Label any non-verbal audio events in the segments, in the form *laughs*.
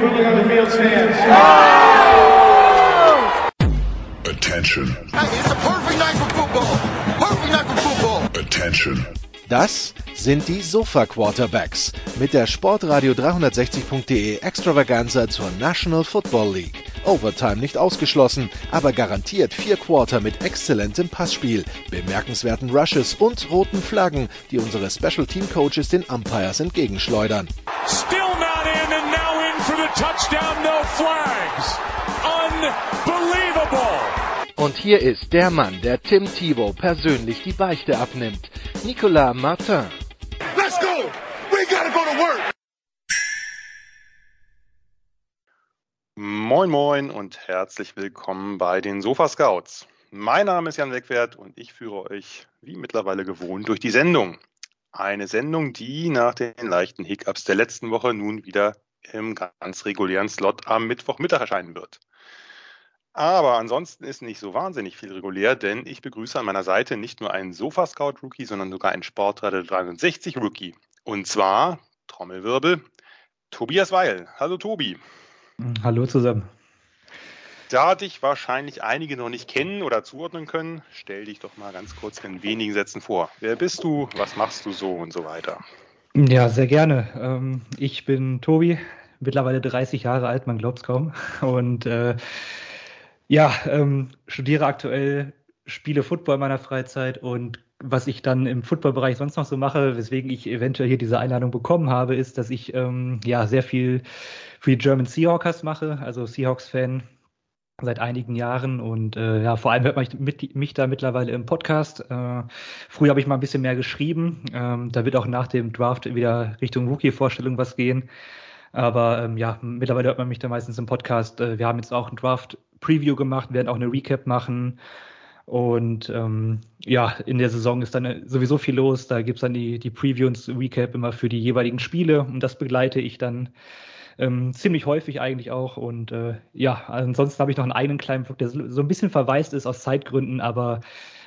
quickly on the field stands. Attention. Hey, it's a perfect night for football. Perfect night for football. Attention. Das sind die Sofa Quarterbacks mit der Sportradio 360.de Extravaganza zur National Football League. Overtime nicht ausgeschlossen, aber garantiert vier Quarter mit exzellentem Passspiel, bemerkenswerten Rushes und roten Flaggen, die unsere Special Team Coaches den Umpires entgegenschleudern. Still touchdown, no flags. Unbelievable. Und hier ist der Mann, der Tim Thibault persönlich die Beichte abnimmt. Nicolas Martin. Let's go. We gotta go to work. Moin Moin und herzlich willkommen bei den Sofa Scouts. Mein Name ist Jan Wegwert und ich führe euch, wie mittlerweile gewohnt, durch die Sendung. Eine Sendung, die nach den leichten Hiccups der letzten Woche nun wieder im ganz regulären Slot am Mittwochmittag erscheinen wird. Aber ansonsten ist nicht so wahnsinnig viel regulär, denn ich begrüße an meiner Seite nicht nur einen Sofa-Scout-Rookie, sondern sogar einen Sportradio 63-Rookie. Und zwar, Trommelwirbel, Tobias Weil. Hallo Tobi. Hallo zusammen. Da dich wahrscheinlich einige noch nicht kennen oder zuordnen können, stell dich doch mal ganz kurz in wenigen Sätzen vor. Wer bist du, was machst du so und so weiter? Ja, sehr gerne. Ähm, ich bin Tobi, mittlerweile 30 Jahre alt, man glaubt es kaum. Und äh, ja, ähm, studiere aktuell, spiele Football in meiner Freizeit und was ich dann im Footballbereich sonst noch so mache, weswegen ich eventuell hier diese Einladung bekommen habe, ist, dass ich ähm, ja sehr viel für die German Seahawkers mache, also Seahawks-Fan seit einigen Jahren und äh, ja, vor allem hört man mich, mich da mittlerweile im Podcast. Äh, früher habe ich mal ein bisschen mehr geschrieben. Ähm, da wird auch nach dem Draft wieder Richtung Rookie-Vorstellung was gehen. Aber ähm, ja, mittlerweile hört man mich da meistens im Podcast. Äh, wir haben jetzt auch ein Draft-Preview gemacht, werden auch eine Recap machen. Und ähm, ja, in der Saison ist dann sowieso viel los. Da gibt's dann die, die Preview und Recap immer für die jeweiligen Spiele. Und das begleite ich dann ähm, ziemlich häufig eigentlich auch. Und äh, ja, ansonsten habe ich noch einen eigenen kleinen Vlog, der so ein bisschen verwaist ist aus Zeitgründen, aber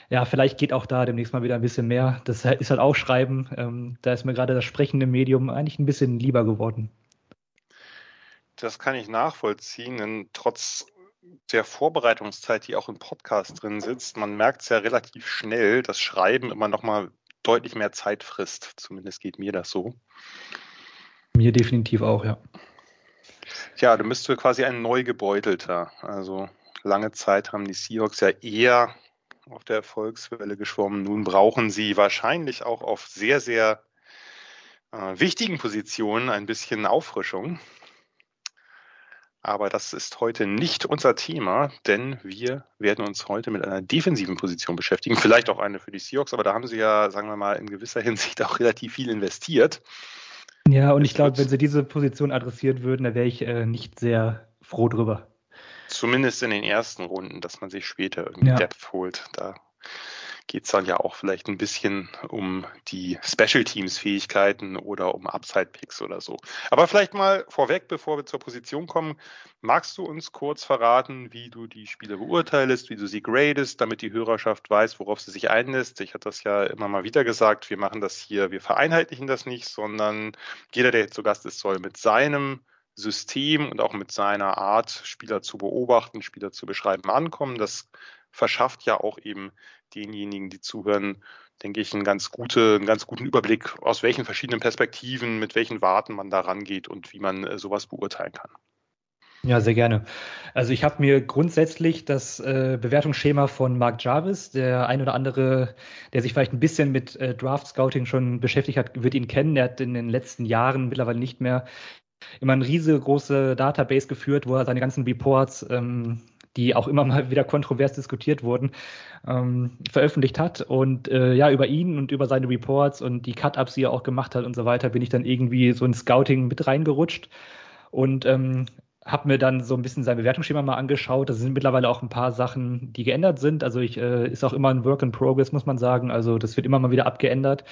ja, vielleicht geht auch da demnächst mal wieder ein bisschen mehr. Das ist halt auch Schreiben. Ähm, da ist mir gerade das sprechende Medium eigentlich ein bisschen lieber geworden. Das kann ich nachvollziehen, denn trotz der Vorbereitungszeit, die auch im Podcast drin sitzt, man merkt es ja relativ schnell, dass Schreiben immer noch mal deutlich mehr Zeit frisst. Zumindest geht mir das so. Mir definitiv auch, ja. Ja, du bist quasi ein Neugebeutelter. Also lange Zeit haben die Seahawks ja eher auf der Erfolgswelle geschwommen. Nun brauchen sie wahrscheinlich auch auf sehr, sehr äh, wichtigen Positionen ein bisschen Auffrischung. Aber das ist heute nicht unser Thema, denn wir werden uns heute mit einer defensiven Position beschäftigen. Vielleicht auch eine für die Seahawks, aber da haben sie ja, sagen wir mal, in gewisser Hinsicht auch relativ viel investiert. Ja, und ich glaube, wenn sie diese Position adressiert würden, da wäre ich äh, nicht sehr froh drüber. Zumindest in den ersten Runden, dass man sich später irgendwie ja. Depth holt. Da geht es dann ja auch vielleicht ein bisschen um die Special Teams Fähigkeiten oder um Upside Picks oder so. Aber vielleicht mal vorweg, bevor wir zur Position kommen, magst du uns kurz verraten, wie du die Spiele beurteilst, wie du sie gradest, damit die Hörerschaft weiß, worauf sie sich einlässt. Ich hatte das ja immer mal wieder gesagt, wir machen das hier, wir vereinheitlichen das nicht, sondern jeder, der zu Gast ist, soll mit seinem System und auch mit seiner Art, Spieler zu beobachten, Spieler zu beschreiben, ankommen. Das verschafft ja auch eben denjenigen, die zuhören, denke ich, einen ganz, gute, einen ganz guten Überblick, aus welchen verschiedenen Perspektiven, mit welchen Warten man da rangeht und wie man äh, sowas beurteilen kann. Ja, sehr gerne. Also ich habe mir grundsätzlich das äh, Bewertungsschema von Mark Jarvis, der ein oder andere, der sich vielleicht ein bisschen mit äh, Draft Scouting schon beschäftigt hat, wird ihn kennen. Er hat in den letzten Jahren mittlerweile nicht mehr immer eine riesengroße Database geführt, wo er seine ganzen Reports ähm, die auch immer mal wieder kontrovers diskutiert wurden, ähm, veröffentlicht hat. Und äh, ja, über ihn und über seine Reports und die Cut-Ups, die er auch gemacht hat und so weiter, bin ich dann irgendwie so in Scouting mit reingerutscht und ähm, habe mir dann so ein bisschen sein Bewertungsschema mal angeschaut. Da sind mittlerweile auch ein paar Sachen, die geändert sind. Also ich äh, ist auch immer ein Work in Progress, muss man sagen. Also das wird immer mal wieder abgeändert.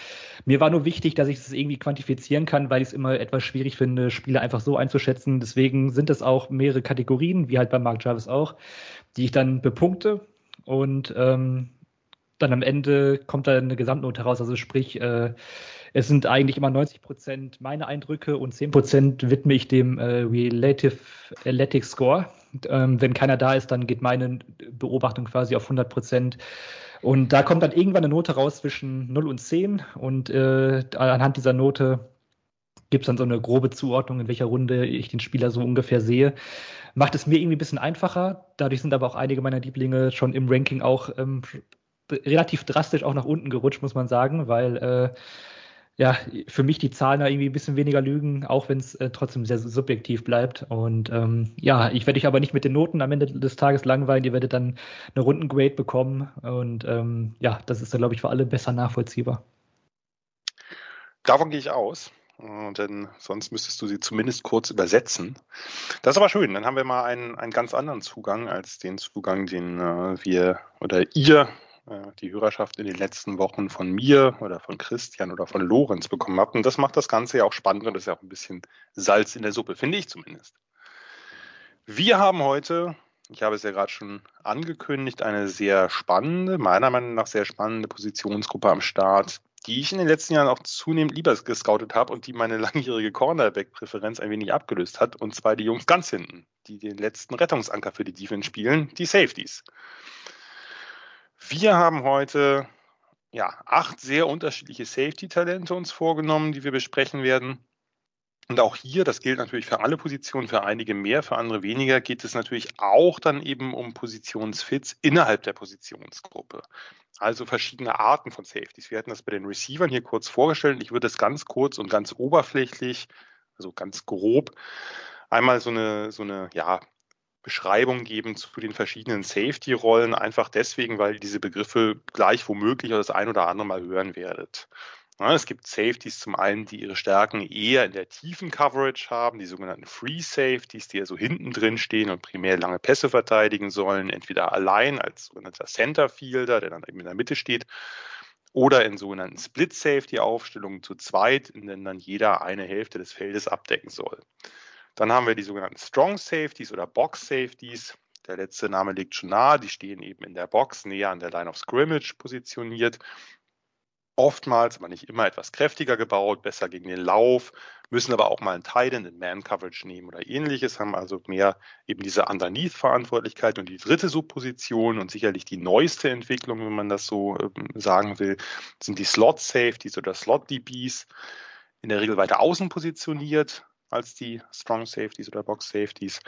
Mir war nur wichtig, dass ich das irgendwie quantifizieren kann, weil ich es immer etwas schwierig finde, Spiele einfach so einzuschätzen. Deswegen sind es auch mehrere Kategorien, wie halt bei Mark Jarvis auch, die ich dann bepunkte. Und ähm, dann am Ende kommt da eine Gesamtnote raus. Also sprich, äh, es sind eigentlich immer 90 Prozent meine Eindrücke und 10 Prozent widme ich dem äh, Relative Athletic Score. Ähm, wenn keiner da ist, dann geht meine Beobachtung quasi auf 100 Prozent. Und da kommt dann irgendwann eine Note raus zwischen 0 und 10 und äh, anhand dieser Note gibt es dann so eine grobe Zuordnung, in welcher Runde ich den Spieler so ungefähr sehe. Macht es mir irgendwie ein bisschen einfacher. Dadurch sind aber auch einige meiner Lieblinge schon im Ranking auch ähm, relativ drastisch auch nach unten gerutscht, muss man sagen, weil äh, ja, für mich die Zahlen da irgendwie ein bisschen weniger lügen, auch wenn es äh, trotzdem sehr subjektiv bleibt. Und ähm, ja, ich werde euch aber nicht mit den Noten am Ende des Tages langweilen. Ihr werdet dann eine Rundengrade bekommen. Und ähm, ja, das ist dann, glaube ich, für alle besser nachvollziehbar. Davon gehe ich aus. Äh, denn sonst müsstest du sie zumindest kurz übersetzen. Das ist aber schön. Dann haben wir mal einen, einen ganz anderen Zugang als den Zugang, den äh, wir oder ihr äh, die Hörerschaft in den letzten Wochen von mir oder von Christian oder von Lorenz bekommen habt. Und das macht das Ganze ja auch spannend und das ist ja auch ein bisschen Salz in der Suppe, finde ich zumindest. Wir haben heute, ich habe es ja gerade schon angekündigt, eine sehr spannende, meiner Meinung nach sehr spannende Positionsgruppe am Start, die ich in den letzten Jahren auch zunehmend lieber gescoutet habe und die meine langjährige Cornerback-Präferenz ein wenig abgelöst hat. Und zwar die Jungs ganz hinten, die den letzten Rettungsanker für die Defense spielen, die Safeties. Wir haben heute ja, acht sehr unterschiedliche Safety-Talente uns vorgenommen, die wir besprechen werden. Und auch hier, das gilt natürlich für alle Positionen, für einige mehr, für andere weniger, geht es natürlich auch dann eben um Positionsfits innerhalb der Positionsgruppe. Also verschiedene Arten von Safeties. Wir hatten das bei den Receivern hier kurz vorgestellt. Ich würde es ganz kurz und ganz oberflächlich, also ganz grob, einmal so eine, so eine, ja, Beschreibung geben zu den verschiedenen Safety-Rollen, einfach deswegen, weil diese Begriffe gleich womöglich das ein oder andere Mal hören werdet. es gibt Safeties zum einen, die ihre Stärken eher in der tiefen Coverage haben, die sogenannten Free Safeties, die ja so hinten drin stehen und primär lange Pässe verteidigen sollen, entweder allein als sogenannter Center Fielder, der dann eben in der Mitte steht, oder in sogenannten Split Safety Aufstellungen zu zweit, in denen dann jeder eine Hälfte des Feldes abdecken soll. Dann haben wir die sogenannten Strong Safeties oder Box Safeties. Der letzte Name liegt schon nahe. Die stehen eben in der Box, näher an der Line of Scrimmage positioniert. Oftmals, aber nicht immer, etwas kräftiger gebaut, besser gegen den Lauf, müssen aber auch mal einen Tight in Man-Coverage nehmen oder ähnliches, haben also mehr eben diese Underneath-Verantwortlichkeit. Und die dritte Subposition und sicherlich die neueste Entwicklung, wenn man das so äh, sagen will, sind die Slot-Safeties oder Slot-DBs in der Regel weiter außen positioniert, als die Strong Safeties oder Box Safeties.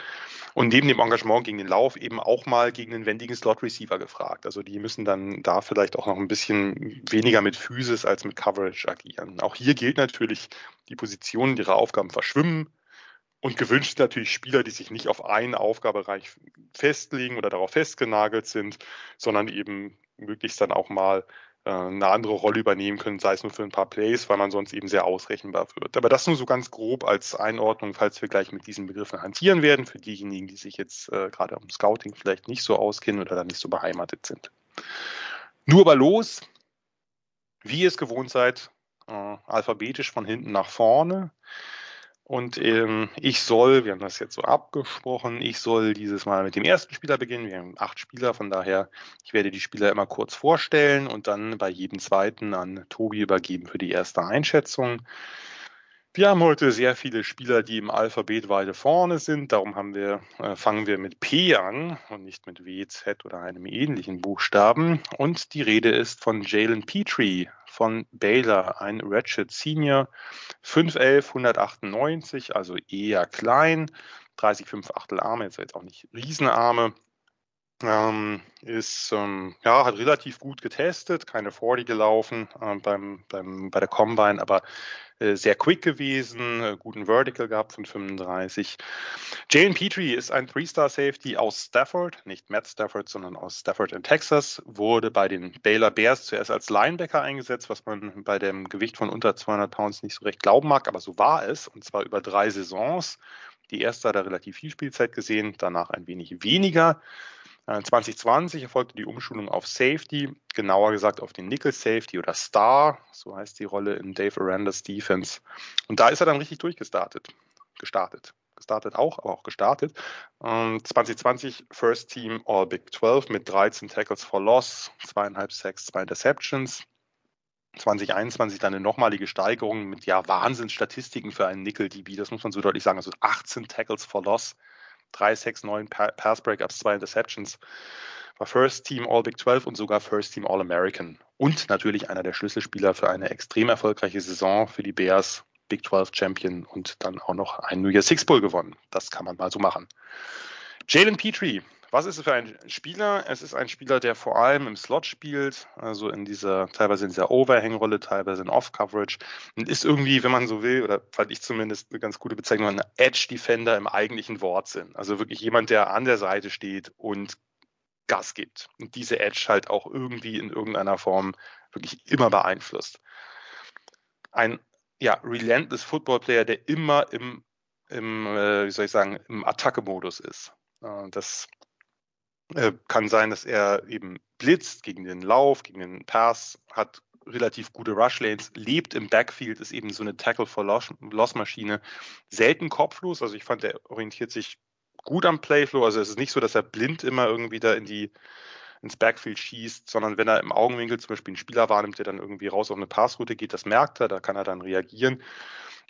Und neben dem Engagement gegen den Lauf eben auch mal gegen den wendigen Slot Receiver gefragt. Also die müssen dann da vielleicht auch noch ein bisschen weniger mit Physis als mit Coverage agieren. Auch hier gilt natürlich, die Positionen ihrer Aufgaben verschwimmen. Und gewünscht natürlich Spieler, die sich nicht auf einen Aufgabereich festlegen oder darauf festgenagelt sind, sondern eben möglichst dann auch mal eine andere Rolle übernehmen können, sei es nur für ein paar Plays, weil man sonst eben sehr ausrechenbar wird. Aber das nur so ganz grob als Einordnung, falls wir gleich mit diesen Begriffen hantieren werden, für diejenigen, die sich jetzt äh, gerade am Scouting vielleicht nicht so auskennen oder da nicht so beheimatet sind. Nur aber los, wie ihr es gewohnt seid, äh, alphabetisch von hinten nach vorne. Und ähm, ich soll, wir haben das jetzt so abgesprochen, ich soll dieses Mal mit dem ersten Spieler beginnen. Wir haben acht Spieler, von daher, ich werde die Spieler immer kurz vorstellen und dann bei jedem zweiten an Tobi übergeben für die erste Einschätzung. Wir haben heute sehr viele Spieler, die im Alphabet weiter vorne sind. Darum haben wir, äh, fangen wir mit P an und nicht mit W, Z oder einem ähnlichen Buchstaben. Und die Rede ist von Jalen Petrie von Baylor, ein Ratchet Senior, 5'11, 198, also eher klein, 30,5 Achtel Arme, jetzt auch nicht Riesenarme. Ähm, ist, ähm, ja, hat relativ gut getestet, keine 40 gelaufen äh, beim, beim, bei der Combine, aber äh, sehr quick gewesen, äh, guten Vertical gehabt von 35. Jalen Petrie ist ein Three-Star-Safety aus Stafford, nicht Matt Stafford, sondern aus Stafford in Texas, wurde bei den Baylor Bears zuerst als Linebacker eingesetzt, was man bei dem Gewicht von unter 200 Pounds nicht so recht glauben mag, aber so war es, und zwar über drei Saisons. Die erste hat er relativ viel Spielzeit gesehen, danach ein wenig weniger. 2020 äh, erfolgte die Umschulung auf Safety, genauer gesagt auf den Nickel Safety oder Star, so heißt die Rolle in Dave Arandas Defense. Und da ist er dann richtig durchgestartet, gestartet, startet auch, aber auch gestartet. Ähm, 2020 First Team All Big 12 mit 13 Tackles for Loss, zweieinhalb Sacks, zwei Interceptions. 2021 dann eine nochmalige Steigerung mit ja Wahnsinnsstatistiken für einen Nickel-DB, das muss man so deutlich sagen. Also 18 Tackles for Loss, 3 6 9 Pass-Breakups, 2 Interceptions. War First Team All Big 12 und sogar First Team All American. Und natürlich einer der Schlüsselspieler für eine extrem erfolgreiche Saison für die Bears, Big 12 Champion und dann auch noch ein New Year Six Bowl gewonnen. Das kann man mal so machen. Jalen Petrie, was ist es für ein Spieler? Es ist ein Spieler, der vor allem im Slot spielt, also in dieser, teilweise in dieser Overhang-Rolle, teilweise in Off-Coverage und ist irgendwie, wenn man so will, oder fand ich zumindest eine ganz gute Bezeichnung, ein Edge-Defender im eigentlichen Wortsinn. Also wirklich jemand, der an der Seite steht und Gas gibt und diese Edge halt auch irgendwie in irgendeiner Form wirklich immer beeinflusst. Ein ja, relentless Football Player, der immer im, im äh, wie soll ich sagen, im Attacke-Modus ist. Äh, das äh, kann sein, dass er eben blitzt gegen den Lauf, gegen den Pass, hat relativ gute Rush Lanes, lebt im Backfield, ist eben so eine Tackle for Loss Maschine, selten kopflos. Also ich fand, er orientiert sich gut am Playflow. Also es ist nicht so, dass er blind immer irgendwie da in die ins Backfield schießt, sondern wenn er im Augenwinkel zum Beispiel einen Spieler wahrnimmt, der dann irgendwie raus auf eine Passroute geht, das merkt er, da kann er dann reagieren.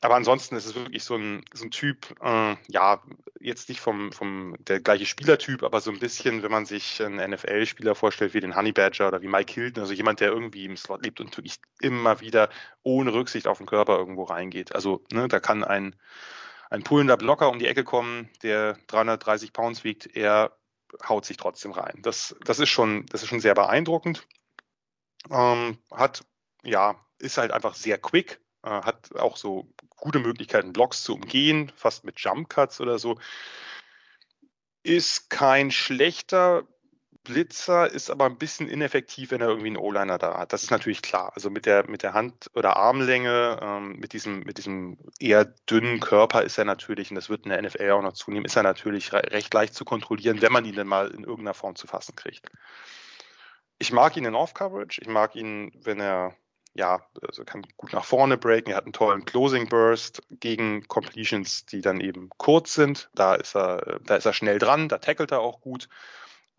Aber ansonsten ist es wirklich so ein, so ein Typ, äh, ja, jetzt nicht vom, vom der gleiche Spielertyp, aber so ein bisschen, wenn man sich einen NFL-Spieler vorstellt, wie den Honey Badger oder wie Mike Hilton, also jemand, der irgendwie im Slot lebt und wirklich immer wieder ohne Rücksicht auf den Körper irgendwo reingeht. Also ne, da kann ein, ein pullender Blocker um die Ecke kommen, der 330 Pounds wiegt, er haut sich trotzdem rein. Das, das ist schon, das ist schon sehr beeindruckend. Ähm, hat, ja, ist halt einfach sehr quick, äh, hat auch so gute Möglichkeiten, Blocks zu umgehen, fast mit Jump Cuts oder so. Ist kein schlechter Blitzer, ist aber ein bisschen ineffektiv, wenn er irgendwie einen O-Liner da hat. Das ist natürlich klar. Also mit der, mit der Hand- oder Armlänge, ähm, mit, diesem, mit diesem eher dünnen Körper ist er natürlich, und das wird in der NFL auch noch zunehmen, ist er natürlich recht leicht zu kontrollieren, wenn man ihn dann mal in irgendeiner Form zu fassen kriegt. Ich mag ihn in Off-Coverage. Ich mag ihn, wenn er ja, also kann gut nach vorne breaken. Er hat einen tollen Closing Burst gegen Completions, die dann eben kurz sind. Da ist er, da ist er schnell dran, da tackelt er auch gut.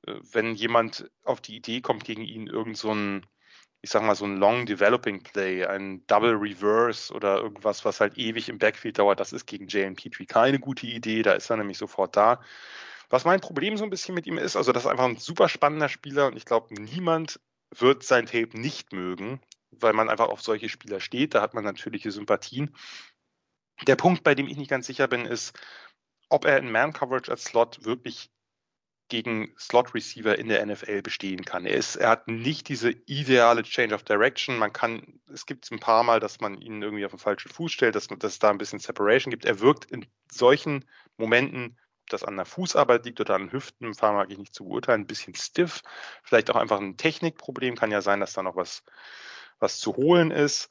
Wenn jemand auf die Idee kommt, gegen ihn irgend so ein, ich sag mal, so ein Long Developing Play, ein Double Reverse oder irgendwas, was halt ewig im Backfield dauert, das ist gegen Jalen Petrie keine gute Idee. Da ist er nämlich sofort da. Was mein Problem so ein bisschen mit ihm ist, also das ist einfach ein super spannender Spieler und ich glaube, niemand wird sein Tape nicht mögen, weil man einfach auf solche Spieler steht. Da hat man natürliche Sympathien. Der Punkt, bei dem ich nicht ganz sicher bin, ist, ob er in Man-Coverage als Slot wirklich gegen Slot-Receiver in der NFL bestehen kann. Er, ist, er hat nicht diese ideale Change of Direction. Man kann, es gibt ein paar Mal, dass man ihn irgendwie auf den falschen Fuß stellt, dass, dass es da ein bisschen Separation gibt. Er wirkt in solchen Momenten, das an der Fußarbeit liegt oder an Hüften, mag ich nicht zu beurteilen, ein bisschen stiff. Vielleicht auch einfach ein Technikproblem. Kann ja sein, dass da noch was, was zu holen ist.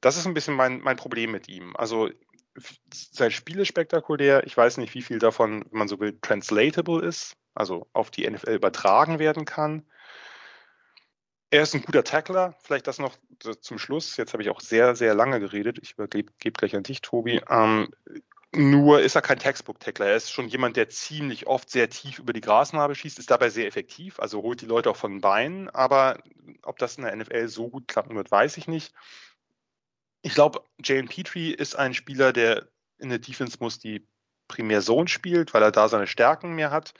Das ist ein bisschen mein, mein Problem mit ihm. Also sein Spiel ist spektakulär. Ich weiß nicht, wie viel davon, wenn man so will, translatable ist also auf die NFL übertragen werden kann. Er ist ein guter Tackler, vielleicht das noch zum Schluss. Jetzt habe ich auch sehr, sehr lange geredet. Ich übergebe gleich an dich, Tobi. Ähm, nur ist er kein Textbook-Tackler. Er ist schon jemand, der ziemlich oft sehr tief über die Grasnarbe schießt, ist dabei sehr effektiv, also holt die Leute auch von den Beinen. Aber ob das in der NFL so gut klappen wird, weiß ich nicht. Ich glaube, Jalen Petrie ist ein Spieler, der in der Defense muss, die primär Zone spielt, weil er da seine Stärken mehr hat.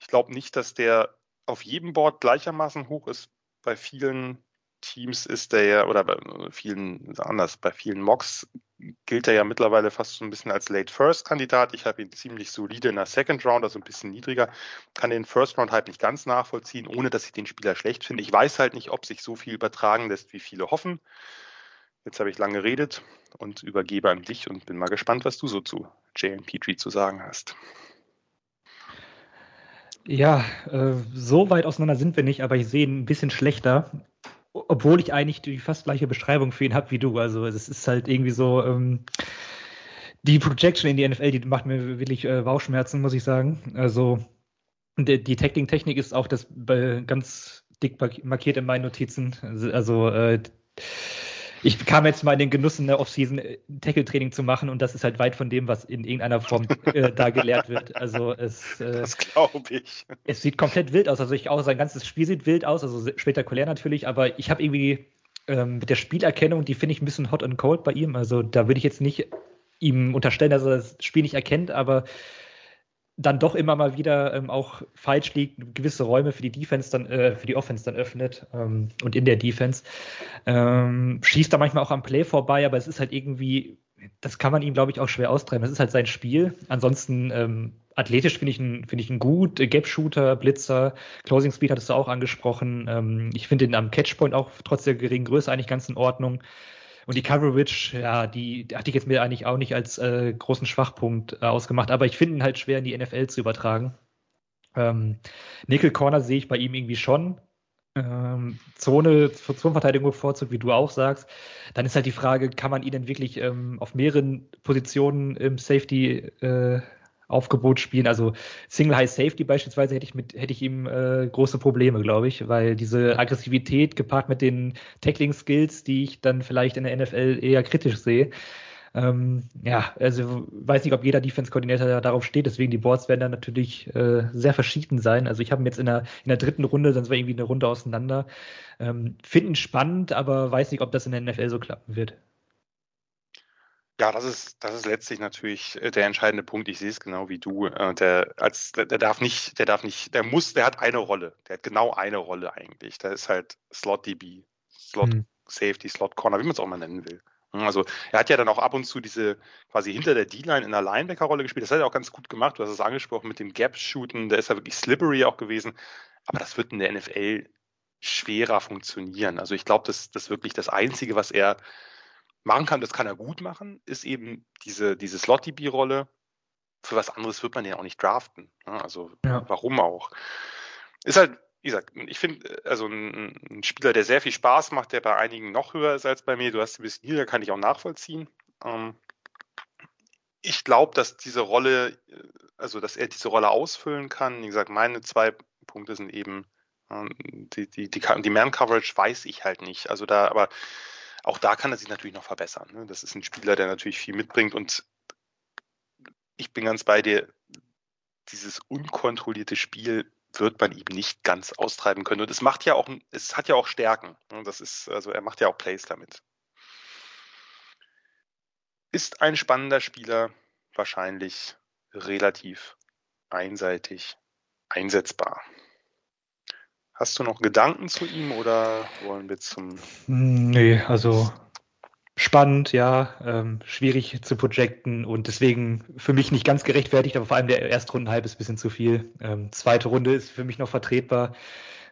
Ich glaube nicht, dass der auf jedem Board gleichermaßen hoch ist. Bei vielen Teams ist der ja, oder bei vielen, anders, bei vielen Mocks gilt er ja mittlerweile fast so ein bisschen als Late First Kandidat. Ich habe ihn ziemlich solide in der Second Round, also ein bisschen niedriger. Kann den First Round halt nicht ganz nachvollziehen, ohne dass ich den Spieler schlecht finde. Ich weiß halt nicht, ob sich so viel übertragen lässt, wie viele hoffen. Jetzt habe ich lange geredet und übergebe an dich und bin mal gespannt, was du so zu Jalen Petrie zu sagen hast. Ja, äh, so weit auseinander sind wir nicht, aber ich sehe ihn ein bisschen schlechter, obwohl ich eigentlich die fast gleiche Beschreibung für ihn habe wie du. Also es ist halt irgendwie so, ähm, die Projection in die NFL, die macht mir wirklich äh, Bauchschmerzen, muss ich sagen. Also die, die Tackling-Technik ist auch das ganz dick markiert in meinen Notizen. Also, also äh, ich kam jetzt mal in den Genuss in der Offseason äh, Tackle-Training zu machen und das ist halt weit von dem, was in irgendeiner Form äh, da gelehrt wird. Also es, äh, das glaube ich. Es sieht komplett wild aus. Also ich auch sein ganzes Spiel sieht wild aus, also spektakulär natürlich, aber ich habe irgendwie ähm, mit der Spielerkennung, die finde ich ein bisschen hot and cold bei ihm. Also da würde ich jetzt nicht ihm unterstellen, dass er das Spiel nicht erkennt, aber dann doch immer mal wieder ähm, auch falsch liegt, gewisse Räume für die Defense dann, äh, für die Offense dann öffnet ähm, und in der Defense. Ähm, schießt da manchmal auch am Play vorbei, aber es ist halt irgendwie, das kann man ihm, glaube ich, auch schwer austreiben. Das ist halt sein Spiel. Ansonsten ähm, athletisch finde ich ihn, finde ich ihn gut. Gap-Shooter, Blitzer, Closing Speed hattest du auch angesprochen. Ähm, ich finde ihn am Catchpoint auch trotz der geringen Größe eigentlich ganz in Ordnung. Und die Coverage, ja, die, die hatte ich jetzt mir eigentlich auch nicht als äh, großen Schwachpunkt äh, ausgemacht, aber ich finde ihn halt schwer in die NFL zu übertragen. Ähm, Nickel Corner sehe ich bei ihm irgendwie schon. Ähm, Zone, Zonenverteidigung bevorzugt, wie du auch sagst. Dann ist halt die Frage, kann man ihn denn wirklich ähm, auf mehreren Positionen im Safety äh, Aufgebot spielen. Also Single High Safety beispielsweise hätte ich mit hätte ich ihm äh, große Probleme, glaube ich, weil diese Aggressivität gepaart mit den Tackling Skills, die ich dann vielleicht in der NFL eher kritisch sehe. Ähm, ja, also weiß nicht, ob jeder Defense-Koordinator darauf steht, deswegen die Boards werden dann natürlich äh, sehr verschieden sein. Also ich habe jetzt in der, in der dritten Runde, sonst war irgendwie eine Runde auseinander. Ähm, finden spannend, aber weiß nicht, ob das in der NFL so klappen wird. Ja, das ist, das ist letztlich natürlich äh, der entscheidende Punkt. Ich sehe es genau wie du. Äh, der, als, der, darf nicht, der darf nicht, der muss, der hat eine Rolle. Der hat genau eine Rolle eigentlich. Der ist halt Slot DB, Slot hm. Safety, Slot Corner, wie man es auch mal nennen will. Also er hat ja dann auch ab und zu diese quasi hinter der D-Line in der Linebacker-Rolle gespielt. Das hat er auch ganz gut gemacht. Du hast es angesprochen mit dem Gap-Shooten. Der ist ja wirklich slippery auch gewesen. Aber das wird in der NFL schwerer funktionieren. Also ich glaube, das, das ist wirklich das Einzige, was er machen kann, das kann er gut machen, ist eben diese, diese Slot-DB-Rolle. Für was anderes wird man den auch nicht draften. Ne? Also ja. warum auch? Ist halt, wie gesagt, ich finde, also ein, ein, Spieler, der sehr viel Spaß macht, der bei einigen noch höher ist als bei mir, du hast ein bisschen hier, kann ich auch nachvollziehen. Ähm, ich glaube, dass diese Rolle, also dass er diese Rolle ausfüllen kann. Wie gesagt, meine zwei Punkte sind eben ähm, die, die, die, die Man-Coverage weiß ich halt nicht. Also da, aber auch da kann er sich natürlich noch verbessern. Ne? Das ist ein Spieler, der natürlich viel mitbringt und ich bin ganz bei dir, dieses unkontrollierte Spiel wird man ihm nicht ganz austreiben können. Und es macht ja auch, es hat ja auch Stärken. Ne? Das ist, also er macht ja auch Plays damit. Ist ein spannender Spieler, wahrscheinlich relativ einseitig einsetzbar. Hast du noch Gedanken zu ihm oder wollen wir zum. Nee, also spannend, ja, ähm, schwierig zu projecten und deswegen für mich nicht ganz gerechtfertigt, aber vor allem der erste Rundenhalb ist ein bisschen zu viel. Ähm, zweite Runde ist für mich noch vertretbar.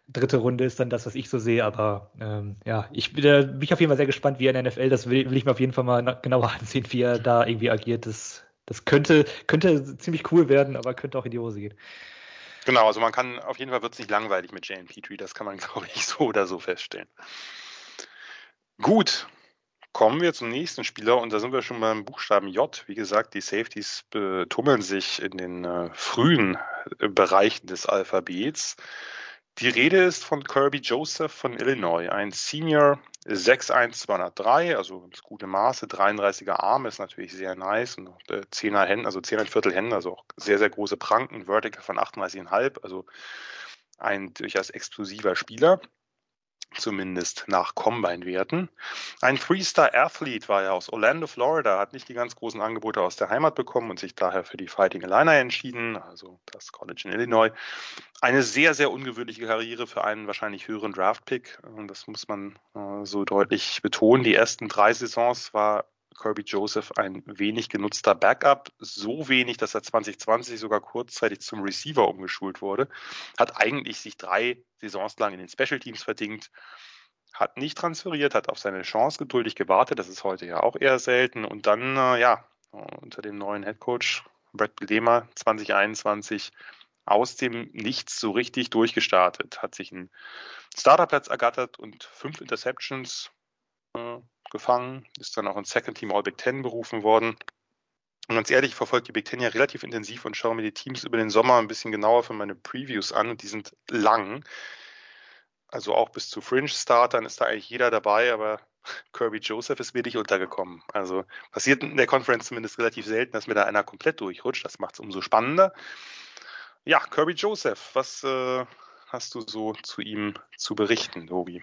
Dritte Runde ist dann das, was ich so sehe, aber ähm, ja, ich bin, äh, bin auf jeden Fall sehr gespannt, wie er in der NFL, das will, will ich mir auf jeden Fall mal genauer *laughs* ansehen, wie er da irgendwie agiert. Das, das könnte, könnte ziemlich cool werden, aber könnte auch in die Hose gehen. Genau, also man kann, auf jeden Fall wird es nicht langweilig mit Jane Petrie, das kann man, *laughs* glaube ich, so oder so feststellen. Gut, kommen wir zum nächsten Spieler und da sind wir schon beim Buchstaben J. Wie gesagt, die Safeties tummeln sich in den äh, frühen äh, Bereichen des Alphabets. Die Rede ist von Kirby Joseph von Illinois, ein Senior 6'1", also das gute Maße, 33er Arm ist natürlich sehr nice und 10er Hände, also 10er Viertel Hände, also auch sehr, sehr große Pranken, Vertical von 38,5, also ein durchaus explosiver Spieler zumindest nach Combine-Werten. Ein Three-Star-Athlete war er aus Orlando, Florida, hat nicht die ganz großen Angebote aus der Heimat bekommen und sich daher für die Fighting Illini entschieden, also das College in Illinois. Eine sehr, sehr ungewöhnliche Karriere für einen wahrscheinlich höheren Draft-Pick. Das muss man äh, so deutlich betonen. Die ersten drei Saisons war Kirby Joseph ein wenig genutzter Backup, so wenig, dass er 2020 sogar kurzzeitig zum Receiver umgeschult wurde, hat eigentlich sich drei Saisons lang in den Special Teams verdingt, hat nicht transferiert, hat auf seine Chance geduldig gewartet, das ist heute ja auch eher selten. Und dann, äh, ja, unter dem neuen Head Coach Brett Bielema 2021 aus dem Nichts so richtig durchgestartet, hat sich einen Starterplatz ergattert und fünf Interceptions. Äh, gefangen, ist dann auch ins Second Team All Big Ten berufen worden. Und ganz ehrlich, ich verfolge die Big Ten ja relativ intensiv und schaue mir die Teams über den Sommer ein bisschen genauer für meine Previews an und die sind lang. Also auch bis zu Fringe-Startern ist da eigentlich jeder dabei, aber *laughs* Kirby Joseph ist mir nicht untergekommen. Also passiert in der Conference zumindest relativ selten, dass mir da einer komplett durchrutscht. Das macht es umso spannender. Ja, Kirby Joseph, was äh, hast du so zu ihm zu berichten, Tobi?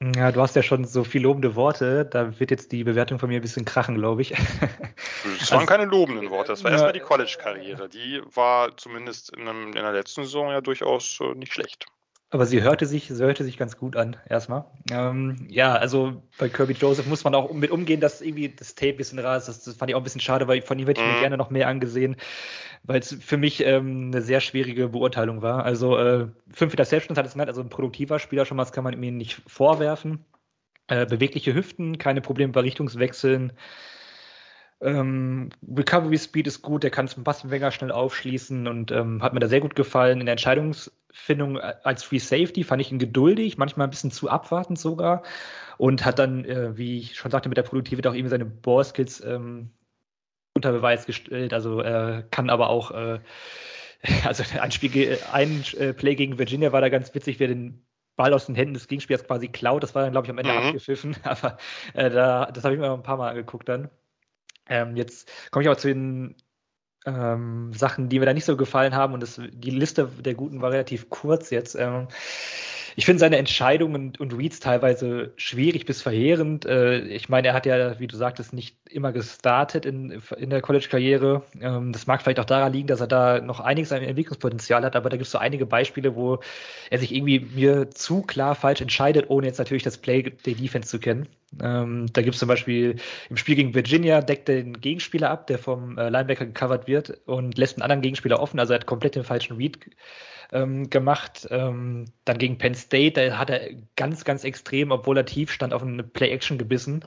Ja, du hast ja schon so viel lobende Worte. Da wird jetzt die Bewertung von mir ein bisschen krachen, glaube ich. Das waren also, keine lobenden Worte. Das war ja, erstmal die College-Karriere. Die war zumindest in, einem, in, der letzten Saison ja durchaus äh, nicht schlecht. Aber sie hörte sich, sie hörte sich ganz gut an, erstmal. Ähm, ja, also bei Kirby Joseph muss man auch mit umgehen, dass irgendwie das Tape ein bisschen rar ist. Das, das fand ich auch ein bisschen schade, weil von ihm hätte ich mir mhm. gerne noch mehr angesehen, weil es für mich ähm, eine sehr schwierige Beurteilung war. Also äh, fünf Interceptions hat es genannt, also ein produktiver Spieler schon mal, das kann man ihm nicht vorwerfen. Äh, bewegliche Hüften, keine Probleme bei Richtungswechseln. Ähm, Recovery Speed ist gut, der kann es mit Passempfänger schnell aufschließen und ähm, hat mir da sehr gut gefallen. In der Entscheidungsfindung äh, als Free Safety fand ich ihn geduldig, manchmal ein bisschen zu abwartend sogar und hat dann, äh, wie ich schon sagte, mit der Produktivität auch eben seine Ballskills ähm, unter Beweis gestellt. Also äh, kann aber auch, äh, *laughs* also ein, Spiel, ein äh, Play gegen Virginia war da ganz witzig, wer den Ball aus den Händen des Gegenspielers quasi klaut. Das war dann, glaube ich, am Ende mhm. abgepfiffen. *laughs* Aber äh, da, das habe ich mir ein paar Mal angeguckt dann. Ähm, jetzt komme ich aber zu den ähm, Sachen, die mir da nicht so gefallen haben. Und das, die Liste der Guten war relativ kurz jetzt. Ähm, ich finde seine Entscheidungen und Reads teilweise schwierig bis verheerend. Äh, ich meine, er hat ja, wie du sagtest, nicht immer gestartet in, in der College-Karriere. Ähm, das mag vielleicht auch daran liegen, dass er da noch einiges an Entwicklungspotenzial hat, aber da gibt es so einige Beispiele, wo er sich irgendwie mir zu klar falsch entscheidet, ohne jetzt natürlich das Play der Defense zu kennen. Ähm, da gibt es zum Beispiel im Spiel gegen Virginia deckt er den Gegenspieler ab, der vom äh, Linebacker gecovert wird und lässt einen anderen Gegenspieler offen. Also er hat komplett den falschen Read ähm, gemacht. Ähm, dann gegen Penn State, da hat er ganz, ganz extrem, obwohl er tief stand, auf eine Play-Action gebissen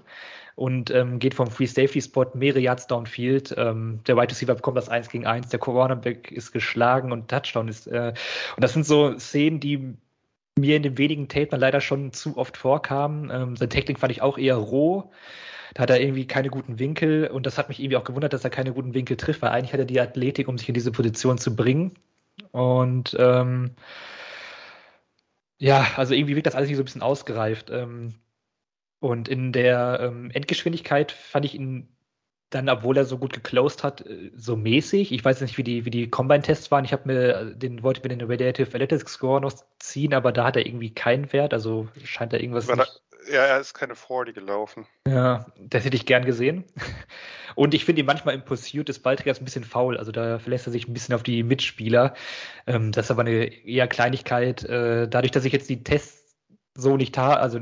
und ähm, geht vom Free Safety Spot mehrere Yards downfield. Ähm, der Wide Receiver bekommt das 1 gegen 1, der Cornerback ist geschlagen und Touchdown ist. Äh, und das sind so Szenen, die mir in den wenigen Tape leider schon zu oft vorkamen. Ähm, sein Tackling fand ich auch eher roh. Da hat er irgendwie keine guten Winkel und das hat mich irgendwie auch gewundert, dass er keine guten Winkel trifft, weil eigentlich hat er die Athletik, um sich in diese Position zu bringen. Und ähm, ja, also irgendwie wirkt das alles nicht so ein bisschen ausgereift. Ähm, und in der ähm, Endgeschwindigkeit fand ich ihn dann, obwohl er so gut geclosed hat, äh, so mäßig. Ich weiß nicht, wie die, wie die Combine-Tests waren. Ich habe mir den, wollte mir den Radiative Analytics Score noch ziehen, aber da hat er irgendwie keinen Wert. Also scheint da irgendwas. Nicht, ja, er ist keine 40 gelaufen. Ja, das hätte ich gern gesehen. *laughs* Und ich finde ihn manchmal im Pursuit des Ballträgers ein bisschen faul. Also da verlässt er sich ein bisschen auf die Mitspieler. Ähm, das ist aber eine eher Kleinigkeit. Äh, dadurch, dass ich jetzt die Tests so nicht habe, also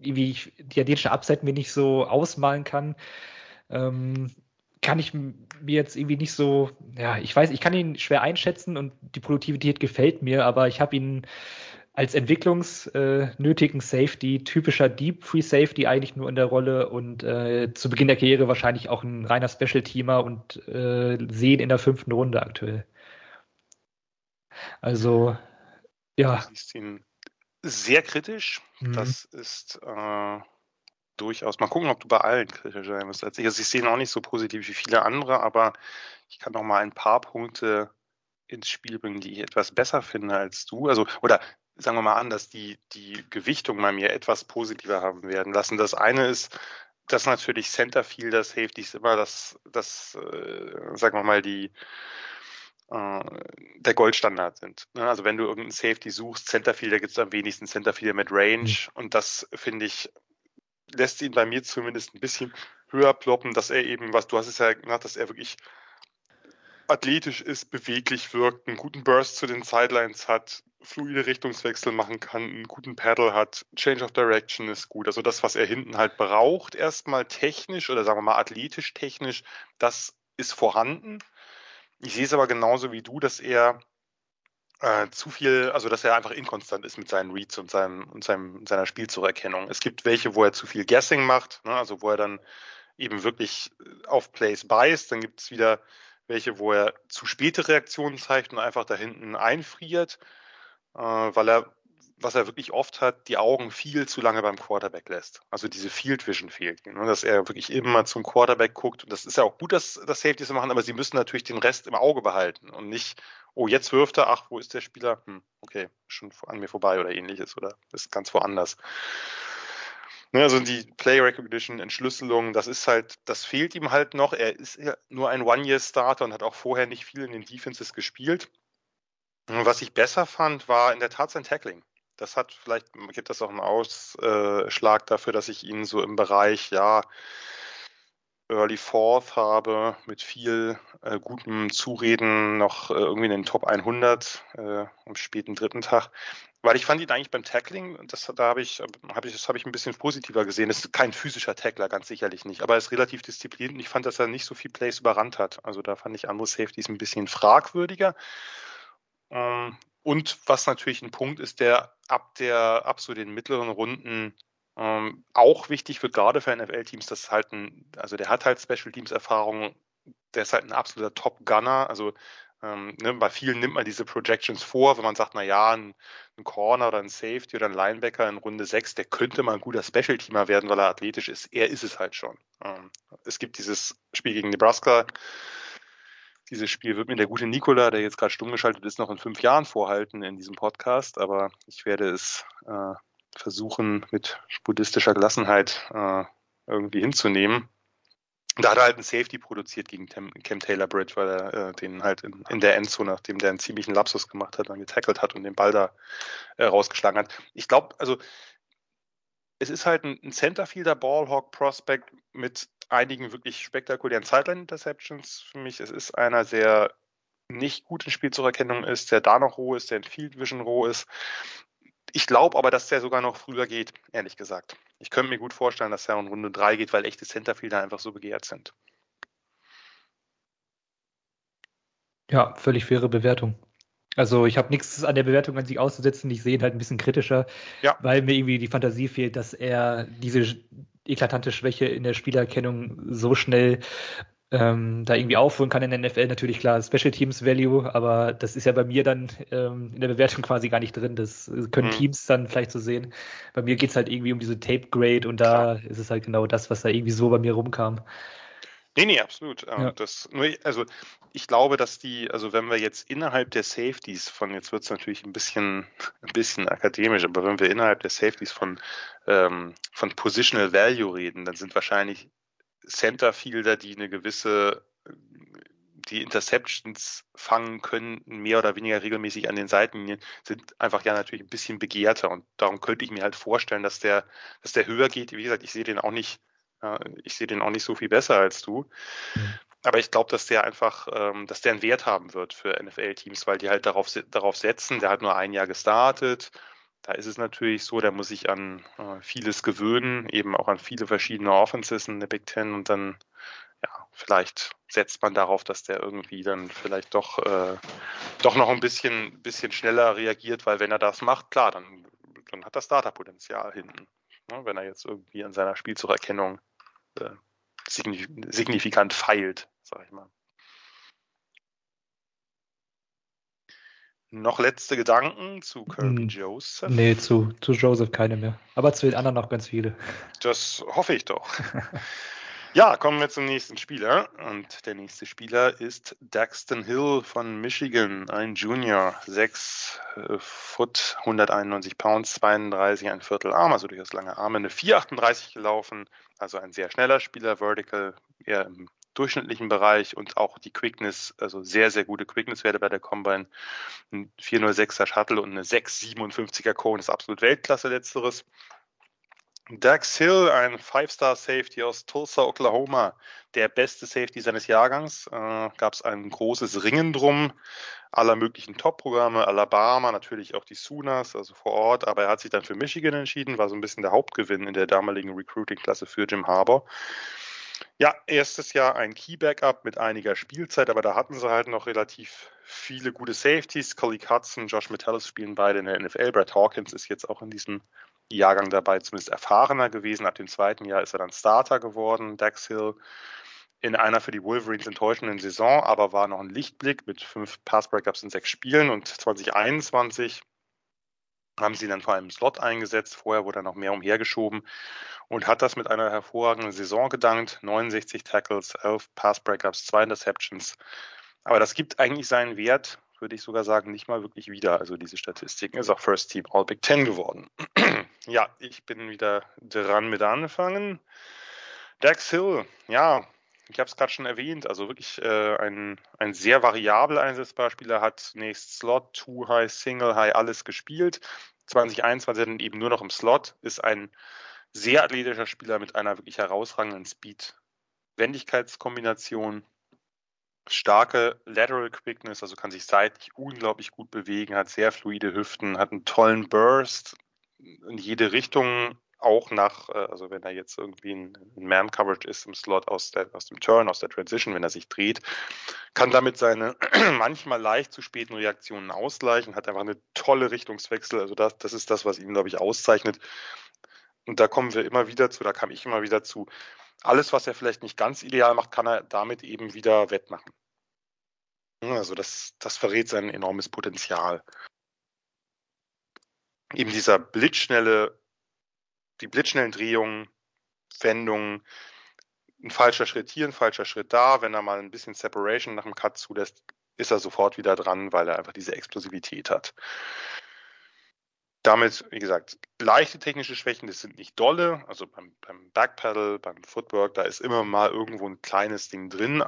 wie ich die athletische Upside mir nicht so ausmalen kann, ähm, kann ich mir jetzt irgendwie nicht so, ja, ich weiß, ich kann ihn schwer einschätzen und die Produktivität gefällt mir, aber ich habe ihn als entwicklungsnötigen äh, Safety, typischer Deep Free Safety eigentlich nur in der Rolle und äh, zu Beginn der Karriere wahrscheinlich auch ein reiner Special-Teamer und äh, sehen in der fünften Runde aktuell. Also, ja. Du siehst ihn sehr kritisch. Mhm. Das ist äh, durchaus. Mal gucken, ob du bei allen kritisch sein wirst als ich. Also ich sehe ihn auch nicht so positiv wie viele andere, aber ich kann noch mal ein paar Punkte ins Spiel bringen, die ich etwas besser finde als du. Also, oder sagen wir mal anders, die, die Gewichtung bei mir etwas positiver haben werden lassen. Das eine ist, dass natürlich Centerfielder Safeties immer das, das äh, sagen wir mal, die äh, der Goldstandard sind. Ne? Also wenn du irgendeinen Safety suchst, Centerfielder gibt es am wenigsten Centerfielder mit Range mhm. und das finde ich lässt ihn bei mir zumindest ein bisschen höher ploppen, dass er eben, was du hast es ja gesagt, dass er wirklich athletisch ist, beweglich wirkt, einen guten Burst zu den Sidelines hat, fluide Richtungswechsel machen kann, einen guten Pedal hat, Change of Direction ist gut. Also das, was er hinten halt braucht, erstmal technisch oder sagen wir mal athletisch technisch, das ist vorhanden. Ich sehe es aber genauso wie du, dass er äh, zu viel, also dass er einfach inkonstant ist mit seinen Reads und, seinem, und seinem, seiner Spielzurerkennung. Es gibt welche, wo er zu viel Guessing macht, ne, also wo er dann eben wirklich auf Plays beißt. Dann gibt es wieder welche, wo er zu späte Reaktionen zeigt und einfach da hinten einfriert, äh, weil er, was er wirklich oft hat, die Augen viel zu lange beim Quarterback lässt. Also diese Field Vision fehlt ne? dass er wirklich immer zum Quarterback guckt. Und das ist ja auch gut, dass das Safeties machen, aber sie müssen natürlich den Rest im Auge behalten und nicht, oh, jetzt wirft er, ach, wo ist der Spieler? Hm, okay, schon an mir vorbei oder ähnliches oder ist ganz woanders. Ne, also die Play Recognition, Entschlüsselung, das ist halt, das fehlt ihm halt noch. Er ist ja nur ein One-Year-Starter und hat auch vorher nicht viel in den Defenses gespielt. Was ich besser fand, war in der Tat sein Tackling. Das hat vielleicht, gibt das auch einen Ausschlag dafür, dass ich ihn so im Bereich, ja, Early Fourth habe, mit viel äh, gutem Zureden noch äh, irgendwie in den Top 100 äh, am späten dritten Tag. Weil ich fand ihn eigentlich beim Tackling, das, da habe ich, hab ich, das habe ich ein bisschen positiver gesehen. Das ist kein physischer Tackler, ganz sicherlich nicht. Aber er ist relativ diszipliniert und ich fand, dass er nicht so viel Plays überrannt hat. Also da fand ich andere Safeties ein bisschen fragwürdiger. Ähm, und was natürlich ein Punkt ist, der ab der, ab so den mittleren Runden ähm, auch wichtig wird, gerade für NFL-Teams, das halt ein, also der hat halt Special Teams Erfahrung, der ist halt ein absoluter Top-Gunner, also ähm, ne, bei vielen nimmt man diese Projections vor, wenn man sagt, na ja, ein, ein, Corner oder ein Safety oder ein Linebacker in Runde 6, der könnte mal ein guter Special-Teamer werden, weil er athletisch ist. Er ist es halt schon. Ähm, es gibt dieses Spiel gegen Nebraska. Dieses Spiel wird mir der gute Nikola, der jetzt gerade stumm geschaltet ist, noch in fünf Jahren vorhalten in diesem Podcast, aber ich werde es äh, versuchen, mit buddhistischer Gelassenheit äh, irgendwie hinzunehmen. Da hat er halt einen Safety produziert gegen Cam Taylor Bridge, weil er äh, den halt in, in, der Endzone, nachdem der einen ziemlichen Lapsus gemacht hat, dann getackelt hat und den Ball da äh, rausgeschlagen hat. Ich glaube, also es ist halt ein, ein Centerfielder Ballhawk Prospect mit einigen wirklich spektakulären Sideline Interceptions für mich. Es ist einer, der nicht gut in Spielzeugerkennung ist, der da noch roh ist, der in Field Vision roh ist, ich glaube aber, dass der sogar noch früher geht, ehrlich gesagt. Ich könnte mir gut vorstellen, dass er in Runde 3 geht, weil echte Centerfielder einfach so begehrt sind. Ja, völlig faire Bewertung. Also ich habe nichts an der Bewertung an sich auszusetzen. Ich sehe ihn halt ein bisschen kritischer, ja. weil mir irgendwie die Fantasie fehlt, dass er diese eklatante Schwäche in der Spielerkennung so schnell ähm, da irgendwie aufholen kann in der NFL. Natürlich klar, Special Teams Value, aber das ist ja bei mir dann ähm, in der Bewertung quasi gar nicht drin. Das können mhm. Teams dann vielleicht so sehen. Bei mir geht's halt irgendwie um diese Tape Grade und da klar. ist es halt genau das, was da irgendwie so bei mir rumkam. Nee, nee, absolut. Ähm, ja. Das, nur, also ich glaube, dass die, also wenn wir jetzt innerhalb der Safeties von, jetzt wird es natürlich ein bisschen, *laughs* ein bisschen akademisch, aber wenn wir innerhalb der Safeties von, ähm, von Positional Value reden, dann sind wahrscheinlich Centerfielder, die eine gewisse die Interceptions fangen können, mehr oder weniger regelmäßig an den Seiten, sind einfach ja natürlich ein bisschen begehrter und darum könnte ich mir halt vorstellen, dass der, dass der höher geht. Wie gesagt, ich sehe den auch nicht, ich sehe den auch nicht so viel besser als du. Mhm. Aber ich glaube, dass der einfach, ähm, dass der einen Wert haben wird für NFL-Teams, weil die halt darauf, darauf setzen. Der hat nur ein Jahr gestartet da ist es natürlich so, der muss sich an äh, vieles gewöhnen, eben auch an viele verschiedene Offenses in der Big Ten und dann, ja, vielleicht setzt man darauf, dass der irgendwie dann vielleicht doch, äh, doch noch ein bisschen, bisschen schneller reagiert, weil wenn er das macht, klar, dann, dann hat das Starterpotenzial hinten. Ne, wenn er jetzt irgendwie an seiner Spielzugerkennung äh, signifikant feilt, sag ich mal. Noch letzte Gedanken zu Kirby hm, Joseph? Nee, zu, zu Joseph keine mehr. Aber zu den anderen noch ganz viele. Das hoffe ich doch. *laughs* ja, kommen wir zum nächsten Spieler. Und der nächste Spieler ist Daxton Hill von Michigan, ein Junior, 6 äh, Foot, 191 Pounds, 32, ein Viertel Arm, also durchaus lange Arme, eine 438 gelaufen, also ein sehr schneller Spieler, Vertical, eher im durchschnittlichen Bereich und auch die Quickness, also sehr, sehr gute Quickness-Werte bei der Combine. Ein 406er Shuttle und eine 657er Cone ist absolut Weltklasse letzteres. Dax Hill, ein Five-Star-Safety aus Tulsa, Oklahoma, der beste Safety seines Jahrgangs. Äh, Gab es ein großes Ringen drum, aller möglichen Top-Programme, Alabama, natürlich auch die Sooners, also vor Ort, aber er hat sich dann für Michigan entschieden, war so ein bisschen der Hauptgewinn in der damaligen Recruiting-Klasse für Jim Harbour. Ja, erstes Jahr ein Key-Backup mit einiger Spielzeit, aber da hatten sie halt noch relativ viele gute Safeties. Collie Hudson, Josh Metellus spielen beide in der NFL. Brad Hawkins ist jetzt auch in diesem Jahrgang dabei, zumindest erfahrener gewesen. Ab dem zweiten Jahr ist er dann Starter geworden. Dax Hill in einer für die Wolverines enttäuschenden Saison, aber war noch ein Lichtblick mit fünf Pass-Breakups in sechs Spielen und 2021 haben sie dann vor allem Slot eingesetzt. Vorher wurde er noch mehr umhergeschoben und hat das mit einer hervorragenden Saison gedankt. 69 Tackles, 11 Pass Breakups, 2 Interceptions. Aber das gibt eigentlich seinen Wert würde ich sogar sagen, nicht mal wirklich wieder. Also diese Statistiken ist auch First Team All Big Ten geworden. *clears throat* ja, ich bin wieder dran mit anfangen. Dax Hill, ja, ich habe es gerade schon erwähnt, also wirklich äh, ein, ein sehr variabel einsetzbarer Spieler, hat zunächst Slot, Two High, Single High, alles gespielt. 2021 dann eben nur noch im Slot, ist ein sehr athletischer Spieler mit einer wirklich herausragenden Speed-Wendigkeitskombination, starke Lateral Quickness, also kann sich seitlich unglaublich gut bewegen, hat sehr fluide Hüften, hat einen tollen Burst in jede Richtung, auch nach, äh, also wenn er jetzt irgendwie ein, Man-Coverage ist im Slot aus, der, aus dem Turn, aus der Transition, wenn er sich dreht, kann damit seine *clears throat* manchmal leicht zu späten Reaktionen ausgleichen, hat einfach eine tolle Richtungswechsel. Also das, das ist das, was ihn, glaube ich, auszeichnet. Und da kommen wir immer wieder zu, da kam ich immer wieder zu. Alles, was er vielleicht nicht ganz ideal macht, kann er damit eben wieder wettmachen. Also das, das verrät sein enormes Potenzial. Eben dieser blitzschnelle die blitzschnellen Drehungen, Wendungen, ein falscher Schritt hier, ein falscher Schritt da. Wenn er mal ein bisschen Separation nach dem Cut zulässt, ist er sofort wieder dran, weil er einfach diese Explosivität hat. Damit, wie gesagt, leichte technische Schwächen, das sind nicht dolle. Also beim, beim Backpedal, beim Footwork, da ist immer mal irgendwo ein kleines Ding drin,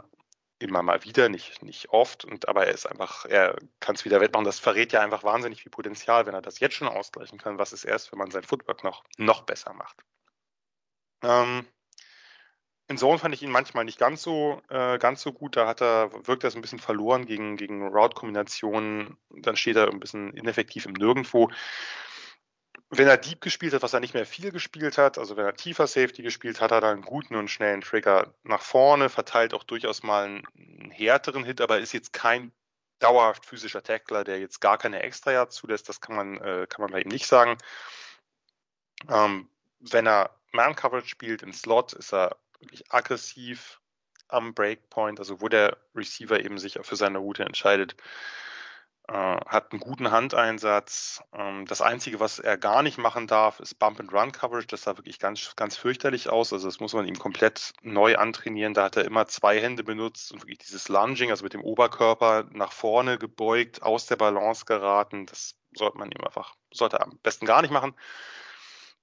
immer mal wieder, nicht, nicht oft, und aber er ist einfach, er kann es wieder wettmachen. Das verrät ja einfach wahnsinnig viel Potenzial, wenn er das jetzt schon ausgleichen kann. Was ist erst, wenn man sein Footwork noch, noch besser macht? Ähm, in Zone fand ich ihn manchmal nicht ganz so, äh, ganz so gut. Da hat er, wirkt er so ein bisschen verloren gegen, gegen Route-Kombinationen. Dann steht er ein bisschen ineffektiv im Nirgendwo wenn er Deep gespielt hat, was er nicht mehr viel gespielt hat, also wenn er tiefer Safety gespielt hat, hat er einen guten und schnellen Trigger nach vorne, verteilt auch durchaus mal einen, härteren Hit, aber ist jetzt kein dauerhaft physischer Tackler, der jetzt gar keine extra zulässt, das kann man, äh, kann man bei ihm nicht sagen. Ähm, wenn er Man-Coverage spielt im Slot, ist er wirklich aggressiv am Breakpoint, also wo der Receiver eben sich für seine Route entscheidet, äh, hat einen guten Handeinsatz. Ähm, das Einzige, was er gar nicht machen darf, ist Bump-and-Run-Coverage. Das sah wirklich ganz, ganz fürchterlich aus. Also das muss man ihm komplett neu antrainieren. Da hat er immer zwei Hände benutzt und wirklich dieses Lunging, also mit dem Oberkörper nach vorne gebeugt, aus der Balance geraten. Das sollte man ihm einfach, sollte er am besten gar nicht machen.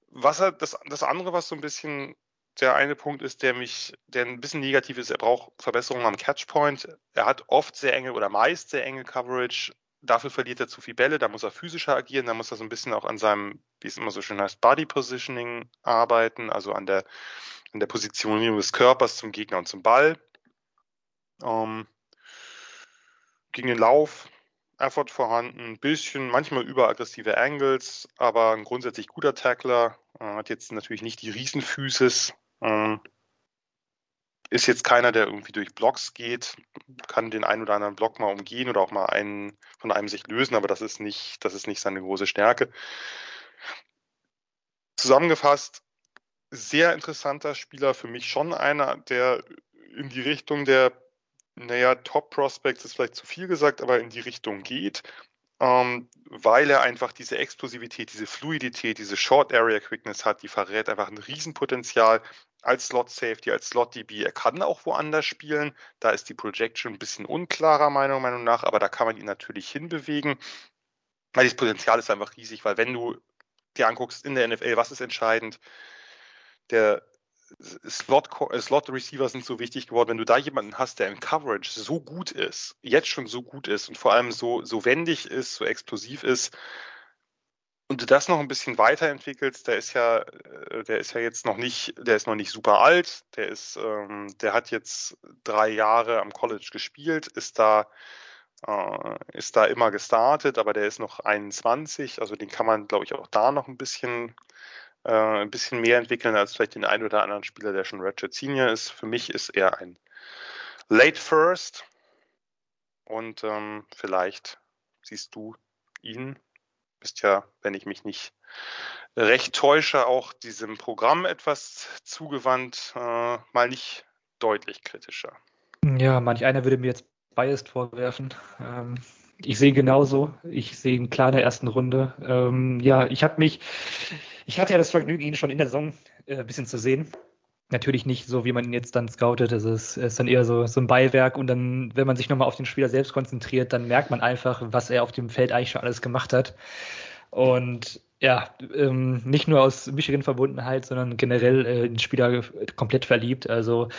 Was er, das, das andere, was so ein bisschen der eine Punkt ist, der mich, der ein bisschen negativ ist, er braucht Verbesserungen am Catchpoint. Er hat oft sehr enge oder meist sehr enge Coverage dafür verliert er zu viel Bälle, da muss er physischer agieren, da muss er so ein bisschen auch an seinem, wie es immer so schön heißt, Body Positioning arbeiten, also an der, an der Positionierung des Körpers zum Gegner und zum Ball. Ähm, gegen den Lauf, Effort vorhanden, ein bisschen, manchmal überaggressive Angles, aber ein grundsätzlich guter Tackler, äh, hat jetzt natürlich nicht die Riesenfüßes, ähm, ist jetzt keiner, der irgendwie durch Blocks geht, kann den einen oder anderen Block mal umgehen oder auch mal einen von einem sich lösen, aber das ist nicht, das ist nicht seine große Stärke. Zusammengefasst, sehr interessanter Spieler, für mich schon einer, der in die Richtung der, naja, Top Prospects ist vielleicht zu viel gesagt, aber in die Richtung geht ähm, weil er einfach diese Explosivität, diese Fluidität, diese Short Area Quickness hat, die verrät einfach ein Riesenpotenzial als Slot Safety, als Slot DB. Er kann auch woanders spielen. Da ist die Projection ein bisschen unklarer, meiner Meinung nach, aber da kann man ihn natürlich hinbewegen. Weil das Potenzial ist einfach riesig, weil wenn du dir anguckst in der NFL, was ist entscheidend? Der Slot, äh, Slot Receiver sind so wichtig geworden. Wenn du da jemanden hast, der in Coverage so gut ist, jetzt schon so gut ist und vor allem so, so wendig ist, so explosiv ist, und du das noch ein bisschen weiterentwickelst, der ist ja, äh, der ist ja jetzt noch nicht, der ist noch nicht super alt, der ist, ähm, der hat jetzt drei Jahre am College gespielt, ist da, äh, ist da immer gestartet, aber der ist noch 21, also den kann man, glaube ich, auch da noch ein bisschen äh, ein bisschen mehr entwickeln als vielleicht den einen oder anderen Spieler, der schon Ratchet Senior ist. Für mich ist er ein Late First und ähm, vielleicht siehst du ihn. Bist ja, wenn ich mich nicht recht täusche, auch diesem Programm etwas zugewandt, äh, mal nicht deutlich kritischer. Ja, manch einer würde mir jetzt biased vorwerfen. Ähm, ich sehe genauso. Ich sehe ihn klar in der ersten Runde. Ähm, ja, ich habe mich, ich hatte ja das Vergnügen, ihn schon in der Saison äh, ein bisschen zu sehen. Natürlich nicht so, wie man ihn jetzt dann scoutet. Es ist dann eher so, so ein Beiwerk und dann, wenn man sich nochmal auf den Spieler selbst konzentriert, dann merkt man einfach, was er auf dem Feld eigentlich schon alles gemacht hat. Und ja, ähm, nicht nur aus Michigan-Verbundenheit, sondern generell äh, den Spieler komplett verliebt. Also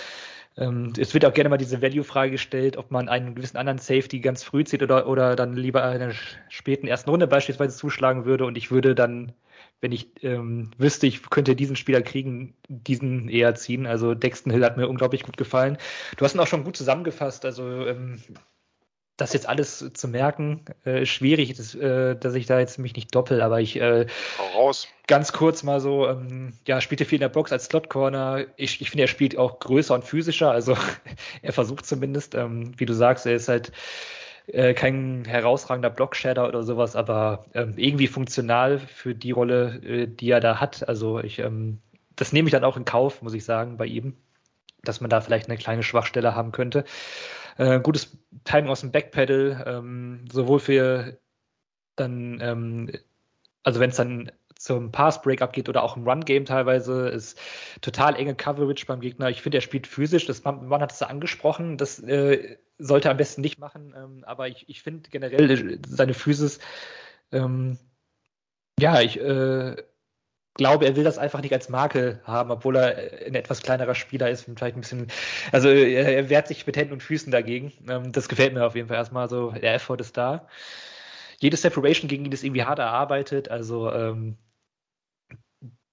ähm, es wird auch gerne mal diese Value-Frage gestellt, ob man einen gewissen anderen Safety ganz früh zieht oder, oder dann lieber in der späten ersten Runde beispielsweise zuschlagen würde. Und ich würde dann, wenn ich ähm, wüsste, ich könnte diesen Spieler kriegen, diesen eher ziehen. Also Dexton Hill hat mir unglaublich gut gefallen. Du hast ihn auch schon gut zusammengefasst. Also ähm, das jetzt alles zu merken, äh, schwierig, das, äh, dass ich da jetzt mich nicht doppel, aber ich äh, raus. ganz kurz mal so, ähm, ja, spielte viel in der Box als Slot Corner. Ich, ich finde, er spielt auch größer und physischer, also *laughs* er versucht zumindest, ähm, wie du sagst, er ist halt äh, kein herausragender Blockshader oder sowas, aber ähm, irgendwie funktional für die Rolle, äh, die er da hat. Also ich, ähm, das nehme ich dann auch in Kauf, muss ich sagen, bei ihm, dass man da vielleicht eine kleine Schwachstelle haben könnte. Äh, gutes Timing aus dem Backpedal, ähm, sowohl für dann, ähm, also wenn es dann zum Pass-Breakup geht oder auch im Run-Game teilweise, ist total enge Coverage beim Gegner. Ich finde, er spielt physisch, das, man, man hat es angesprochen, das äh, sollte er am besten nicht machen, ähm, aber ich, ich finde generell äh, seine Physis, ähm, ja, ich, äh, glaube, er will das einfach nicht als Marke haben, obwohl er ein etwas kleinerer Spieler ist vielleicht ein bisschen, also er, wehrt sich mit Händen und Füßen dagegen. Ähm, das gefällt mir auf jeden Fall erstmal so. Der Effort ist da. Jede Separation gegen ihn ist irgendwie hart erarbeitet, also ähm,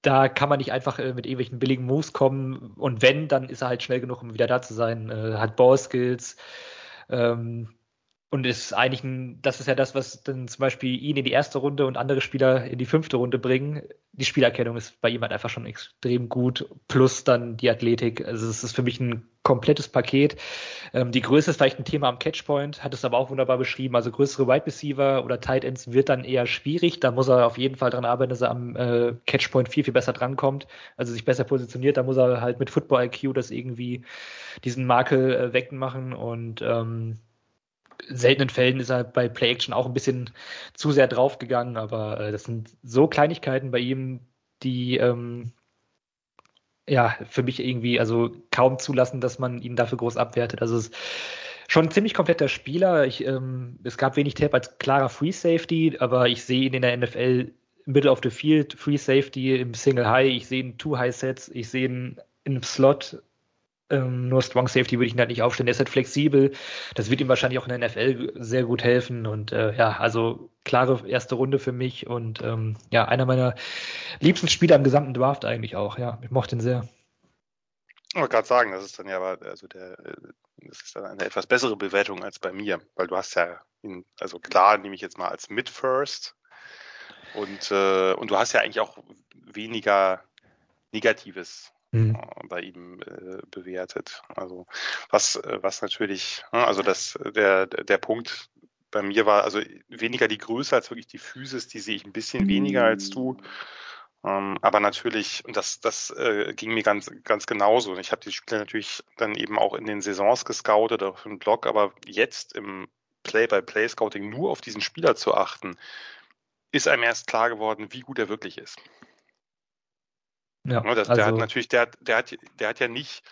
da kann man nicht einfach äh, mit irgendwelchen billigen Moves kommen und wenn, dann ist er halt schnell genug, um wieder da zu sein. Äh, hat Ball-Skills, ähm, und ist eigentlich ein, das ist ja das, was dann zum Beispiel ihn in die erste Runde und andere Spieler in die fünfte Runde bringen. Die Spielerkennung ist bei ihm halt einfach schon extrem gut, plus dann die Athletik. Also es ist für mich ein komplettes Paket. Ähm, die Größe ist vielleicht ein Thema am Catchpoint, hat es aber auch wunderbar beschrieben. Also größere Wide Receiver oder Tight Ends wird dann eher schwierig. Da muss er auf jeden Fall dran arbeiten, dass er am äh, Catchpoint viel, viel besser drankommt, also sich besser positioniert. Da muss er halt mit Football IQ das irgendwie diesen Makel äh, wegmachen und ähm, seltenen Fällen ist er bei Play Action auch ein bisschen zu sehr draufgegangen, aber äh, das sind so Kleinigkeiten bei ihm, die ähm, ja für mich irgendwie also kaum zulassen, dass man ihn dafür groß abwertet. Also es ist schon ein ziemlich kompletter Spieler. Ich, ähm, es gab wenig Tape als klarer Free Safety, aber ich sehe ihn in der NFL Middle of the Field, Free Safety im Single High, ich sehe ihn Two High Sets, ich sehe ihn im Slot ähm, nur Strong Safety würde ich ihn halt nicht aufstellen. Der ist halt flexibel. Das wird ihm wahrscheinlich auch in der NFL sehr gut helfen. Und äh, ja, also klare erste Runde für mich und ähm, ja, einer meiner liebsten Spieler im gesamten Draft eigentlich auch. Ja, ich mochte ihn sehr. Ich wollte gerade sagen, das ist dann ja aber, also der, das ist dann eine etwas bessere Bewertung als bei mir, weil du hast ja ihn, also klar nehme ich jetzt mal als Mid-First und, äh, und du hast ja eigentlich auch weniger Negatives mhm. Äh, bei ihm äh, bewertet. Also was, äh, was natürlich, ne, also das, der, der Punkt bei mir war, also weniger die Größe als wirklich die Physis, die sehe ich ein bisschen weniger als du. Ähm, aber natürlich, und das, das äh, ging mir ganz, ganz genauso. Und ich habe die Spieler natürlich dann eben auch in den Saisons gescoutet auf dem Blog, aber jetzt im Play-by-Play-Scouting nur auf diesen Spieler zu achten, ist einem erst klar geworden, wie gut er wirklich ist. Ja, ne, das, also, der hat also natürlich, der hat, der hat, der hat ja nicht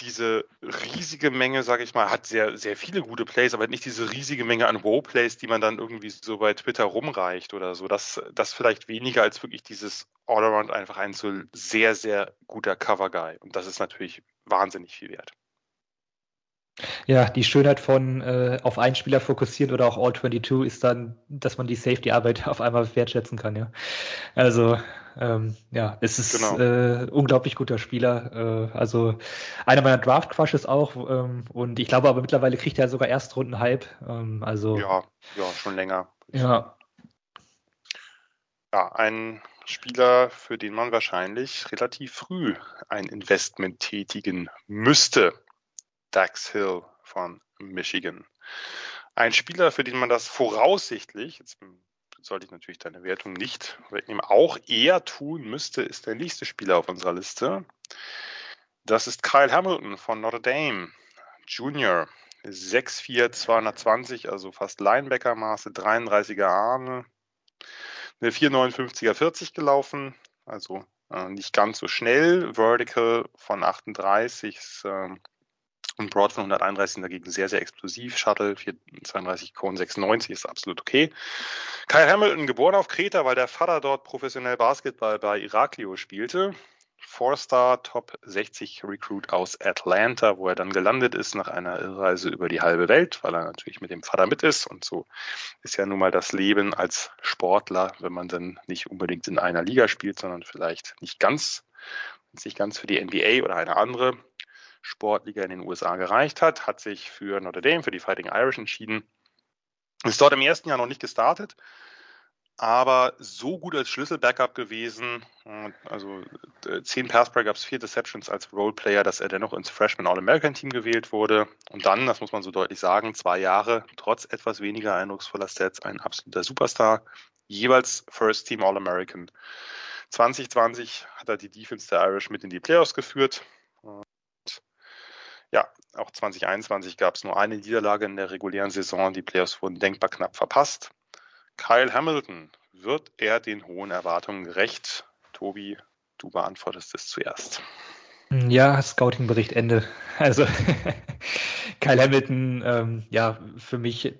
diese riesige Menge, sage ich mal, hat sehr, sehr viele gute Plays, aber nicht diese riesige Menge an Wow-Plays, die man dann irgendwie so bei Twitter rumreicht oder so. Das, das vielleicht weniger als wirklich dieses All-Around einfach ein so sehr, sehr guter Cover-Guy. Und das ist natürlich wahnsinnig viel wert. Ja, die Schönheit von äh, auf einen Spieler fokussieren oder auch All 22 ist dann, dass man die Safety-Arbeit *laughs* auf einmal wertschätzen kann, ja. Also, ähm, ja, es ist genau. äh, unglaublich guter Spieler. Äh, also einer meiner Draft-Crushes auch. Ähm, und ich glaube aber mittlerweile kriegt er sogar Erstrunden-Hype. Ähm, also, ja, ja, schon länger. Ja. Ja, ein Spieler, für den man wahrscheinlich relativ früh ein Investment tätigen müsste. Dax Hill von Michigan. Ein Spieler, für den man das voraussichtlich, jetzt sollte ich natürlich deine Wertung nicht wegnehmen, auch eher tun müsste, ist der nächste Spieler auf unserer Liste. Das ist Kyle Hamilton von Notre Dame, Junior. 6'4, 220, also fast Linebacker-Maße, 33er Arme, eine 459er 40 gelaufen, also Äh, nicht ganz so schnell. Vertical von 38 ist, äh, und Broad von 131 sind dagegen sehr, sehr explosiv. Shuttle 432, Cone 96 ist absolut okay. Kyle Hamilton, geboren auf Kreta, weil der Vater dort professionell Basketball bei Iraklio spielte. Four-Star Top 60 Recruit aus Atlanta, wo er dann gelandet ist nach einer Irreise über die halbe Welt, weil er natürlich mit dem Vater mit ist. Und so ist ja nun mal das Leben als Sportler, wenn man dann nicht unbedingt in einer Liga spielt, sondern vielleicht nicht ganz, nicht ganz für die NBA oder eine andere Sportliga in den USA gereicht hat, hat sich für Notre Dame, für die Fighting Irish entschieden. Ist dort im ersten Jahr noch nicht gestartet, aber so gut als Schlüssel-Backup gewesen. Also äh, zehn Pass-Breakups, vier Deceptions als Roleplayer, dass er dennoch ins Freshman All-American-Team gewählt wurde. Und dann, das muss man so deutlich sagen, zwei Jahre, trotz etwas weniger eindrucksvoller Stats, ein absoluter Superstar. Jeweils First Team All-American. 2020 hat er die Defense der Irish mit in die Playoffs geführt. Ja, auch 2021 gab es nur eine Niederlage in der regulären Saison. Die Playoffs wurden denkbar knapp verpasst. Kyle Hamilton, wird er den hohen Erwartungen gerecht? Tobi, du beantwortest es zuerst. Ja, Scouting-Bericht Ende. Also *laughs* Kyle Hamilton, ähm, ja, für mich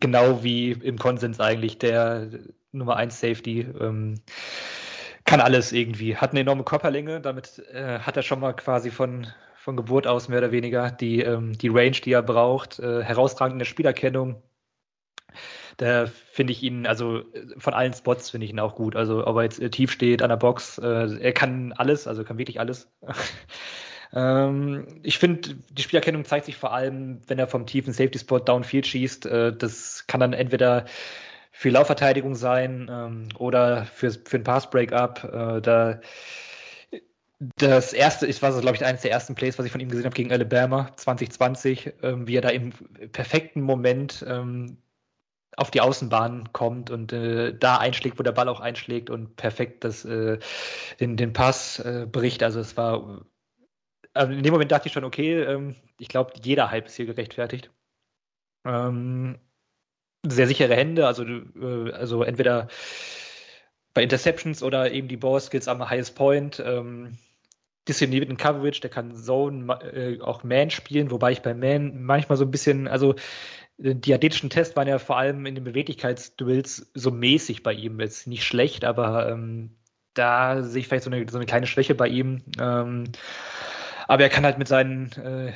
genau wie im Konsens eigentlich der Nummer 1 Safety. Ähm, kann alles irgendwie. Hat eine enorme Körperlänge, damit äh, hat er schon mal quasi von, von Geburt aus mehr oder weniger die, ähm, die Range, die er braucht. Äh, herausragend in der Spielerkennung, da finde ich ihn, also von allen Spots finde ich ihn auch gut. Also ob er jetzt äh, tief steht an der Box, äh, er kann alles, also kann wirklich alles. *laughs* ähm, ich finde, die Spielerkennung zeigt sich vor allem, wenn er vom tiefen Safety Spot downfield schießt. Äh, das kann dann entweder für Laufverteidigung sein ähm, oder für, für ein Pass-Breakup. Äh, da das erste ist, war glaube ich, eines der ersten Plays, was ich von ihm gesehen habe gegen Alabama 2020, ähm, wie er da im perfekten Moment ähm, auf die Außenbahn kommt und äh, da einschlägt, wo der Ball auch einschlägt und perfekt das, äh, den, den Pass äh, bricht. Also es war, also in dem Moment dachte ich schon, okay, ähm, ich glaube, jeder Hype ist hier gerechtfertigt. Ähm, sehr sichere Hände, also, äh, also entweder bei Interceptions oder eben die Ball Skills am highest point. Ähm, disziplinierten Coverage, der kann Zone, äh, auch Man spielen, wobei ich bei Man manchmal so ein bisschen, also die athletischen Tests waren ja vor allem in den Beweglichkeitsduells so mäßig bei ihm. Jetzt nicht schlecht, aber ähm, da sehe ich vielleicht so eine, so eine kleine Schwäche bei ihm. Ähm, aber er kann halt mit seinen äh,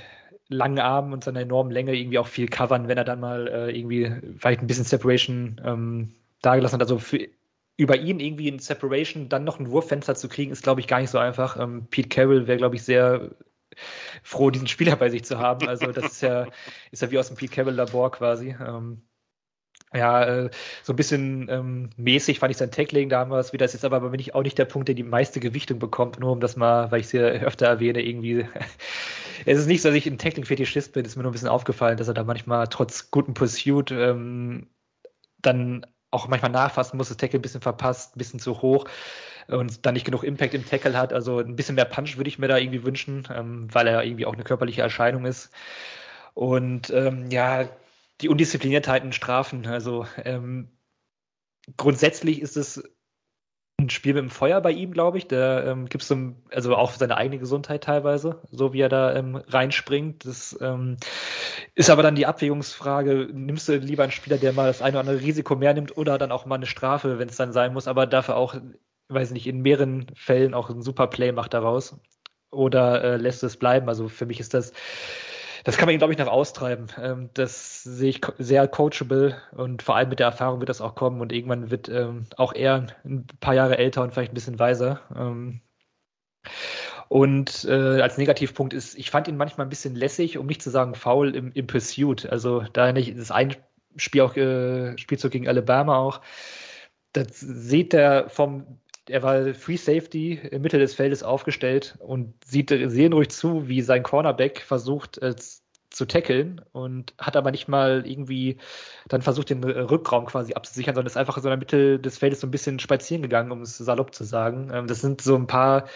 langen Armen und seiner enormen Länge irgendwie auch viel covern, wenn er dann mal äh, irgendwie vielleicht ein bisschen Separation ähm, dagelassen hat. Also für, über ihn irgendwie in Separation dann noch ein Wurffenster zu kriegen, ist, glaube ich, gar nicht so einfach. Ähm, Pete Carroll wäre, glaube ich, sehr froh, diesen Spieler bei sich zu haben. Also das ist ja, *laughs* ist ja wie aus dem Pete Carroll Labor quasi. Ähm, ja, äh, so ein bisschen ähm, mäßig fand ich sein Tackling damals wieder. Das ist aber bin ich auch nicht der Punkt, der die meiste Gewichtung bekommt, nur um das mal, weil ich es hier öfter erwähne, irgendwie. *laughs* es ist nicht so, dass ich ein Tackling-Fetischist bin, ist mir nur ein bisschen aufgefallen, dass er da manchmal trotz gutem Pursuit ähm, dann auch manchmal nachfassen muss, das Tackle ein bisschen verpasst, ein bisschen zu hoch und dann nicht genug Impact im Tackle hat. Also ein bisschen mehr Punch würde ich mir da irgendwie wünschen, ähm, weil er irgendwie auch eine körperliche Erscheinung ist. Und ähm, ja, die Undiszipliniertheit in Strafen. Also ähm, grundsätzlich ist es ein Spiel mit dem Feuer bei ihm, glaube ich. Da ähm, gibt es so, also auch seine eigene Gesundheit teilweise, so wie er da ähm, reinspringt. Das ähm, ist aber dann die Abwägungsfrage, nimmst du lieber einen Spieler, der mal das eine oder andere Risiko mehr nimmt oder dann auch mal eine Strafe, wenn es dann sein muss, aber dafür auch weiß nicht, in mehreren Fällen auch ein super Play macht daraus. Oder äh, lässt es bleiben. Also für mich ist das, das kann man glaube ich, noch austreiben. Ähm, das sehe ich sehr coachable und vor allem mit der Erfahrung wird das auch kommen und irgendwann wird ähm, auch er ein paar Jahre älter und vielleicht ein bisschen weiser. Ähm, und äh, als Negativpunkt ist, ich fand ihn manchmal ein bisschen lässig, um nicht zu sagen faul im, im Pursuit. Also da nicht das ein Spiel auch äh, Spielzug gegen Alabama auch. Das sieht er vom er war Free Safety im Mitte des Feldes aufgestellt und sieht sehen ruhig zu, wie sein Cornerback versucht äh, zu tackeln und hat aber nicht mal irgendwie dann versucht, den Rückraum quasi abzusichern, sondern ist einfach so in der Mitte des Feldes so ein bisschen spazieren gegangen, um es salopp zu sagen. Ähm, das sind so ein paar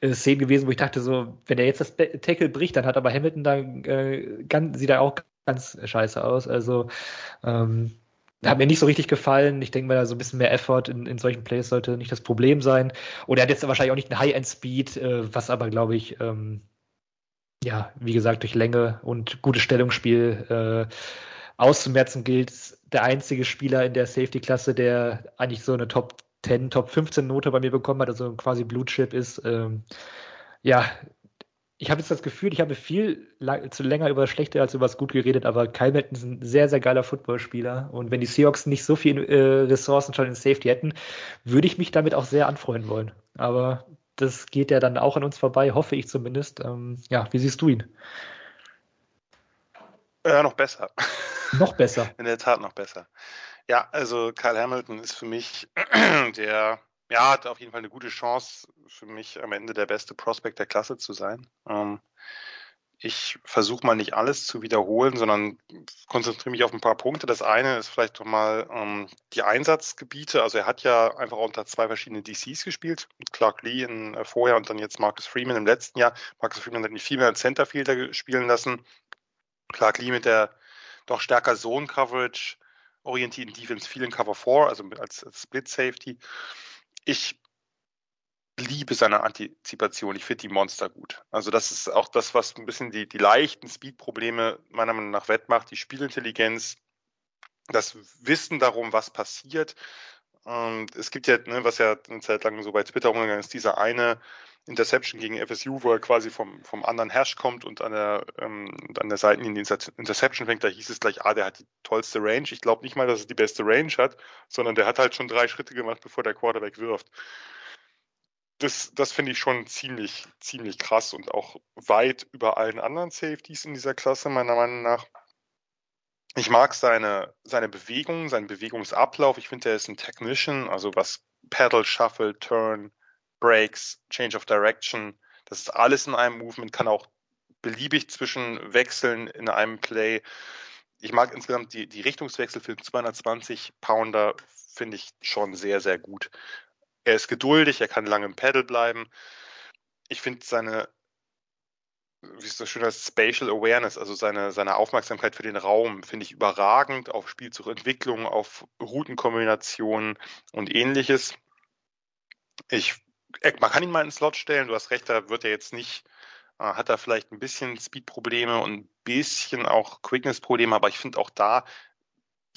äh, Szenen gewesen, wo ich dachte, so, wenn er jetzt das Tackle bricht, dann hat aber Hamilton da äh, ganz, sieht er auch ganz scheiße aus. Also ähm, hat mir nicht so richtig gefallen. Ich denke mal, so ein bisschen mehr Effort in, in solchen Plays sollte nicht das Problem sein. Und er hat jetzt wahrscheinlich auch nicht einen High-End-Speed, äh, was aber, glaube ich, ähm, ja, wie gesagt, durch Länge und gutes Stellungsspiel äh, auszumerzen gilt. Der einzige Spieler in der Safety-Klasse, der eigentlich so eine Top 10, Top 15 Note bei mir bekommen hat, also quasi Blue Chip ist. Ähm, ja, ich habe jetzt das Gefühl, ich habe viel zu länger über das Schlechte als über das Gut geredet, aber Kyle Melton ist ein sehr, sehr geiler Footballspieler. Und wenn die Seahawks nicht so viele äh, Ressourcen schon in Safety hätten, würde ich mich damit auch sehr anfreunden wollen. Aber das geht ja dann auch an uns vorbei, hoffe ich zumindest. Ähm, ja, wie siehst du ihn? Ja, noch besser. *laughs* Noch besser. In der Tat noch besser. Ja, also Kyle Hamilton ist für mich *clears throat* der ja, hat auf jeden Fall eine gute Chance, für mich am Ende der beste Prospect der Klasse zu sein. Ähm, ich versuche mal nicht alles zu wiederholen, sondern konzentriere mich auf ein paar Punkte. Das eine ist vielleicht nochmal ähm, die Einsatzgebiete. Also er hat ja einfach unter zwei verschiedenen DCs gespielt. Clark Lee in, äh, vorher und dann jetzt Marcus Freeman im letzten Jahr. Marcus Freeman hat nicht viel mehr als Centerfielder spielen lassen. Clark Lee mit der doch stärker Zone-Coverage orientierten Defense viel in Cover 4, also als, als Split Safety ich liebe seine Antizipation. Ich finde die Monster gut. Also das ist auch das, was ein bisschen die, die leichten Speed-Probleme meiner Meinung nach wettmacht. Die Spielintelligenz, das Wissen darum, was passiert. Und es gibt ja, ne, was ja eine Zeit lang so bei Twitter umgegangen ist, dieser eine Interception gegen FSU, wo er quasi vom, vom anderen Hash kommt und an der, ähm, an der Seitenlinie Interception fängt, da hieß es gleich, ah, der hat die tollste Range. Ich glaube nicht mal, dass er die beste Range hat, sondern der hat halt schon drei Schritte gemacht, bevor der Quarterback wirft. Das, das finde ich schon ziemlich, ziemlich krass und auch weit über allen anderen Safeties in dieser Klasse, meiner Meinung nach. Ich mag seine, seine Bewegung, seinen Bewegungsablauf. Ich finde, er ist ein Technician, also was Pedal, Shuffle, Turn, Breaks, Change of Direction. Das ist alles in einem Movement, kann auch beliebig zwischen wechseln in einem Play. Ich mag insgesamt die, die Richtungswechsel für 220 Pounder, finde ich schon sehr, sehr gut. Er ist geduldig, er kann lange im Pedal bleiben. Ich finde seine, wie es so schön heißt, Spatial Awareness, also seine, seine Aufmerksamkeit für den Raum, finde ich überragend auf Spielzugentwicklung, auf Routenkombinationen und ähnliches. Ich man kann ihn mal in den Slot stellen, du hast recht, da wird er jetzt nicht, äh, hat er vielleicht ein bisschen Speed-Probleme und ein bisschen auch Quickness-Probleme, aber ich finde auch da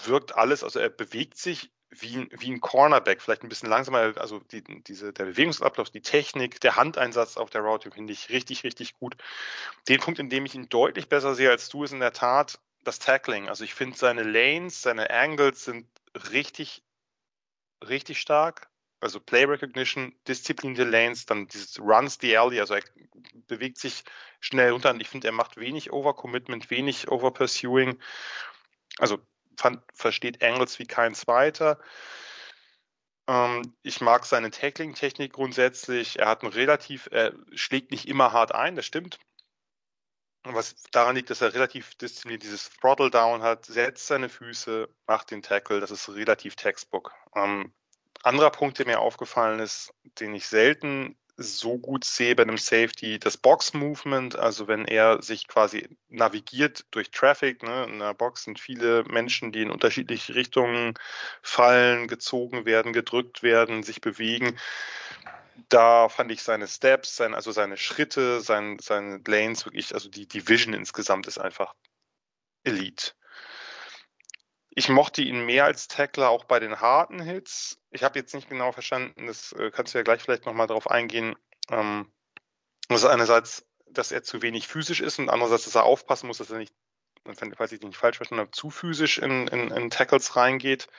wirkt alles, also er bewegt sich wie ein, wie ein Cornerback, vielleicht ein bisschen langsamer, also die, diese, der Bewegungsablauf, die Technik, der Handeinsatz auf der Route finde ich richtig, richtig gut. Den Punkt, in dem ich ihn deutlich besser sehe als du, ist in der Tat das Tackling. Also ich finde seine Lanes, seine Angles sind richtig, richtig stark also Play Recognition, disziplinierte Lanes, dann dieses Runs the Alley, also er bewegt sich schnell runter und ich finde, er macht wenig Overcommitment, wenig Overpursuing. Also fand, versteht Angles wie kein zweiter. Ähm, ich mag seine Tackling-Technik grundsätzlich. Er hat ein relativ, er schlägt nicht immer hart ein, das stimmt. Was daran liegt, dass er relativ diszipliniert dieses Throttle Down hat, setzt seine Füße, macht den Tackle, das ist relativ Textbook. Ähm, anderer Punkt, der mir aufgefallen ist, den ich selten so gut sehe bei einem Safety, das Box-Movement, also wenn er sich quasi navigiert durch Traffic, ne, in der Box sind viele Menschen, die in unterschiedliche Richtungen fallen, gezogen werden, gedrückt werden, sich bewegen. Da fand ich seine Steps, sein, also seine Schritte, sein, seine Lanes wirklich, also die, die Vision insgesamt ist einfach Elite. Ich mochte ihn mehr als Tackler auch bei den harten Hits. Ich habe jetzt nicht genau verstanden, das äh, kannst du ja gleich vielleicht nochmal drauf eingehen. Ähm, also einerseits, dass er zu wenig physisch ist und andererseits, dass er aufpassen muss, dass er nicht, falls ich nicht falsch verstanden habe, zu physisch in, in, in Tackles reingeht.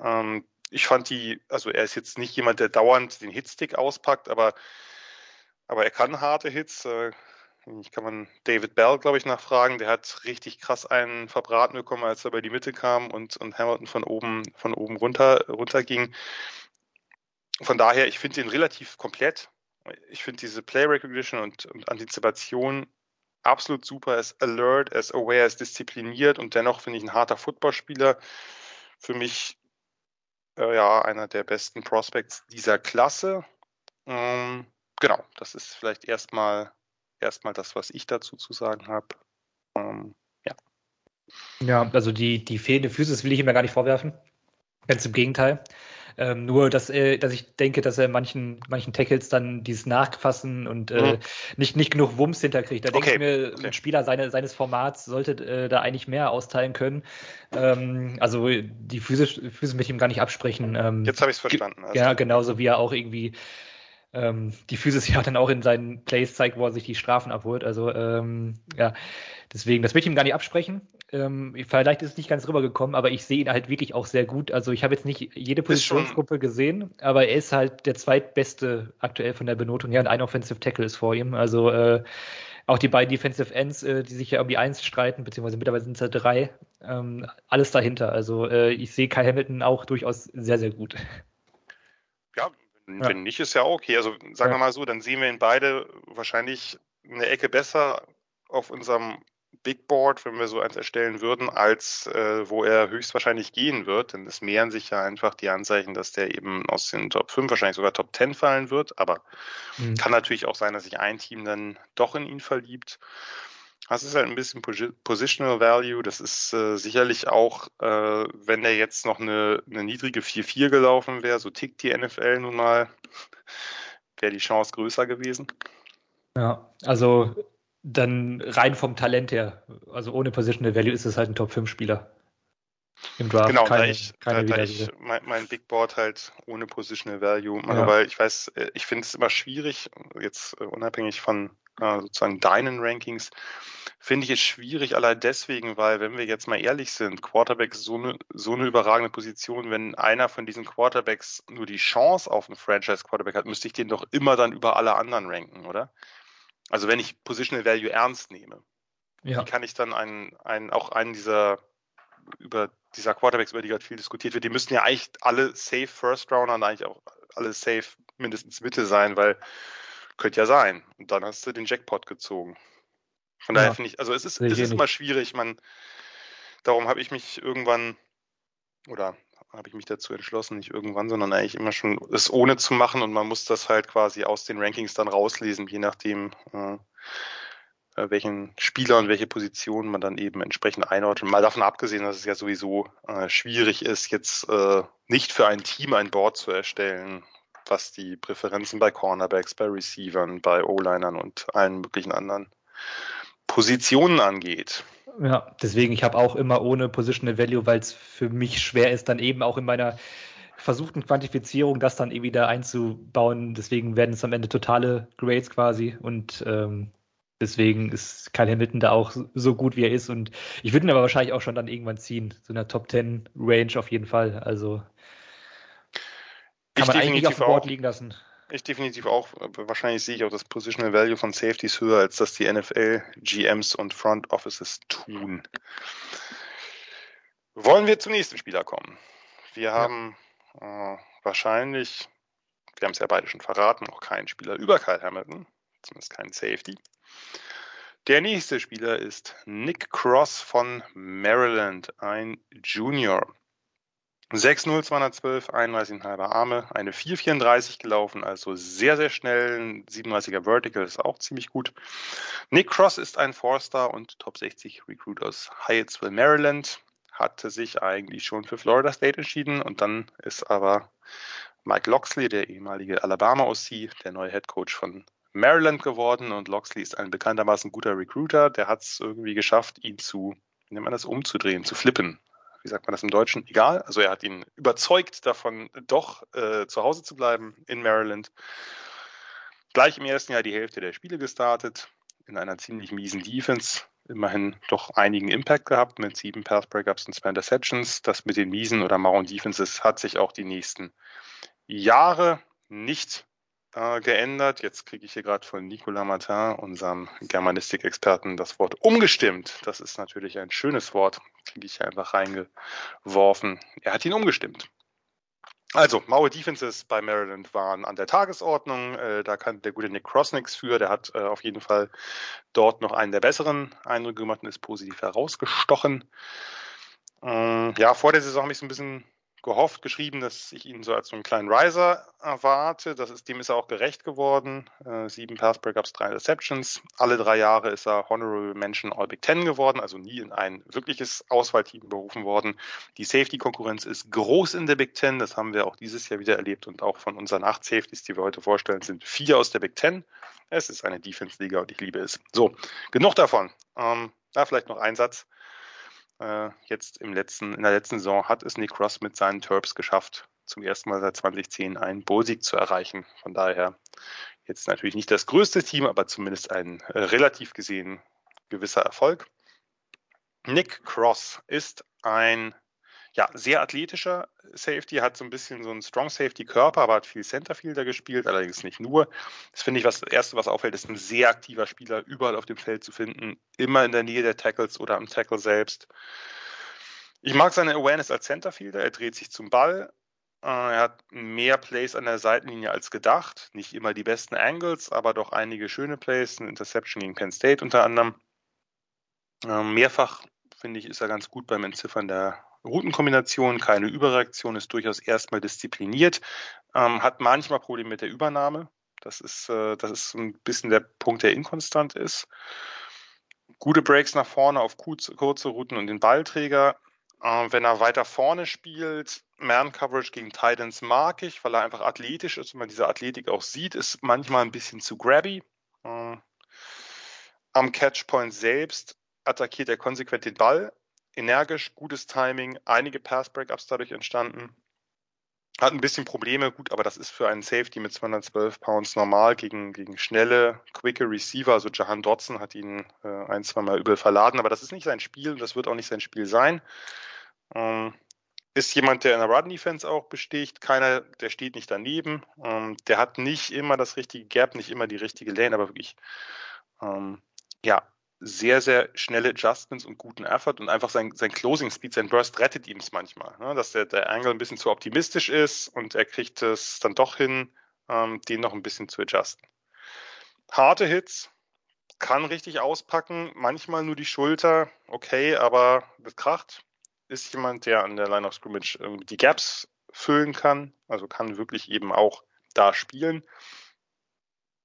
Ähm, ich fand die, also er ist jetzt nicht jemand, der dauernd den Hitstick auspackt, aber, aber er kann harte Hits. Äh, ich kann man David Bell, glaube ich, nachfragen. Der hat richtig krass einen verbraten bekommen, als er bei die Mitte kam und, und Hamilton von oben, von oben runter, runter ging. Von daher, ich finde ihn relativ komplett. Ich finde diese Play Recognition und, und Antizipation absolut super. Er ist alert, er ist aware, er ist diszipliniert und dennoch finde ich ein harter Footballspieler. Für mich äh, ja einer der besten Prospects dieser Klasse. Ähm, genau, das ist vielleicht erstmal erstmal das, was ich dazu zu sagen habe. Ähm, ja. Ja, also die, die fehlende Physis will ich ihm ja gar nicht vorwerfen. Ganz im Gegenteil. Ähm, nur, dass, äh, dass ich denke, dass er manchen, manchen Tackles dann dieses Nachfassen und äh, mhm. nicht, nicht genug Wumms hinterkriegt. Da okay. denke ich mir, okay. ein Spieler seine, seines Formats sollte äh, da eigentlich mehr austeilen können. Ähm, also die Physis, Physis mit ihm gar nicht absprechen. Ähm, Jetzt habe ich es verstanden. Also. Ja, genauso wie er auch irgendwie ähm, die Physis *laughs* ja dann auch in seinen Plays zeigt, wo er sich die Strafen abholt. Also ähm, ja, deswegen, das will ich ihm gar nicht absprechen. Ähm, vielleicht ist es nicht ganz rübergekommen, aber ich sehe ihn halt wirklich auch sehr gut. Also ich habe jetzt nicht jede Positionsgruppe gesehen, aber er ist halt der zweitbeste aktuell von der Benotung her und ein Offensive Tackle ist vor ihm. Also äh, auch die beiden Defensive Ends, äh, die sich ja um die Eins streiten, beziehungsweise mittlerweile sind es ja drei, ähm, alles dahinter. Also äh, ich sehe Kyle Hamilton auch durchaus sehr, sehr gut. Ja, wenn ja. nicht, ist ja okay. Also sagen ja. wir mal so, dann sehen wir ihn beide wahrscheinlich eine Ecke besser auf unserem Big Board, wenn wir so eins erstellen würden, als äh, wo er höchstwahrscheinlich gehen wird. Denn es mehren sich ja einfach die Anzeichen, dass der eben aus den Top 5, wahrscheinlich sogar Top 10 fallen wird. Aber mhm. kann natürlich auch sein, dass sich ein Team dann doch in ihn verliebt. Das ist halt ein bisschen Positional Value. Das ist äh, sicherlich auch, äh, wenn der jetzt noch eine, eine niedrige 4-4 gelaufen wäre, so tickt die NFL nun mal, wäre die Chance größer gewesen. Ja, also dann rein vom Talent her, also ohne Positional Value ist es halt ein Top-5-Spieler. Im Draft. Genau, keine, da ich, keine da, da ich mein, mein, Big Board halt ohne Positional Value mache, ja. weil ich weiß, äh, ich finde es immer schwierig, jetzt äh, unabhängig von äh, sozusagen deinen Rankings, finde ich es schwierig, allein deswegen, weil, wenn wir jetzt mal ehrlich sind, Quarterbacks so eine, so eine überragende Position, wenn einer von diesen Quarterbacks nur die Chance auf einen Franchise-Quarterback hat, müsste ich den doch immer dann über alle anderen ranken, oder? Also wenn ich Positional Value ernst nehme, ja. wie kann ich dann einen, einen, auch einen dieser über dieser Quarterbacks, über die gerade viel diskutiert wird, die müssten ja eigentlich alle safe First Rounder und eigentlich auch alle safe mindestens Mitte sein, weil könnte ja sein. Und dann hast du den Jackpot gezogen. Von ja. daher finde ich, also es ist, es ist immer schwierig. Man, darum habe ich mich irgendwann oder habe ich mich dazu entschlossen, nicht irgendwann, sondern eigentlich immer schon es ohne zu machen und man muss das halt quasi aus den Rankings dann rauslesen, je nachdem, äh, äh welchen Spieler und welche Position man dann eben entsprechend einordnet. Mal davon abgesehen, dass es ja sowieso äh, schwierig ist, jetzt äh, nicht für ein Team ein Board zu erstellen, was die Präferenzen bei Cornerbacks, bei Receivern, bei O-Linern und allen möglichen anderen Positionen angeht. Ja, deswegen, ich habe auch immer ohne Positional Value, weil es für mich schwer ist, dann eben auch in meiner versuchten Quantifizierung das dann irgendwie da einzubauen. Deswegen werden es am Ende totale Grades quasi und ähm, deswegen ist Kyle Hamilton da auch so gut, wie er ist und ich würde ihn aber wahrscheinlich auch schon dann irgendwann ziehen, so einer Top 10 Range auf jeden Fall. Also ich man eigentlich auf dem Board liegen lassen. Ich definitiv auch. Wahrscheinlich sehe ich auch das Positional Value von Safeties höher, als das die NFL, GMs und Front Offices tun. Wollen wir zum nächsten Spieler kommen? Wir haben äh, wahrscheinlich, wir haben es ja beide schon verraten, noch keinen Spieler über Kyle Hamilton, zumindest keinen Safety. Der nächste Spieler ist Nick Cross von Maryland, ein Junior. 6-0, 212, 31,5 Arme, eine 4,34 gelaufen, also sehr, sehr schnell. Ein 37er Vertical ist auch ziemlich gut. Nick Cross ist ein Four-Star und Top 60 Recruit aus Hyattsville, Maryland. Hatte sich eigentlich schon für Florida State entschieden und dann ist aber Mike Loxley, der ehemalige Alabama-OC, der neue Head Coach von Maryland geworden und Loxley ist ein bekanntermaßen guter Recruiter. Der hat es irgendwie geschafft, ihn zu, nennt man das, umzudrehen, zu flippen wie sagt man das im Deutschen, egal. Also er hat ihn überzeugt davon, doch äh, zu Hause zu bleiben in Maryland. Gleich im ersten Jahr die Hälfte der Spiele gestartet, in einer ziemlich miesen Defense. Immerhin doch einigen Impact gehabt mit sieben Pass Breakups und zwei Interceptions. Das mit den miesen oder mauen Defenses hat sich auch die nächsten Jahre nicht äh, geändert. Jetzt kriege ich hier gerade von Nicolas Martin, unserem Germanistik-Experten, das Wort umgestimmt. Das ist natürlich ein schönes Wort, hier einfach reingeworfen. Er hat ihn umgestimmt. Also, Maue Defenses bei Maryland waren an der Tagesordnung. Äh, da kann der gute Nick Cross nichts für. Der hat äh, auf jeden Fall dort noch einen der besseren Eindrücke gemacht und ist positiv herausgestochen. Äh, ja, vor der Saison habe ich so ein bisschen gehofft, geschrieben, dass ich ihn so als so einen kleinen Riser erwarte. Das ist, dem ist er auch gerecht geworden. Äh, sieben Pass Breakups, drei Receptions. Alle drei Jahre ist er Honorable Mention All Big Ten geworden, also nie in ein wirkliches Auswahlteam berufen worden. Die Safety-Konkurrenz ist groß in der Big Ten. Das haben wir auch dieses Jahr wieder erlebt und auch von unseren acht Safeties, die wir heute vorstellen, sind vier aus der Big Ten. Es ist eine Defense-Liga und ich liebe es. So, genug davon. Ähm, da vielleicht noch ein Satz. Äh, jetzt im letzten, in der letzten Saison hat es Nick Ross mit seinen Terps geschafft, zum ersten Mal seit 2010 einen Bowl-Sieg zu erreichen. Von daher jetzt natürlich nicht das größte Team, aber zumindest ein äh, relativ gesehen gewisser Erfolg. Nick Cross ist ein ja, sehr athletischer Safety, hat so ein bisschen so einen Strong Safety Körper, aber hat viel Centerfielder gespielt, allerdings nicht nur. Das finde ich, was das erste, was auffällt, ist ein sehr aktiver Spieler, überall auf dem Feld zu finden, immer in der Nähe der Tackles oder am Tackle selbst. Ich mag seine Awareness als Centerfielder, er dreht sich zum Ball, äh, er hat mehr Plays an der Seitenlinie als gedacht, nicht immer die besten Angles, aber doch einige schöne Plays, ein Interception gegen Penn State unter anderem. Ähm, mehrfach finde ich, ist er ganz gut beim Entziffern der Routenkombination, keine Überreaktion, ist durchaus erstmal diszipliniert, ähm, hat manchmal Probleme mit der Übernahme. Das ist, äh, das ist ein bisschen der Punkt, der inkonstant ist. Gute Breaks nach vorne auf kurze, Routen und den Ballträger. Äh, wenn er weiter vorne spielt, Man-Coverage gegen Titans mag ich, weil er einfach athletisch ist und man diese Athletik auch sieht, ist manchmal ein bisschen zu grabby. Äh, am Catchpoint selbst attackiert er konsequent den Ball, energisch, gutes Timing, einige Pass-Breakups dadurch entstanden. Hat ein bisschen Probleme, gut, aber das ist für einen Safety mit 212 Pounds normal gegen, gegen schnelle, quicke Receiver. Also Jahan Dodson hat ihn äh, ein, zwei Mal übel verladen, aber das ist nicht sein Spiel und das wird auch nicht sein Spiel sein. Ähm, ist jemand, der in der Run-Defense auch besticht. Keiner, der steht nicht daneben. Ähm, der hat nicht immer das richtige Gap, nicht immer die richtige Lane, aber wirklich, ähm, ja, sehr, sehr schnelle Adjustments und guten Effort und einfach sein, sein Closing Speed, sein Burst rettet ihm es manchmal, ne? dass der, der Angle ein bisschen zu optimistisch ist und er kriegt es dann doch hin, ähm, den noch ein bisschen zu adjusten. Harte Hits, kann richtig auspacken, manchmal nur die Schulter, okay, aber das kracht. Ist jemand, der an der Line of Scrimmage die Gaps füllen kann, also kann wirklich eben auch da spielen.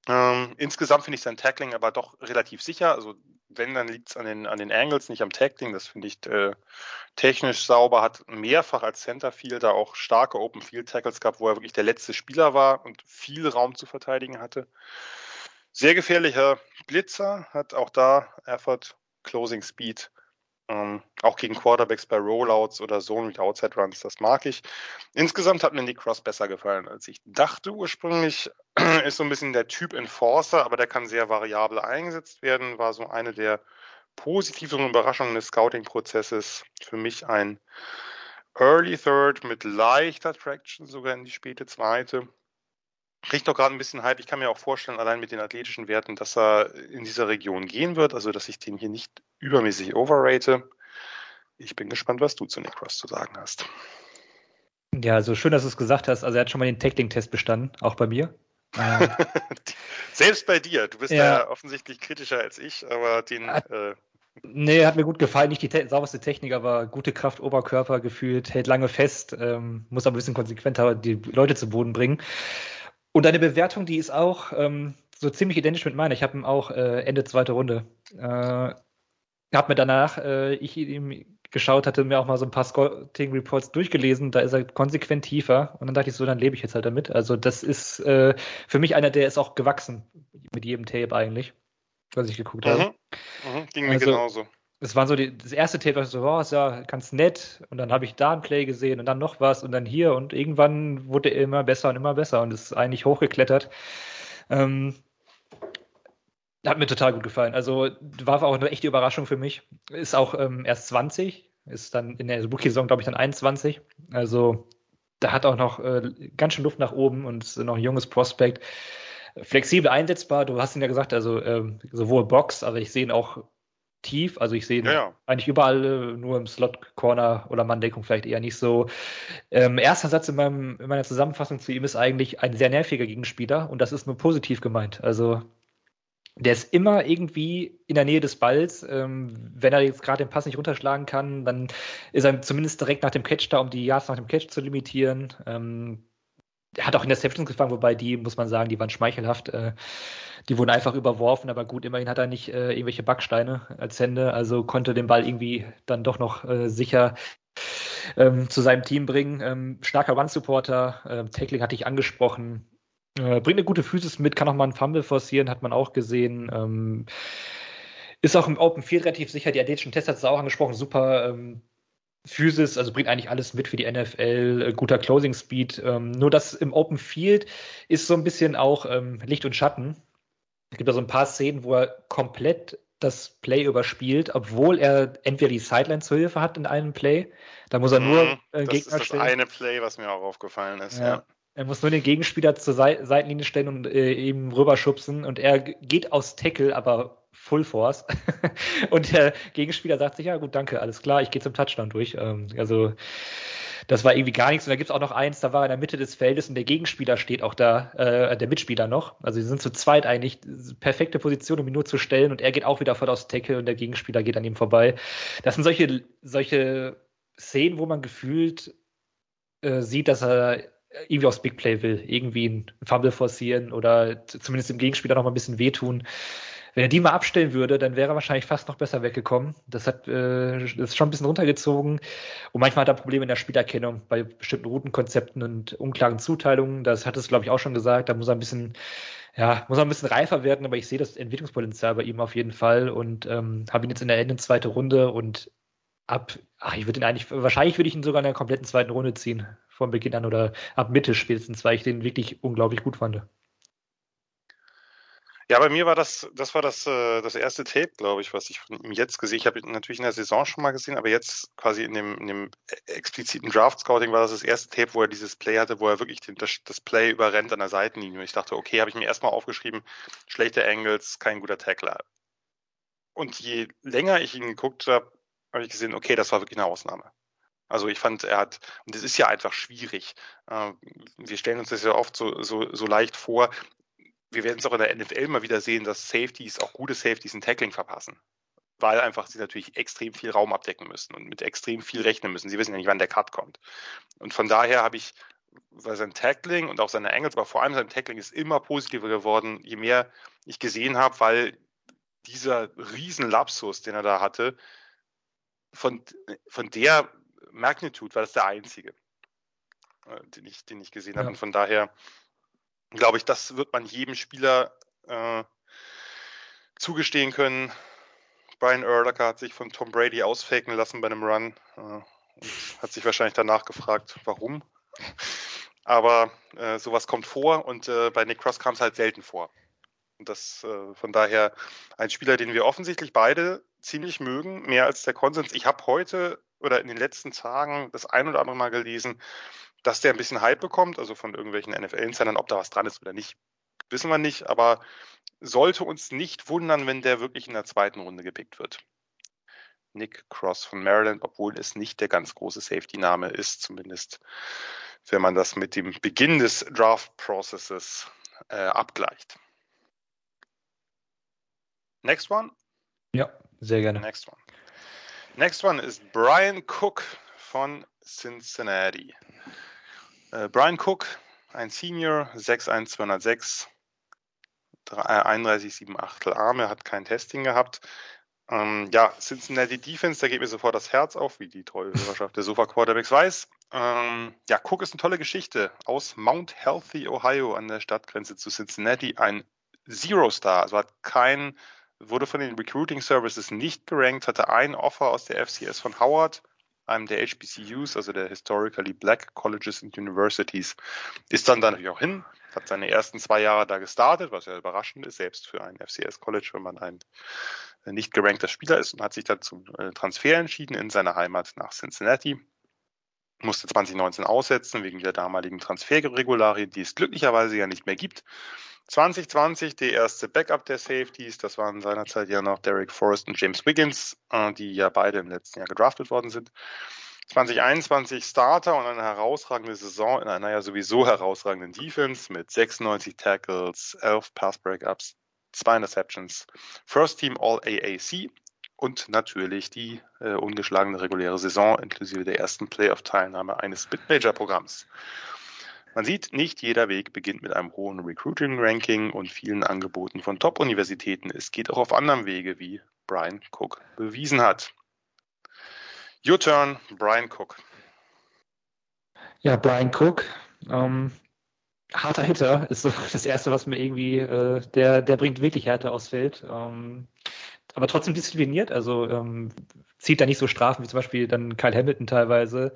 Ähm, insgesamt finde ich sein Tackling aber doch relativ sicher. Also wenn, dann liegt es an den, an den Angles, nicht am Tackling. Das finde ich äh, technisch sauber, hat mehrfach als Centerfielder auch starke Open Field Tackles gehabt, wo er wirklich der letzte Spieler war und viel Raum zu verteidigen hatte. Sehr gefährlicher Blitzer, hat auch da Effort, Closing Speed ähm, auch gegen Quarterbacks bei Rollouts oder Zone mit Outside Runs, das mag ich. Insgesamt hat mir Nick Cross besser gefallen, als ich dachte ursprünglich. *clears throat* Ist so ein bisschen der Typ Enforcer, aber der kann sehr variabel eingesetzt werden. War so eine der positiveren Überraschungen des Scouting-Prozesses. Für mich ein Early Third mit leichter Traction sogar in die späte zweite kriegt doch gerade ein bisschen Hype. Ich kann mir auch vorstellen, allein mit den athletischen Werten, dass er in dieser Region gehen wird, also dass ich den hier nicht übermäßig overrate. Ich bin gespannt, was du zu Nick Cross zu sagen hast. Ja, also schön, dass du es gesagt hast. Also er hat schon mal den Tackling-Test bestanden, auch bei mir. Äh, *laughs* Selbst bei dir. Du bist ja, ja offensichtlich kritischer als ich, aber den. Hat, äh, nee, hat mir gut gefallen. Nicht die te sauberste Technik, aber gute Kraft, Oberkörper gefühlt, hält lange fest, ähm, muss aber ein bisschen konsequenter die Leute zu Boden bringen. Und deine Bewertung, die ist auch ähm, so ziemlich identisch mit meiner. Ich habe ihn auch äh, Ende zweite Runde. Äh, habe mir danach, äh, ich ihm geschaut hatte, mir auch mal so ein paar Scouting Reports durchgelesen. Da ist er konsequent tiefer. Und dann dachte ich so, dann lebe ich jetzt halt damit. Also das ist äh, für mich einer, der ist auch gewachsen mit jedem Tape eigentlich, was ich geguckt mhm. habe. Mhm. Ging mir also, genauso es war so die, das erste Tape, was so, oh, ist ja ganz nett. Und dann habe ich da ein Play gesehen und dann noch was und dann hier. Und irgendwann wurde er immer besser und immer besser und ist eigentlich hochgeklettert. Ähm, hat mir total gut gefallen. Also war auch eine echte Überraschung für mich. Ist auch ähm, erst 20, ist dann in der Rookie-Saison, glaube ich, dann 21. Also da hat auch noch äh, ganz schön Luft nach oben und ist noch ein junges Prospekt. Flexibel einsetzbar, du hast ihn ja gesagt, also ähm, sowohl Box, aber ich sehe ihn auch tief. Also ich sehe ihn ja, ja. eigentlich überall äh, nur im Slot Corner oder Manndeckung vielleicht eher nicht so. Ähm, erster Satz in, meinem, in meiner Zusammenfassung zu ihm ist eigentlich ein sehr nerviger Gegenspieler und das ist nur positiv gemeint. Also der ist immer irgendwie in der Nähe des Balls. Ähm, wenn er jetzt gerade den Pass nicht runterschlagen kann, dann ist er zumindest direkt nach dem Catch da, um die Yards nach dem Catch zu limitieren. Ähm, hat auch Interceptions gefangen, wobei die, muss man sagen, die waren schmeichelhaft. Äh, die wurden einfach überworfen, aber gut, immerhin hat er nicht äh, irgendwelche Backsteine als Hände, also konnte den Ball irgendwie dann doch noch äh, sicher ähm, zu seinem Team bringen. Ähm, starker Run-Supporter, äh, Tackling hatte ich angesprochen, bringt eine gute Physis mit, kann auch mal einen Fumble forcieren, hat man auch gesehen. Ähm, ist auch im Open Field relativ sicher. Die athletischen Tests hat es auch angesprochen. Super ähm, Physis, also bringt eigentlich alles mit für die NFL. Äh, guter Closing Speed. Ähm, nur das im Open Field ist so ein bisschen auch ähm, Licht und Schatten. Es gibt da so ein paar Szenen, wo er komplett das Play überspielt, obwohl er entweder die Sideline zur Hilfe hat in einem Play. Da muss er nur mhm, äh, Gegner Das ist das eine Play, was mir auch aufgefallen ist. Ja. ja. Er muss nur den Gegenspieler zur Seitenlinie stellen und äh, eben rüberschubsen und er geht aus Tackle, aber Full Force. *laughs* und der Gegenspieler sagt sich, ja gut, danke, alles klar, ich gehe zum Touchdown durch. Ähm, also das war irgendwie gar nichts. Und da gibt es auch noch eins, da war er in der Mitte des Feldes und der Gegenspieler steht auch da, äh, der Mitspieler noch. Also sie sind zu zweit eigentlich perfekte Position, um ihn nur zu stellen und er geht auch wieder voll aus Tackle und der Gegenspieler geht an ihm vorbei. Das sind solche, solche Szenen, wo man gefühlt äh, sieht, dass er irgendwie aufs Big Play will, irgendwie ein Fumble forcieren oder zumindest dem Gegenspieler noch mal ein bisschen wehtun. Wenn er die mal abstellen würde, dann wäre er wahrscheinlich fast noch besser weggekommen. Das hat äh, das ist schon ein bisschen runtergezogen. Und manchmal hat er Probleme in der Spielerkennung bei bestimmten Routenkonzepten und unklaren Zuteilungen. Das hat es, glaube ich, auch schon gesagt. Da muss er ein bisschen, ja, muss er ein bisschen reifer werden, aber ich sehe das Entwicklungspotenzial bei ihm auf jeden Fall und ähm, habe ihn jetzt in der Ende zweite Runde und ab, ach, ich würde ihn eigentlich, wahrscheinlich würde ich ihn sogar in der kompletten zweiten Runde ziehen, von Beginn an oder ab Mitte spätestens, weil ich den wirklich unglaublich gut fand. Ja, bei mir war das, das war das, äh, das erste Tape, glaube ich, was ich von ihm jetzt gesehen habe. Ich habe ihn natürlich in der Saison schon mal gesehen, aber jetzt quasi in dem, in dem expliziten Draft-Scouting war das das erste Tape, wo er dieses Play hatte, wo er wirklich den, das, das Play überrennt an der Seitenlinie. Und ich dachte, okay, habe ich mir erstmal aufgeschrieben, schlechte Angles, kein guter Tackler. Und je länger ich ihn geguckt habe, habe ich gesehen, okay, das war wirklich eine Ausnahme. Also ich fand, er hat, und das ist ja einfach schwierig. Äh, wir stellen uns das ja oft so, so, so leicht vor. Wir werden es auch in der NFL mal wieder sehen, dass Safeties, auch gute Safeties, ein Tackling verpassen. Weil einfach sie natürlich extrem viel Raum abdecken müssen und mit extrem viel rechnen müssen. Sie wissen ja nicht, wann der Cut kommt. Und von daher habe ich, weil sein Tackling und auch seine Angles, aber vor allem sein Tackling ist immer positiver geworden, je mehr ich gesehen habe, weil dieser riesen Lapsus, den er da hatte, von, von der Magnitude war das der einzige, äh, den ich, den ich gesehen habe. Und von daher glaube ich, das wird man jedem Spieler äh, zugestehen können. Brian Urlacher hat sich von Tom Brady ausfaken lassen bei einem Run äh, und hat sich wahrscheinlich danach gefragt, warum. Aber äh, sowas kommt vor und äh, bei Nick Cross kam es halt selten vor. Und das äh, von daher ein Spieler, den wir offensichtlich beide ziemlich mögen, mehr als der Konsens. Ich habe heute oder in den letzten Tagen das ein oder andere Mal gelesen, dass der ein bisschen Hype bekommt, also von irgendwelchen NFL-Insidern, ob da was dran ist oder nicht, wissen wir nicht, aber sollte uns nicht wundern, wenn der wirklich in der zweiten Runde gepickt wird. Nick Cross von Maryland, obwohl es nicht der ganz große Safety-Name ist, zumindest wenn man das mit dem Beginn des Draft-Processes äh, abgleicht. Next one? Ja, sehr gerne. Next one. Next one ist Brian Cook von Cincinnati. Äh, Brian Cook, ein Senior, 6'1", 206, 31,7 Arme, hat kein Testing gehabt. Ähm, ja, Cincinnati Defense, da geht mir sofort das Herz auf, wie die treue Hörerschaft der Sofa Quarterbacks weiß. Ähm, ja, Cook ist eine tolle Geschichte aus Mount Healthy, Ohio, an der Stadtgrenze zu Cincinnati. Ein Zero Star, also hat kein wurde von den Recruiting Services nicht gerankt, hatte ein Offer aus der FCS von Howard, einem der HBCUs, also der Historically Black Colleges and Universities, ist dann da natürlich auch hin, hat seine ersten zwei Jahre da gestartet, was ja überraschend ist, selbst für ein FCS College, wenn man ein äh, nicht gerankter Spieler ist und hat sich dann zum äh, Transfer entschieden in seine Heimat nach Cincinnati. Musste 2019 aussetzen wegen der damaligen Transferregularien, die es glücklicherweise ja nicht mehr gibt. 2020 die erste Backup der Safeties, das waren seinerzeit ja noch Derek Forrest und James Wiggins, äh, die ja beide im letzten Jahr gedraftet worden sind. 2021 Starter und eine herausragende Saison in einer ja sowieso herausragenden Defense mit 96 Tackles, 11 Pass Breakups, zwei Interceptions, First Team All AAC und natürlich die äh, ungeschlagene reguläre Saison inklusive der ersten Playoff-Teilnahme eines Mid-Major-Programms. Man sieht, nicht jeder Weg beginnt mit einem hohen Recruiting-Ranking und vielen Angeboten von Top-Universitäten. Es geht auch auf anderem Wege, wie Brian Cook bewiesen hat. Your turn, Brian Cook. Ja, Brian Cook, ähm, harter Hitter ist so *laughs* das Erste, was mir irgendwie, äh, der, der bringt wirklich Härte aufs Feld. Ähm, aber trotzdem diszipliniert, also ähm, zieht da nicht so Strafen wie zum Beispiel dann Kyle Hamilton teilweise.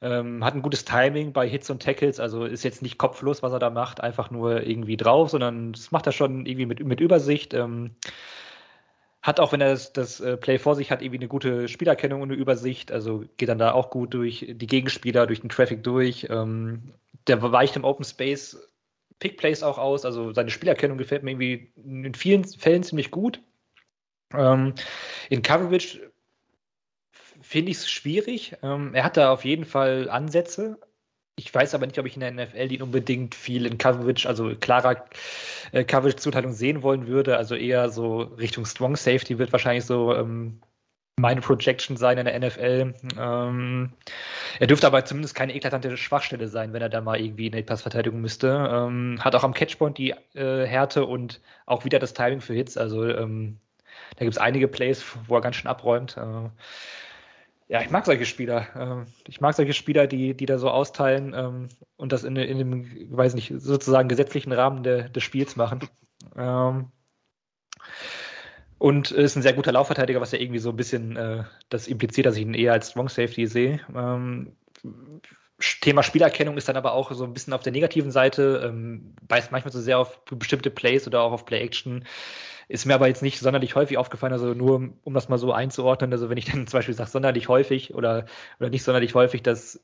Ähm, hat ein gutes Timing bei Hits und Tackles, also ist jetzt nicht kopflos, was er da macht, einfach nur irgendwie drauf, sondern das macht er schon irgendwie mit, mit Übersicht. Ähm, hat auch, wenn er das, das äh, Play vor sich hat, irgendwie eine gute Spielerkennung und eine Übersicht, also geht dann da auch gut durch die Gegenspieler, durch den Traffic durch. Ähm, der weicht im Open Space Pick Plays auch aus, also seine Spielerkennung gefällt mir irgendwie in vielen Fällen ziemlich gut. Ähm, in Coverage finde ich es schwierig. Ähm, er hat da auf jeden Fall Ansätze. Ich weiß aber nicht, ob ich in der NFL ihn unbedingt viel in Coverage, also klarer äh, Coverage-Zuteilung sehen wollen würde. Also eher so Richtung Strong Safety wird wahrscheinlich so ähm, meine Projection sein in der NFL. Ähm, er dürfte aber zumindest keine eklatante Schwachstelle sein, wenn er da mal irgendwie in die Passverteidigung müsste. Ähm, hat auch am Catchpoint die äh, Härte und auch wieder das Timing für Hits. Also ähm, da gibt es einige Plays, wo er ganz schön abräumt. Äh, ja, ich mag solche Spieler. Äh, ich mag solche Spieler, die, die da so austeilen ähm, und das in, in dem, weiß nicht, sozusagen gesetzlichen Rahmen de, des Spiels machen. Ähm, und ist ein sehr guter Laufverteidiger, was ja irgendwie so ein bisschen äh, das impliziert, dass ich ihn eher als Strong Safety sehe. Ähm, Thema Spielerkennung ist dann aber auch so ein bisschen auf der negativen Seite, ähm, beißt manchmal so sehr auf bestimmte Plays oder auch auf Play-Action. Ist mir aber jetzt nicht sonderlich häufig aufgefallen, also nur um das mal so einzuordnen. Also wenn ich *laughs* dann zum Beispiel sage, sonderlich häufig oder, oder nicht sonderlich häufig, das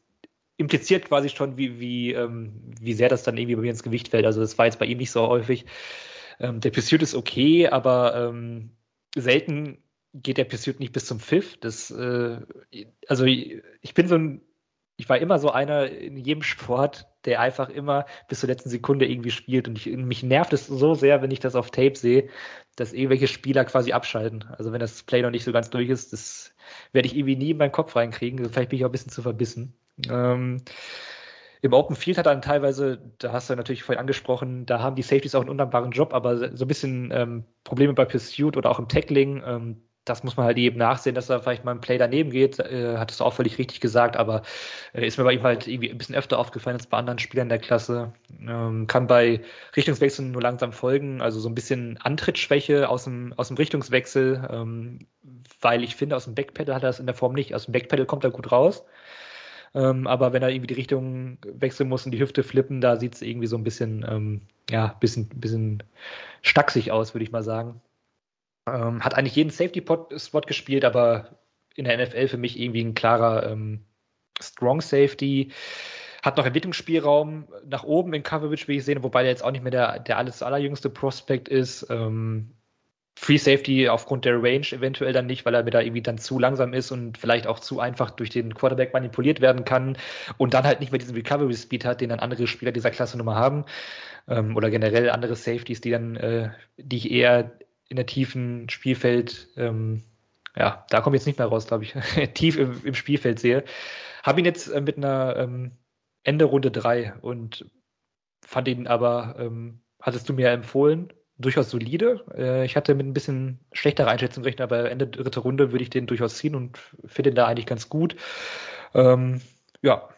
impliziert quasi schon, wie, wie, ähm, wie sehr das dann irgendwie bei mir ins Gewicht fällt. Also das war jetzt bei ihm nicht so häufig. Ähm, der Pursuit ist okay, aber ähm, selten geht der Pursuit nicht bis zum Pfiff. Das, äh, also ich bin so ein ich war immer so einer in jedem *laughs* Sport, der einfach immer bis zur letzten Sekunde irgendwie spielt. Und ich, mich nervt es so sehr, wenn ich das auf Tape sehe, dass irgendwelche Spieler quasi abschalten. Also wenn das Play noch nicht so ganz durch ist, das werde ich irgendwie nie in meinen Kopf reinkriegen. Also vielleicht bin ich auch ein bisschen zu verbissen. Ähm, Im Open Field hat dann teilweise, da hast du natürlich vorhin angesprochen, da haben die Safeties auch einen undankbaren Job, aber so ein bisschen ähm, Probleme bei Pursuit oder auch im Tackling. Ähm, das muss man halt eben nachsehen, dass er vielleicht mal ein Play daneben geht. Äh, hattest du auch völlig richtig gesagt, aber äh, ist mir bei ihm halt irgendwie ein bisschen öfter aufgefallen als bei anderen Spielern der Klasse. Ähm, kann bei Richtungswechseln nur langsam folgen, also so ein bisschen Antrittsschwäche aus dem, aus dem Richtungswechsel, ähm, weil ich finde, aus dem Backpedal hat er das in der Form nicht. Aus dem Backpedal kommt er gut raus. Ähm, aber wenn er irgendwie die Richtung wechseln muss und die Hüfte flippen, da sieht es irgendwie so ein bisschen, ähm, ja, bisschen, bisschen stacksig aus, würde ich mal sagen. Ähm, hat eigentlich jeden Safety-Spot gespielt, aber in der NFL für mich irgendwie ein klarer ähm, Strong Safety. Hat noch Entwicklungsspielraum nach oben in Coverage, wie ich sehe, wobei der jetzt auch nicht mehr der, der alles allerjüngste Prospect ist. Ähm, Free Safety aufgrund der Range eventuell dann nicht, weil er mir da irgendwie dann zu langsam ist und vielleicht auch zu einfach durch den Quarterback manipuliert werden kann und dann halt nicht mehr diesen Recovery Speed hat, den dann andere Spieler dieser Klasse Nummer haben ähm, oder generell andere Safeties, die dann, äh, die ich eher in der tiefen Spielfeld, ähm, ja, da komme ich jetzt nicht mehr raus, glaube ich, *laughs* tief im, im, Spielfeld sehe. Habe ihn jetzt äh, mit einer ähm, Ende Runde 3 und fand ihn aber, ähm, hattest du mir empfohlen, durchaus solide. Äh, ich hatte mit ein bisschen schlechterer Einschätzung gerechnet, aber Ende dritte Runde würde ich den durchaus ziehen und finde ihn da eigentlich ganz gut. Ähm, ja,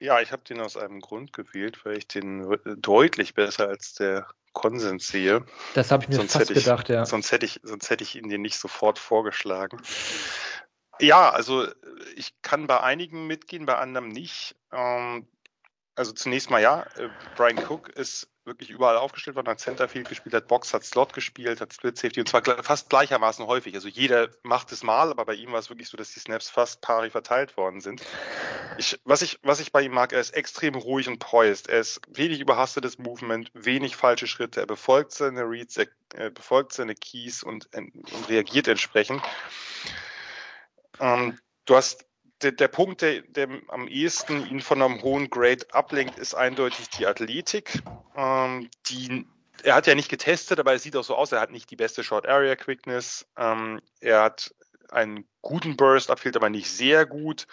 Ja, ich habe den aus einem Grund gewählt, weil ich den deutlich besser als der Konsens sehe. Das habe ich mir sonst fast ich, gedacht, ja. Sonst hätte ich, sonst hätte ich ihn dir nicht sofort vorgeschlagen. Ja, also ich kann bei einigen mitgehen, bei anderen nicht. Ähm, also zunächst mal ja, äh, Brian Cook ist wirklich überall aufgestellt worden, hat Centerfield gespielt, hat Box, hat Slot gespielt, hat Split Safety und zwar fast gleichermaßen häufig. Also jeder macht es mal, aber bei ihm war es wirklich so, dass die Snaps fast pari verteilt worden sind. Ich, was, ich, was ich bei ihm mag, er ist extrem ruhig und poised. Er ist wenig überhastetes Movement, wenig falsche Schritte. Er befolgt seine Reads, er, er befolgt seine Keys und, und reagiert entsprechend. Ähm, du hast der, der Punkt, der, der am ehesten ihn von einem hohen Grade ablenkt, ist eindeutig die Athletik. Ähm, die, er hat ja nicht getestet, aber es sieht auch so aus, er hat nicht die beste Short Area Quickness. Ähm, er hat einen guten Burst, abfehlt aber nicht sehr gut.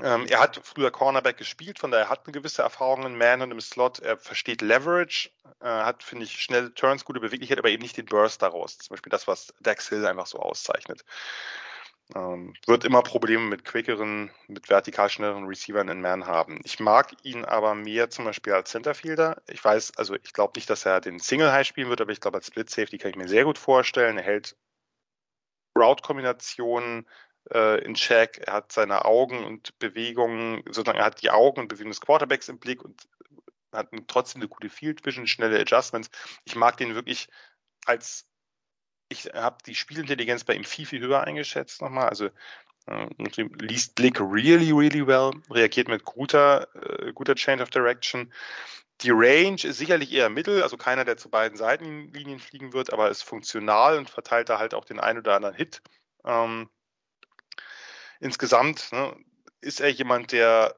Ähm, er hat früher Cornerback gespielt, von daher hat er eine gewisse Erfahrung in Man und im Slot. Er versteht Leverage, äh, hat, finde ich, schnelle Turns, gute Beweglichkeit, aber eben nicht den Burst daraus. Zum Beispiel das, was Dax Hill einfach so auszeichnet. Ähm, wird immer Probleme mit quickeren, mit vertikal schnelleren Receivern in Man haben. Ich mag ihn aber mehr zum Beispiel als Centerfielder. Ich weiß, also ich glaube nicht, dass er den Single High spielen wird, aber ich glaube als Split Safety kann ich mir sehr gut vorstellen. Er hält Route-Kombinationen äh, in Check, er hat seine Augen und Bewegungen, sozusagen er hat die Augen und Bewegungen des Quarterbacks im Blick und hat trotzdem eine gute Field Vision, schnelle Adjustments. Ich mag den wirklich als ich habe die Spielintelligenz bei ihm viel, viel höher eingeschätzt nochmal. Also äh, liest Blick really, really well, reagiert mit guter, äh, guter Change of Direction. Die Range ist sicherlich eher mittel, also keiner, der zu beiden Seitenlinien fliegen wird, aber ist funktional und verteilt da halt auch den einen oder anderen Hit. Ähm, insgesamt ne, ist er jemand, der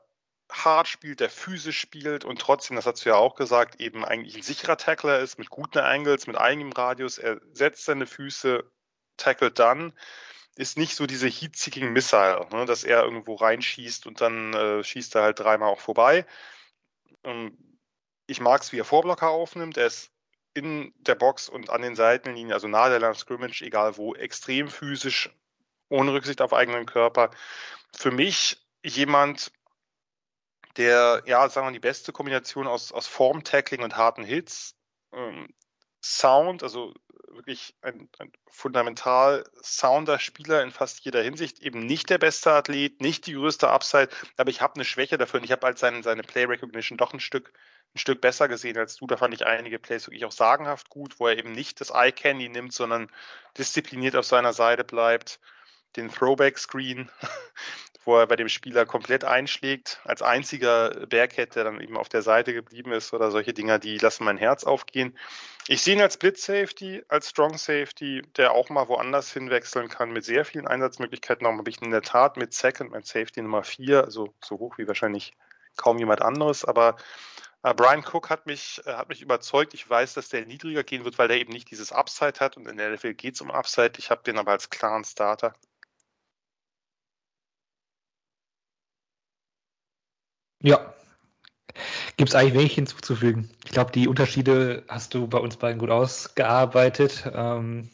hart spielt, der physisch spielt und trotzdem, das hast du ja auch gesagt, eben eigentlich ein sicherer Tackler ist, mit guten Angles, mit eigenem Radius. Er setzt seine Füße, tackelt dann, ist nicht so diese Heat-Seeking Missile, ne, dass er irgendwo reinschießt und dann äh, schießt er halt dreimal auch vorbei. Ähm, ich mag es, wie er Vorblocker aufnimmt. Er ist in der Box und an den Seitenlinien, also nahe der Line Scrimmage, egal wo, extrem physisch, ohne Rücksicht auf eigenen Körper. Für mich jemand, der, ja, sagen wir, die beste Kombination aus, aus Form-Tackling und harten Hits. Ähm, Sound, also wirklich ein, ein fundamental sounder Spieler in fast jeder Hinsicht, eben nicht der beste Athlet, nicht die größte Upside, aber ich habe eine Schwäche dafür und ich habe halt seine, seine Play Recognition doch ein Stück, ein Stück besser gesehen als du. Da fand ich einige Plays wirklich auch sagenhaft gut, wo er eben nicht das Eye Candy nimmt, sondern diszipliniert auf seiner Seite bleibt, den Throwback Screen *laughs* wo er bei dem Spieler komplett einschlägt, als einziger Bearcat, der dann eben auf der Seite geblieben ist oder solche Dinger, die lassen mein Herz aufgehen. Ich sehe ihn als Blitz Safety, als Strong Safety, der auch mal woanders hinwechseln kann, mit sehr vielen Einsatzmöglichkeiten. Darum habe ich in der Tat mit Second, mein Safety Nummer 4, also so hoch wie wahrscheinlich kaum jemand anderes, aber äh, Brian Cook hat mich, äh, hat mich überzeugt. Ich weiß, dass der niedriger gehen wird, weil der eben nicht dieses Upside hat und in der NFL geht es um Upside. Ich habe den aber als klaren Starter. Ja. Gibt es eigentlich wenig hinzuzufügen. Ich glaube, die Unterschiede hast du bei uns beiden gut ausgearbeitet. Ähm,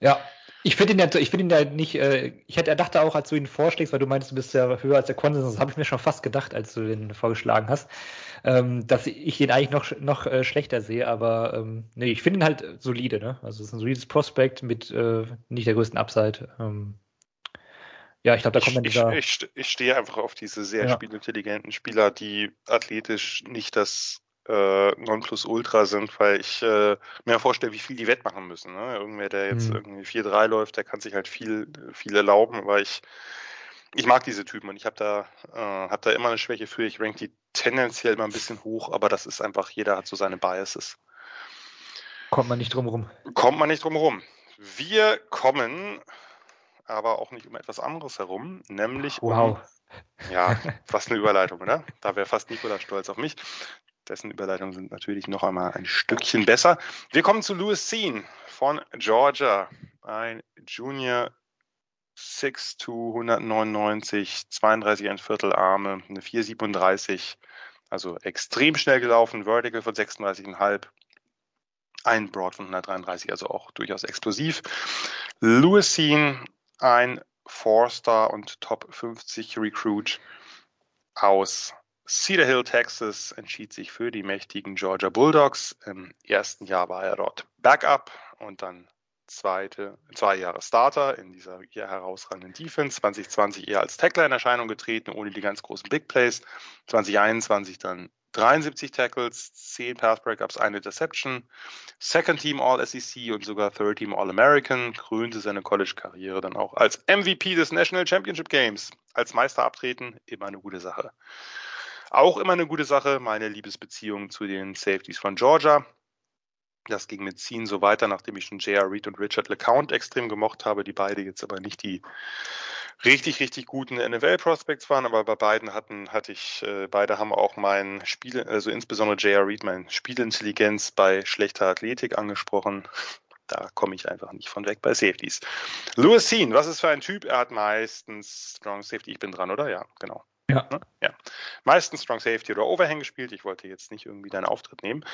ja, ich finde ihn ja, ich finde ihn ja nicht, äh, ich hätte, er dachte auch, als du ihn vorschlägst, weil du meinst, du bist ja höher als der Konsens, das habe ich mir schon fast gedacht, als du den vorgeschlagen hast, ähm, dass ich ihn eigentlich noch, noch äh, schlechter sehe, aber ähm, nee, ich finde ihn halt solide, ne? Also es ist ein solides Prospekt mit äh, nicht der größten Upside. Ähm, ja, ich glaube, da kommt man dieser... Ich, ich, ich stehe einfach auf diese sehr ja. spielintelligenten Spieler, die athletisch nicht das äh, Nonplusultra sind, weil ich äh, mir vorstelle, wie viel die wettmachen müssen. Ne? Irgendwer, der jetzt hm. irgendwie 4-3 läuft, der kann sich halt viel, viel erlauben, aber ich, ich mag diese Typen und ich habe da, äh, hab da immer eine Schwäche für. Ich rank die tendenziell immer ein bisschen hoch, aber das ist einfach, jeder hat so seine Biases. Kommt man nicht drum rum. Kommt man nicht drum rum. Wir kommen aber auch nicht um etwas anderes herum, nämlich wow. um. Ja, *laughs* fast eine Überleitung, oder? Da wäre fast Nikola stolz auf mich. Dessen Überleitungen sind natürlich noch einmal ein Stückchen besser. Wir kommen zu Louis Sean von Georgia. Ein Junior 6 to 199, 32 ein Viertel Arme, eine 437, also extrem schnell gelaufen, Vertical von 36,5, ein Broad von 133, also auch durchaus explosiv. Louis Sean ein Four-Star und Top 50 Recruit aus Cedar Hill, Texas, entschied sich für die mächtigen Georgia Bulldogs. Im ersten Jahr war er dort Backup und dann zweite, zwei Jahre Starter in dieser hier herausragenden Defense. 2020 eher als Tackler in Erscheinung getreten, ohne die ganz großen Big Plays. 2021 dann 73 Tackles, 10 Pass Breakups, eine Interception, Second Team All SEC und sogar Third Team All American, krönte seine College-Karriere dann auch als MVP des National Championship Games. Als Meister abtreten, immer eine gute Sache. Auch immer eine gute Sache, meine Liebesbeziehung zu den Safeties von Georgia. Das ging mit Ziehen so weiter, nachdem ich schon J.R. Reed und Richard LeCount extrem gemocht habe, die beide jetzt aber nicht die richtig, richtig guten NFL-Prospects waren, aber bei beiden hatten, hatte ich, äh, beide haben auch mein Spiel, also insbesondere J.R. Reed, mein Spielintelligenz bei schlechter Athletik angesprochen. Da komme ich einfach nicht von weg bei Safeties. Louis Sean, was ist für ein Typ? Er hat meistens Strong Safety. Ich bin dran, oder? Ja, genau. Ja. Ne? ja. Meistens Strong Safety oder Overhang gespielt. Ich wollte jetzt nicht irgendwie deinen Auftritt nehmen.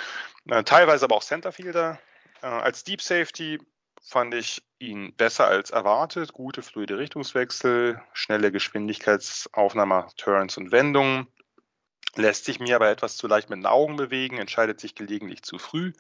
Äh, teilweise aber auch Centerfielder. Äh, als Deep Safety fand ich ihn besser als erwartet. Gute fluide Richtungswechsel, schnelle Geschwindigkeitsaufnahme, Turns und Wendungen. Lässt sich mir aber etwas zu leicht mit den Augen bewegen, entscheidet sich gelegentlich zu früh.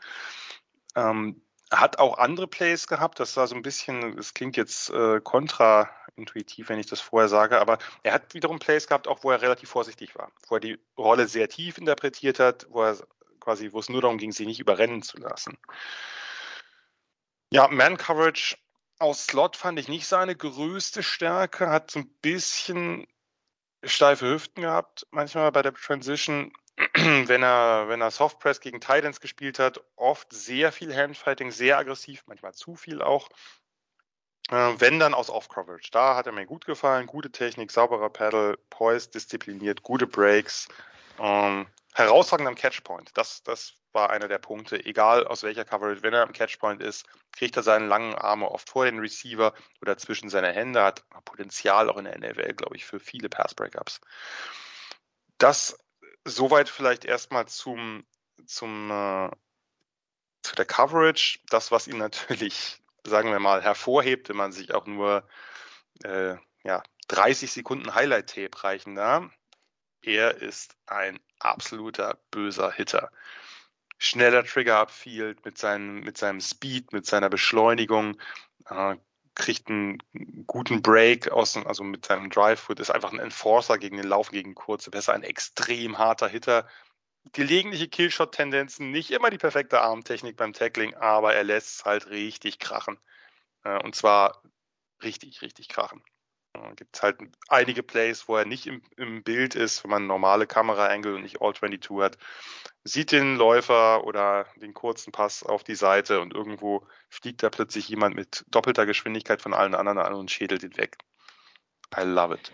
Ähm, hat auch andere Plays gehabt. Das war so ein bisschen, es klingt jetzt äh, kontraintuitiv, wenn ich das vorher sage, aber er hat wiederum Plays gehabt, auch wo er relativ vorsichtig war, wo er die Rolle sehr tief interpretiert hat, wo er quasi, wo es nur darum ging, sie nicht überrennen zu lassen. Ja, Man Coverage aus Slot fand ich nicht seine größte Stärke, hat so ein bisschen steife Hüften gehabt, manchmal bei der Transition, *clears throat* wenn er, wenn er Softpress gegen Titans gespielt hat, oft sehr viel Handfighting, sehr aggressiv, manchmal zu viel auch. Äh, wenn dann aus Off-Coverage. Da hat er mir gut gefallen, gute Technik, sauberer Paddle, poised, diszipliniert, gute Breaks, ähm, herausragend am Catchpoint. Das, das war einer der Punkte. Egal aus welcher Coverage, wenn er am Catchpoint ist, kriegt er seine langen Arme oft vor den Receiver oder zwischen seine Hände, hat Potenzial auch in der NFL, glaube ich, für viele Pass-Breakups. Das soweit vielleicht erstmal zum, zum äh, zu der Coverage. Das, was ihn natürlich, sagen wir mal, hervorhebt, wenn man sich auch nur äh, ja, 30 Sekunden Highlight-Tape reichen da. Er ist ein absoluter böser Hitter. Schneller Trigger-Upfield mit seinem, mit seinem Speed, mit seiner Beschleunigung, äh, kriegt einen guten Break aus, also mit seinem Drive-Foot, ist einfach ein Enforcer gegen den Lauf, gegen kurze Besser, ein extrem harter Hitter. Gelegentliche Killshot-Tendenzen, nicht immer die perfekte Armtechnik beim Tackling, aber er lässt es halt richtig krachen. Äh, und zwar richtig, richtig krachen. Äh, Gibt es halt einige Plays, wo er nicht im, im Bild ist, wenn man normale Kamera-Angle und nicht All-22 hat. Sieht den Läufer oder den kurzen Pass auf die Seite und irgendwo fliegt da plötzlich jemand mit doppelter Geschwindigkeit von allen anderen an und schädelt ihn weg. I love it.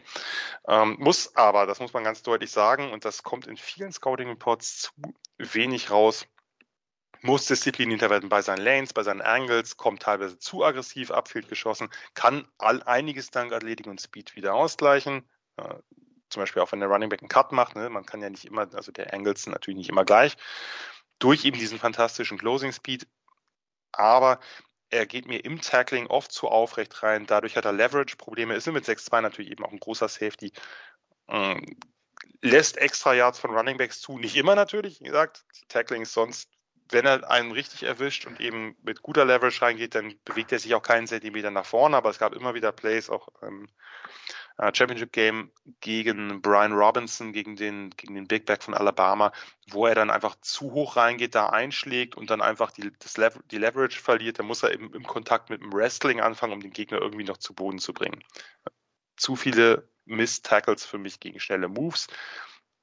Ähm, muss aber, das muss man ganz deutlich sagen, und das kommt in vielen Scouting Reports zu wenig raus, muss disziplinierter werden bei seinen Lanes, bei seinen Angles, kommt teilweise zu aggressiv, Upfield geschossen, kann all, einiges dank Athletik und Speed wieder ausgleichen. Äh, zum Beispiel auch wenn der Running Back einen Cut macht, ne? man kann ja nicht immer, also der Angles sind natürlich nicht immer gleich, durch eben diesen fantastischen Closing Speed. Aber er geht mir im Tackling oft zu aufrecht rein. Dadurch hat er Leverage-Probleme. Ist mit 6-2 natürlich eben auch ein großer Safety. Ähm, lässt extra Yards von Running Backs zu. Nicht immer natürlich, wie gesagt. Tackling ist sonst wenn er einen richtig erwischt und eben mit guter Leverage reingeht, dann bewegt er sich auch keinen Zentimeter nach vorne. Aber es gab immer wieder Plays, auch im äh, Championship Game gegen Brian Robinson, gegen den, gegen den Big Back von Alabama, wo er dann einfach zu hoch reingeht, da einschlägt und dann einfach die, das Lever die Leverage verliert. Dann muss er eben im Kontakt mit dem Wrestling anfangen, um den Gegner irgendwie noch zu Boden zu bringen. Zu viele Miss-Tackles für mich gegen schnelle Moves.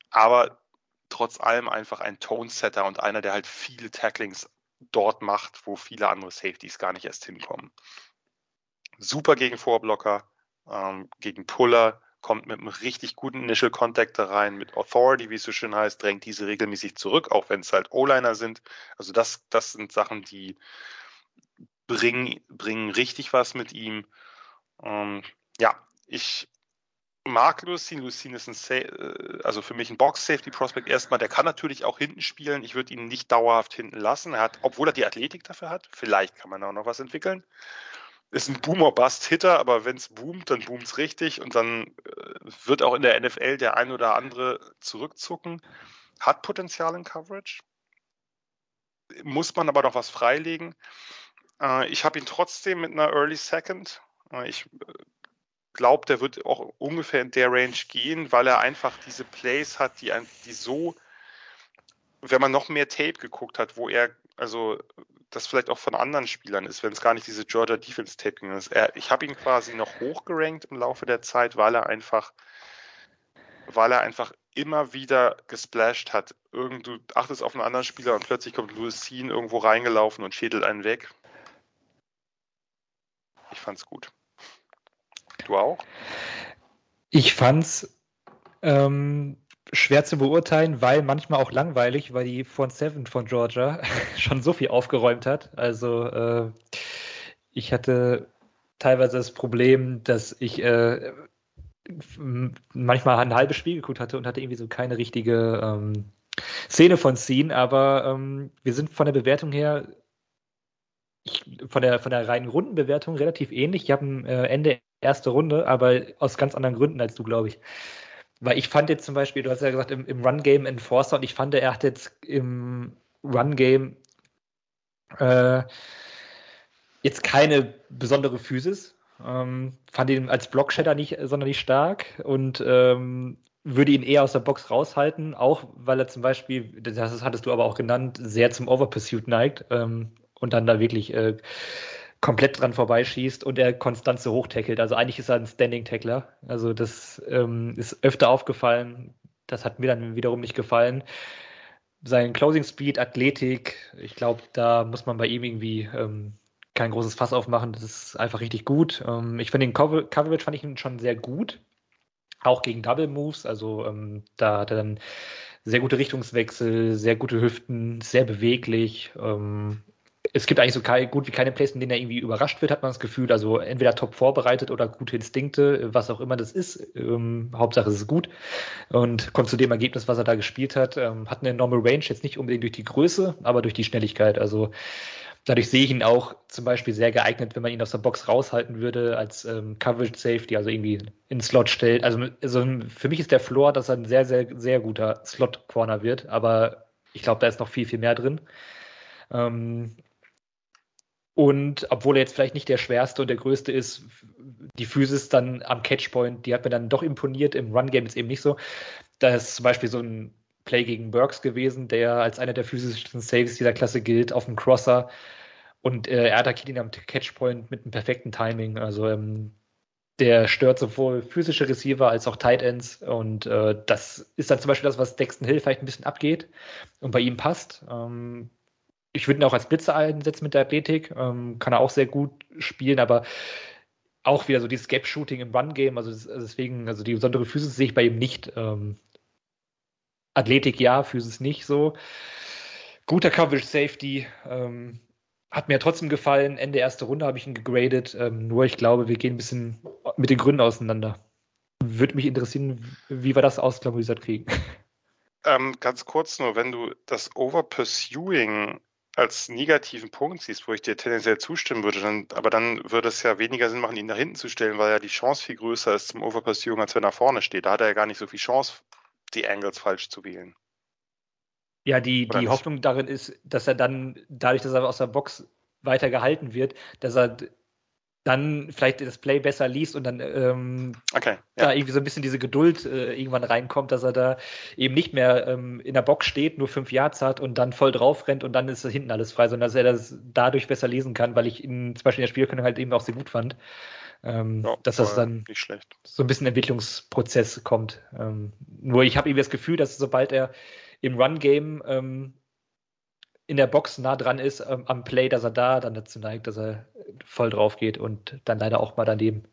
Aber trotz allem einfach ein Tone-Setter und einer, der halt viele Tacklings dort macht, wo viele andere Safeties gar nicht erst hinkommen. Super gegen Vorblocker, ähm, gegen Puller, kommt mit einem richtig guten Initial Contact da rein, mit Authority, wie es so schön heißt, drängt diese regelmäßig zurück, auch wenn es halt O-Liner sind. Also das, das sind Sachen, die bringen, bringen richtig was mit ihm. Ähm, ja, ich mag Lucien. Lucien ist ein, Sa äh, also für mich ein Box-Safety-Prospect erstmal. Der kann natürlich auch hinten spielen. Ich würde ihn nicht dauerhaft hinten lassen. Er hat, obwohl er die Athletik dafür hat, vielleicht kann man auch noch was entwickeln. Ist ein Boomer-Bust-Hitter, aber wenn es boomt, dann boomt es richtig und dann äh, wird auch in der NFL der ein oder andere zurückzucken. Hat Potenzial in Coverage. Muss man aber noch was freilegen. Äh, ich habe ihn trotzdem mit einer Early Second. Ich glaube, der wird auch ungefähr in der Range gehen, weil er einfach diese Plays hat, die, die so, wenn man noch mehr Tape geguckt hat, wo er, also das vielleicht auch von anderen Spielern ist, wenn es gar nicht diese Georgia Defense Tape ist. Er, ich habe ihn quasi noch hochgerankt im Laufe der Zeit, weil er einfach, weil er einfach immer wieder gesplashed hat. Irgend, du achtest auf einen anderen Spieler und plötzlich kommt Louis Sean irgendwo reingelaufen und schädelt einen weg. Ich fand's gut. Du auch? Ich fand's ähm, schwer zu beurteilen, weil manchmal auch langweilig, weil die Front Seven von Georgia *laughs* schon so viel aufgeräumt hat. Also äh, ich hatte teilweise das Problem, dass ich äh, manchmal ein halbes Spiel geguckt hatte und hatte irgendwie so keine richtige ähm, Szene von ziehen, aber ähm, wir sind von der Bewertung her, ich, von der von der reinen Rundenbewertung relativ ähnlich. Ich habe ein äh, Ende erste Runde, aber aus ganz anderen Gründen als du, glaube ich. Weil ich fand jetzt zum Beispiel, du hast ja gesagt, im, im Run-Game Enforcer und ich fand, er hat jetzt im Run-Game äh, jetzt keine besondere Physis. Ähm, fand ihn als Blockshatter nicht sonderlich stark und ähm, würde ihn eher aus der Box raushalten, auch weil er zum Beispiel, das hattest du aber auch genannt, sehr zum Overpursuit neigt ähm, und dann da wirklich äh, komplett dran vorbeischießt und er konstant so hoch tackelt. Also eigentlich ist er ein Standing-Tackler. Also das ähm, ist öfter aufgefallen. Das hat mir dann wiederum nicht gefallen. Sein Closing Speed, Athletik, ich glaube, da muss man bei ihm irgendwie ähm, kein großes Fass aufmachen. Das ist einfach richtig gut. Ähm, ich finde den Cover Coverage fand ich ihn schon sehr gut. Auch gegen Double Moves. Also ähm, da hat er dann sehr gute Richtungswechsel, sehr gute Hüften, sehr beweglich. Ähm, es gibt eigentlich so kein, gut wie keine Plays, in denen er irgendwie überrascht wird, hat man das Gefühl. Also entweder top vorbereitet oder gute Instinkte, was auch immer das ist. Ähm, Hauptsache es ist gut und kommt zu dem Ergebnis, was er da gespielt hat. Ähm, hat eine Normal Range jetzt nicht unbedingt durch die Größe, aber durch die Schnelligkeit. Also dadurch sehe ich ihn auch zum Beispiel sehr geeignet, wenn man ihn aus der Box raushalten würde als ähm, Coverage Safety, also irgendwie in Slot stellt. Also, also für mich ist der Floor, dass er ein sehr, sehr, sehr guter Slot Corner wird, aber ich glaube, da ist noch viel, viel mehr drin. Ähm, und obwohl er jetzt vielleicht nicht der schwerste und der größte ist, die Physis dann am Catchpoint, die hat mir dann doch imponiert. Im Run-Game ist eben nicht so. Da ist zum Beispiel so ein Play gegen Burks gewesen, der als einer der physischen Saves dieser Klasse gilt, auf dem Crosser. Und äh, er attackiert ihn am Catchpoint mit einem perfekten Timing. Also ähm, der stört sowohl physische Receiver als auch Tight Ends. Und äh, das ist dann zum Beispiel das, was Dexton Hill vielleicht ein bisschen abgeht und bei ihm passt. Ähm, ich würde ihn auch als Blitzer einsetzen mit der Athletik. Ähm, kann er auch sehr gut spielen, aber auch wieder so dieses Gap-Shooting im Run-Game. Also, also deswegen, also die besondere Physis sehe ich bei ihm nicht. Ähm, Athletik ja, Physis nicht so. Guter Coverage Safety. Ähm, hat mir trotzdem gefallen. Ende erste Runde habe ich ihn gegradet. Ähm, nur ich glaube, wir gehen ein bisschen mit den Gründen auseinander. Würde mich interessieren, wie wir das ausklamüsert kriegen. Ähm, ganz kurz nur, wenn du das Overpursuing als negativen Punkt siehst, wo ich dir tendenziell zustimmen würde, dann, aber dann würde es ja weniger Sinn machen, ihn nach hinten zu stellen, weil ja die Chance viel größer ist zum Overpursuing, als wenn er vorne steht. Da hat er ja gar nicht so viel Chance, die Angles falsch zu wählen. Ja, die, die Hoffnung darin ist, dass er dann, dadurch, dass er aus der Box weiter gehalten wird, dass er dann vielleicht das Play besser liest und dann ähm, okay, ja. da irgendwie so ein bisschen diese Geduld äh, irgendwann reinkommt, dass er da eben nicht mehr ähm, in der Box steht, nur fünf Yards hat und dann voll drauf rennt und dann ist hinten alles frei, sondern dass er das dadurch besser lesen kann, weil ich ihn zum Beispiel in der Spielkönnung halt eben auch sehr gut fand. Ähm, ja, dass das dann so ein bisschen Entwicklungsprozess kommt. Ähm, nur ich habe eben das Gefühl, dass sobald er im Run-Game ähm, in der Box nah dran ist ähm, am Play, dass er da dann dazu neigt, dass er voll drauf geht und dann leider auch mal daneben.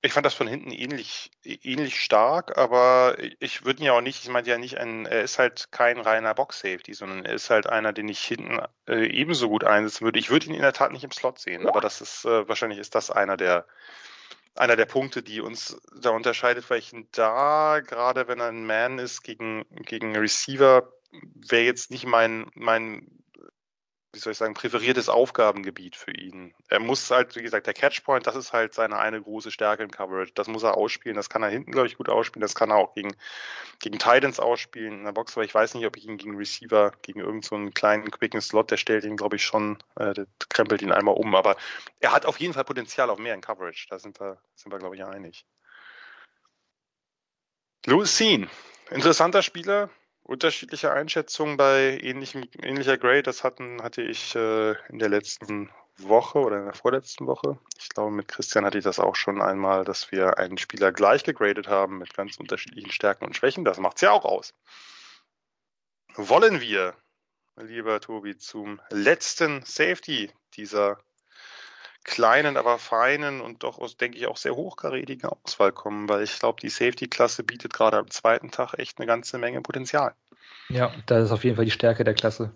Ich fand das von hinten ähnlich, ähnlich stark, aber ich würde ihn ja auch nicht, ich meine ja nicht, ein, er ist halt kein reiner Box-Safety, sondern er ist halt einer, den ich hinten äh, ebenso gut einsetzen würde. Ich würde ihn in der Tat nicht im Slot sehen, aber das ist, äh, wahrscheinlich ist das einer der, einer der Punkte, die uns da unterscheidet, weil ich ihn da, gerade wenn er ein Man ist, gegen, gegen Receiver, wäre jetzt nicht mein, mein, wie soll ich sagen, präferiertes Aufgabengebiet für ihn. Er muss halt, wie gesagt, der Catchpoint, das ist halt seine eine große Stärke im Coverage. Das muss er ausspielen. Das kann er hinten, glaube ich, gut ausspielen. Das kann er auch gegen, gegen Titans ausspielen in der Box, weil ich weiß nicht, ob ich ihn gegen Receiver, gegen irgendeinen so kleinen, quicken Slot, der stellt ihn, glaube ich, schon, äh, der krempelt ihn einmal um. Aber er hat auf jeden Fall Potenzial auf mehr in Coverage. Da sind wir, sind wir, glaube ich, einig. Louis Sean, interessanter Spieler, unterschiedliche Einschätzungen bei ähnlichem, ähnlicher Grade. Das hatten, hatte ich äh, in der letzten Woche oder in der vorletzten Woche. Ich glaube, mit Christian hatte ich das auch schon einmal, dass wir einen Spieler gleich gegradet haben mit ganz unterschiedlichen Stärken und Schwächen. Das macht es ja auch aus. Wollen wir, lieber Tobi, zum letzten Safety dieser kleinen, aber feinen und doch aus, denke ich, auch sehr hochkarätigen Auswahl kommen, weil ich glaube, die Safety-Klasse bietet gerade am zweiten Tag echt eine ganze Menge Potenzial. Ja, das ist auf jeden Fall die Stärke der Klasse.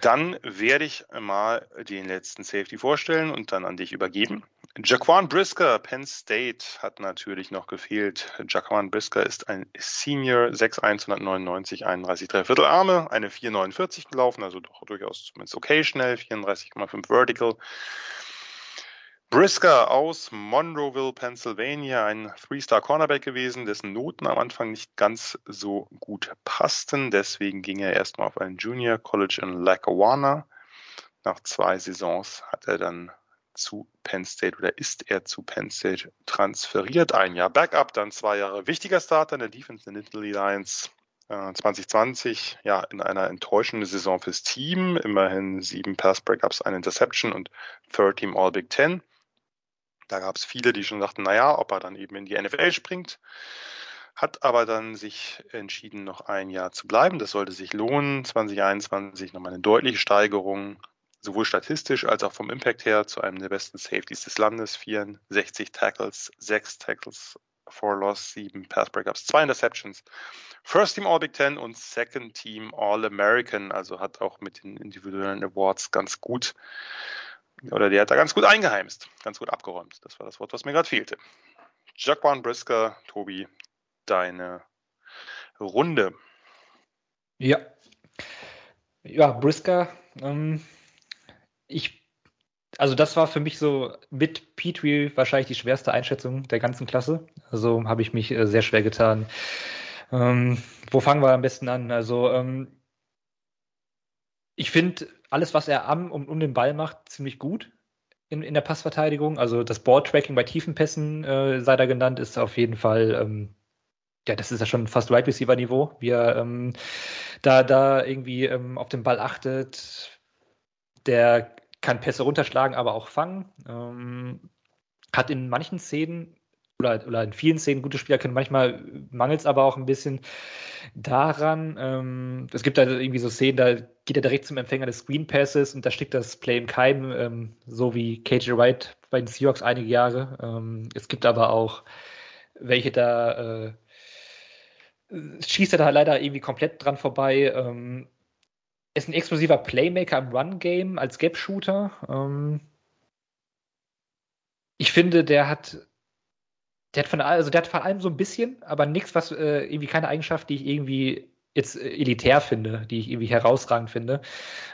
Dann werde ich mal den letzten Safety vorstellen und dann an dich übergeben. Jaquan Brisker, Penn State, hat natürlich noch gefehlt. Jaquan Brisker ist ein Senior, 6'1, 199, 31 Dreiviertel Arme, eine 4,49 gelaufen, also doch durchaus zumindest okay schnell, 34,5 Vertical. Brisker aus Monroeville, Pennsylvania, ein Three-Star Cornerback gewesen, dessen Noten am Anfang nicht ganz so gut passten. Deswegen ging er erstmal auf ein Junior College in Lackawanna. Nach zwei Saisons hat er dann zu Penn State oder ist er zu Penn State transferiert. Ein Jahr Backup, dann zwei Jahre wichtiger Starter in der Defense in Italy Lions. 2020 ja in einer enttäuschenden Saison fürs Team. Immerhin sieben Pass Breakups, eine Interception und Third Team All Big Ten. Da gab es viele, die schon dachten, naja, ob er dann eben in die NFL springt. Hat aber dann sich entschieden, noch ein Jahr zu bleiben. Das sollte sich lohnen. 2021 nochmal eine deutliche Steigerung, sowohl statistisch als auch vom Impact her, zu einem der besten Safeties des Landes. 64 Tackles, 6 Tackles for Loss, 7 Pass Breakups, 2 Interceptions. First Team All Big Ten und Second Team All American. Also hat auch mit den individuellen Awards ganz gut oder der hat da ganz gut eingeheimst, ganz gut abgeräumt. Das war das Wort, was mir gerade fehlte. Jaquan Brisker, Tobi, deine Runde. Ja. Ja, Brisker, ähm, ich, also das war für mich so mit Petrie wahrscheinlich die schwerste Einschätzung der ganzen Klasse. Also habe ich mich äh, sehr schwer getan. Ähm, wo fangen wir am besten an? Also ähm, ich finde alles, was er am und um den Ball macht, ziemlich gut in, in der Passverteidigung. Also das Balltracking bei tiefen Pässen, äh, sei da genannt, ist auf jeden Fall, ähm, ja, das ist ja schon fast Right Receiver Niveau, wie er ähm, da, da irgendwie ähm, auf den Ball achtet. Der kann Pässe runterschlagen, aber auch fangen. Ähm, hat in manchen Szenen oder, oder in vielen Szenen gute Spieler können. Manchmal mangelt es aber auch ein bisschen daran. Ähm, es gibt da irgendwie so Szenen, da geht er direkt zum Empfänger des Screen Passes und da steckt das Play im Keim, ähm, so wie KJ Wright bei den Seahawks einige Jahre. Ähm, es gibt aber auch welche da äh, schießt er da leider irgendwie komplett dran vorbei. Ähm, ist ein explosiver Playmaker im Run-Game als Gap-Shooter. Ähm, ich finde, der hat der hat von also der hat von allem so ein bisschen, aber nichts, was äh, irgendwie keine Eigenschaft, die ich irgendwie jetzt äh, elitär finde, die ich irgendwie herausragend finde.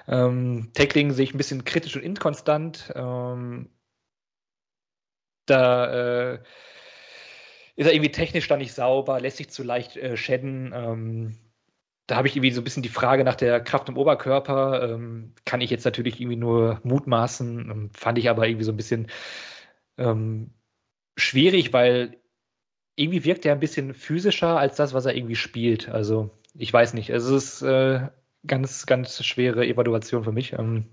Ähm, Tackling sehe ich ein bisschen kritisch und inkonstant. Ähm, da äh, ist er irgendwie technisch da nicht sauber, lässt sich zu leicht äh, schäden. Ähm, da habe ich irgendwie so ein bisschen die Frage nach der Kraft im Oberkörper. Ähm, kann ich jetzt natürlich irgendwie nur mutmaßen, ähm, fand ich aber irgendwie so ein bisschen ähm, schwierig, weil irgendwie wirkt er ein bisschen physischer als das, was er irgendwie spielt. Also ich weiß nicht. Es ist äh, ganz, ganz schwere Evaluation für mich. Ähm,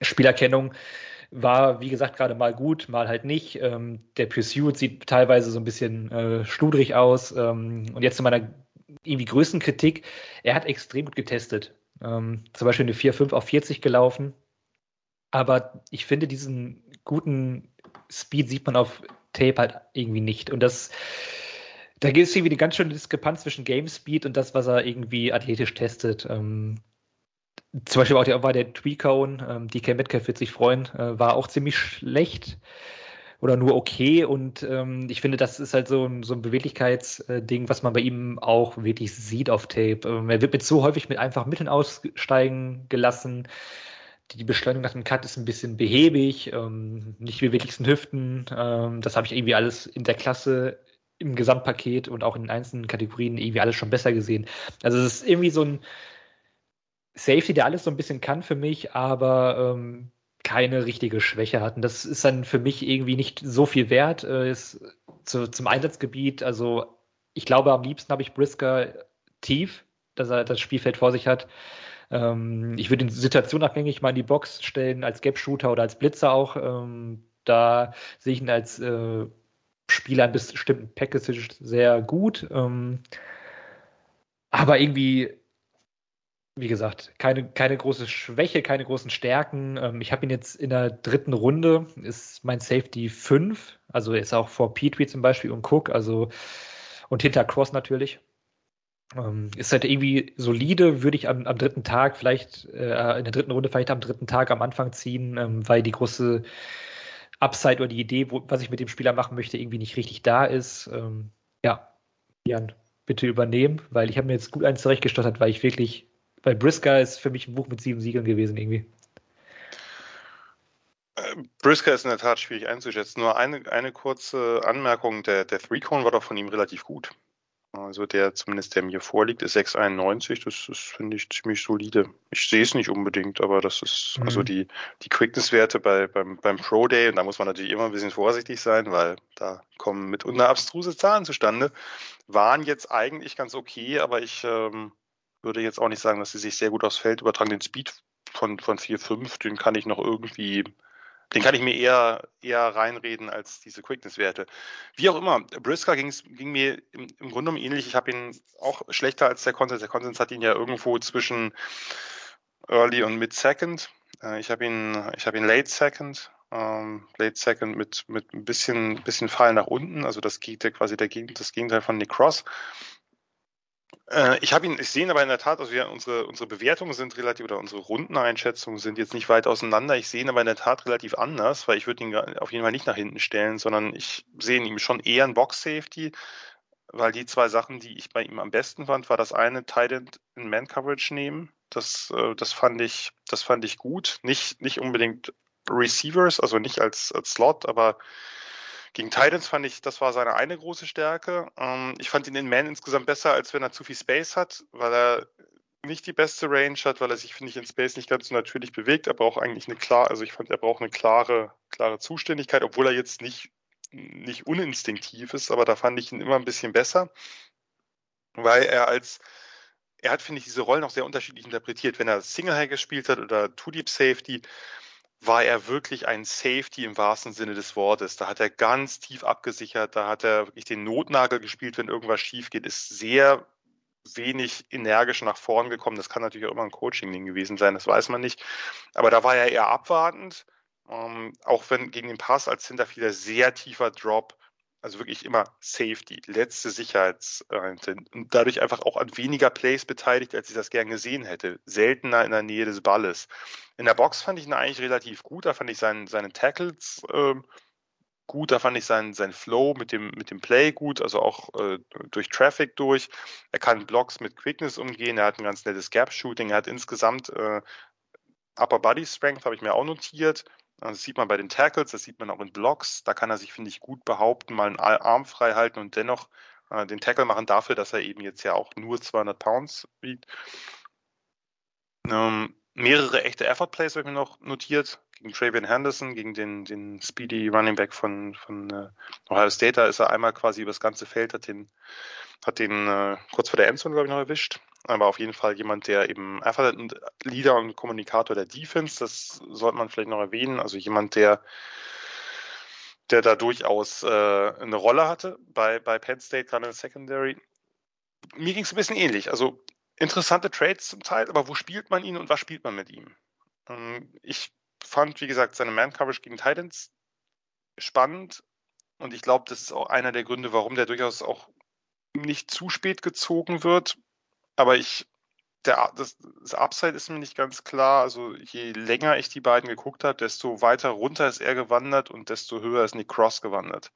Spielerkennung war, wie gesagt, gerade mal gut, mal halt nicht. Ähm, der Pursuit sieht teilweise so ein bisschen äh, schludrig aus. Ähm, und jetzt zu meiner irgendwie größten Kritik, er hat extrem gut getestet. Ähm, zum Beispiel eine 4-5 auf 40 gelaufen. Aber ich finde, diesen guten Speed sieht man auf Tape halt irgendwie nicht. Und das, da gibt es irgendwie eine ganz schöne Diskrepanz zwischen Game Speed und das, was er irgendwie athletisch testet. Ähm, zum Beispiel auch der, war der Tweakone, ähm, DK Metcalf wird sich freuen, äh, war auch ziemlich schlecht oder nur okay. Und ähm, ich finde, das ist halt so ein, so ein Beweglichkeitsding, was man bei ihm auch wirklich sieht auf Tape. Ähm, er wird mit so häufig mit einfach Mitteln aussteigen gelassen die Beschleunigung nach dem Cut ist ein bisschen behäbig, ähm, nicht wie wirklichsten Hüften. Ähm, das habe ich irgendwie alles in der Klasse im Gesamtpaket und auch in den einzelnen Kategorien irgendwie alles schon besser gesehen. Also es ist irgendwie so ein Safety, der alles so ein bisschen kann für mich, aber ähm, keine richtige Schwäche hat. Und das ist dann für mich irgendwie nicht so viel wert. Äh, zu, zum Einsatzgebiet, also ich glaube, am liebsten habe ich Brisker tief, dass er das Spielfeld vor sich hat. Ähm, ich würde ihn situationabhängig mal in die Box stellen, als Gap-Shooter oder als Blitzer auch. Ähm, da sehe ich ihn als äh, Spieler in bestimmten Packages sehr gut. Ähm, aber irgendwie wie gesagt, keine, keine große Schwäche, keine großen Stärken. Ähm, ich habe ihn jetzt in der dritten Runde, ist mein Safety 5, also ist auch vor Petrie zum Beispiel und Cook, also und hinter Cross natürlich. Ähm, ist halt irgendwie solide, würde ich am, am dritten Tag vielleicht, äh, in der dritten Runde vielleicht am dritten Tag am Anfang ziehen, ähm, weil die große Upside oder die Idee, wo, was ich mit dem Spieler machen möchte, irgendwie nicht richtig da ist. Ähm, ja, Jan, bitte übernehmen, weil ich habe mir jetzt gut eins zurechtgestottert, weil ich wirklich, weil Brisker ist für mich ein Buch mit sieben Siegeln gewesen irgendwie. Äh, Brisker ist in der Tat schwierig einzuschätzen. Nur eine, eine kurze Anmerkung, der, der Three-Cone war doch von ihm relativ gut. Also der zumindest, der mir vorliegt, ist 691. Das ist, finde ich, ziemlich solide. Ich sehe es nicht unbedingt, aber das ist mhm. also die, die Quickness-Werte bei, beim, beim Pro Day, und da muss man natürlich immer ein bisschen vorsichtig sein, weil da kommen mitunter abstruse Zahlen zustande, waren jetzt eigentlich ganz okay, aber ich ähm, würde jetzt auch nicht sagen, dass sie sich sehr gut aufs Feld übertragen. Den Speed von, von 4,5, den kann ich noch irgendwie den kann ich mir eher, eher reinreden als diese Quickness-Werte. Wie auch immer, Brisker ging mir im, im Grunde genommen ähnlich. Ich habe ihn auch schlechter als der Konsens. Der Konsens hat ihn ja irgendwo zwischen Early und Mid-Second. Äh, ich habe ihn, ich habe ihn Late Second. Ähm, late Second mit, mit ein bisschen, bisschen Fall nach unten. Also das geht ja quasi der, das Gegenteil von Nick Cross. Äh, ich habe ihn, ich sehe ihn aber in der Tat, also wir, unsere, unsere Bewertungen sind relativ, oder unsere Rundeneinschätzungen sind jetzt nicht weit auseinander. Ich sehe ihn aber in der Tat relativ anders, weil ich würde ihn auf jeden Fall nicht nach hinten stellen, sondern ich sehe ihm schon eher ein Box-Safety, weil die zwei Sachen, die ich bei ihm am besten fand, war das eine Tight End in Man-Coverage nehmen. Das, äh, das fand ich, das fand ich gut. Nicht, nicht unbedingt Receivers, also nicht als, als Slot, aber gegen Titans fand ich, das war seine eine große Stärke. Ähm, ich fand ihn in Man insgesamt besser, als wenn er zu viel Space hat, weil er nicht die beste Range hat, weil er sich, finde ich, in Space nicht ganz so natürlich bewegt. Er braucht eigentlich eine klare, also ich fand, er braucht eine klare, klare Zuständigkeit, obwohl er jetzt nicht, nicht uninstinktiv ist, aber da fand ich ihn immer ein bisschen besser, weil er als, er hat, finde ich, diese Rollen auch sehr unterschiedlich interpretiert. Wenn er Single High gespielt hat oder Two Deep Safety, war er wirklich ein Safety im wahrsten Sinne des Wortes. Da hat er ganz tief abgesichert, da hat er wirklich den Notnagel gespielt, wenn irgendwas schief geht, ist sehr wenig energisch nach vorn gekommen. Das kann natürlich auch immer ein Coaching-Ding gewesen sein, das weiß man nicht. Aber da war er eher abwartend. Ähm, auch wenn gegen den Pass als Hinterfielder sehr tiefer Drop also wirklich immer Safety, letzte Sicherheitsrente und dadurch einfach auch an weniger Plays beteiligt, als ich das gern gesehen hätte. Seltener in der Nähe des Balles. In der Box fand ich ihn eigentlich relativ gut, da fand ich seinen, seine Tackles äh, gut, da fand ich seinen, seinen Flow mit dem, mit dem Play gut, also auch äh, durch Traffic durch. Er kann Blocks mit Quickness umgehen, er hat ein ganz nettes Gap-Shooting, er hat insgesamt äh, Upper Body Strength, habe ich mir auch notiert. Das sieht man bei den Tackles, das sieht man auch in Blocks. Da kann er sich, finde ich, gut behaupten, mal einen Arm frei halten und dennoch äh, den Tackle machen dafür, dass er eben jetzt ja auch nur 200 Pounds wiegt. Ähm, mehrere echte Effort Plays habe ich mir noch notiert. Gegen Travian Henderson, gegen den, den Speedy Running Back von, von äh, Ohio State. Da ist er einmal quasi übers ganze Feld, hat den, hat den äh, kurz vor der Endzone, glaube ich, noch erwischt aber auf jeden Fall jemand, der eben einfach ein Leader und Kommunikator der Defense, das sollte man vielleicht noch erwähnen, also jemand, der der da durchaus äh, eine Rolle hatte bei, bei Penn State, gerade in der Secondary. Mir ging es ein bisschen ähnlich. Also interessante Trades zum Teil, aber wo spielt man ihn und was spielt man mit ihm? Ähm, ich fand, wie gesagt, seine Man-Coverage gegen Titans spannend und ich glaube, das ist auch einer der Gründe, warum der durchaus auch nicht zu spät gezogen wird aber ich, der, das, das Upside ist mir nicht ganz klar. Also je länger ich die beiden geguckt habe, desto weiter runter ist er gewandert und desto höher ist Nick Cross gewandert.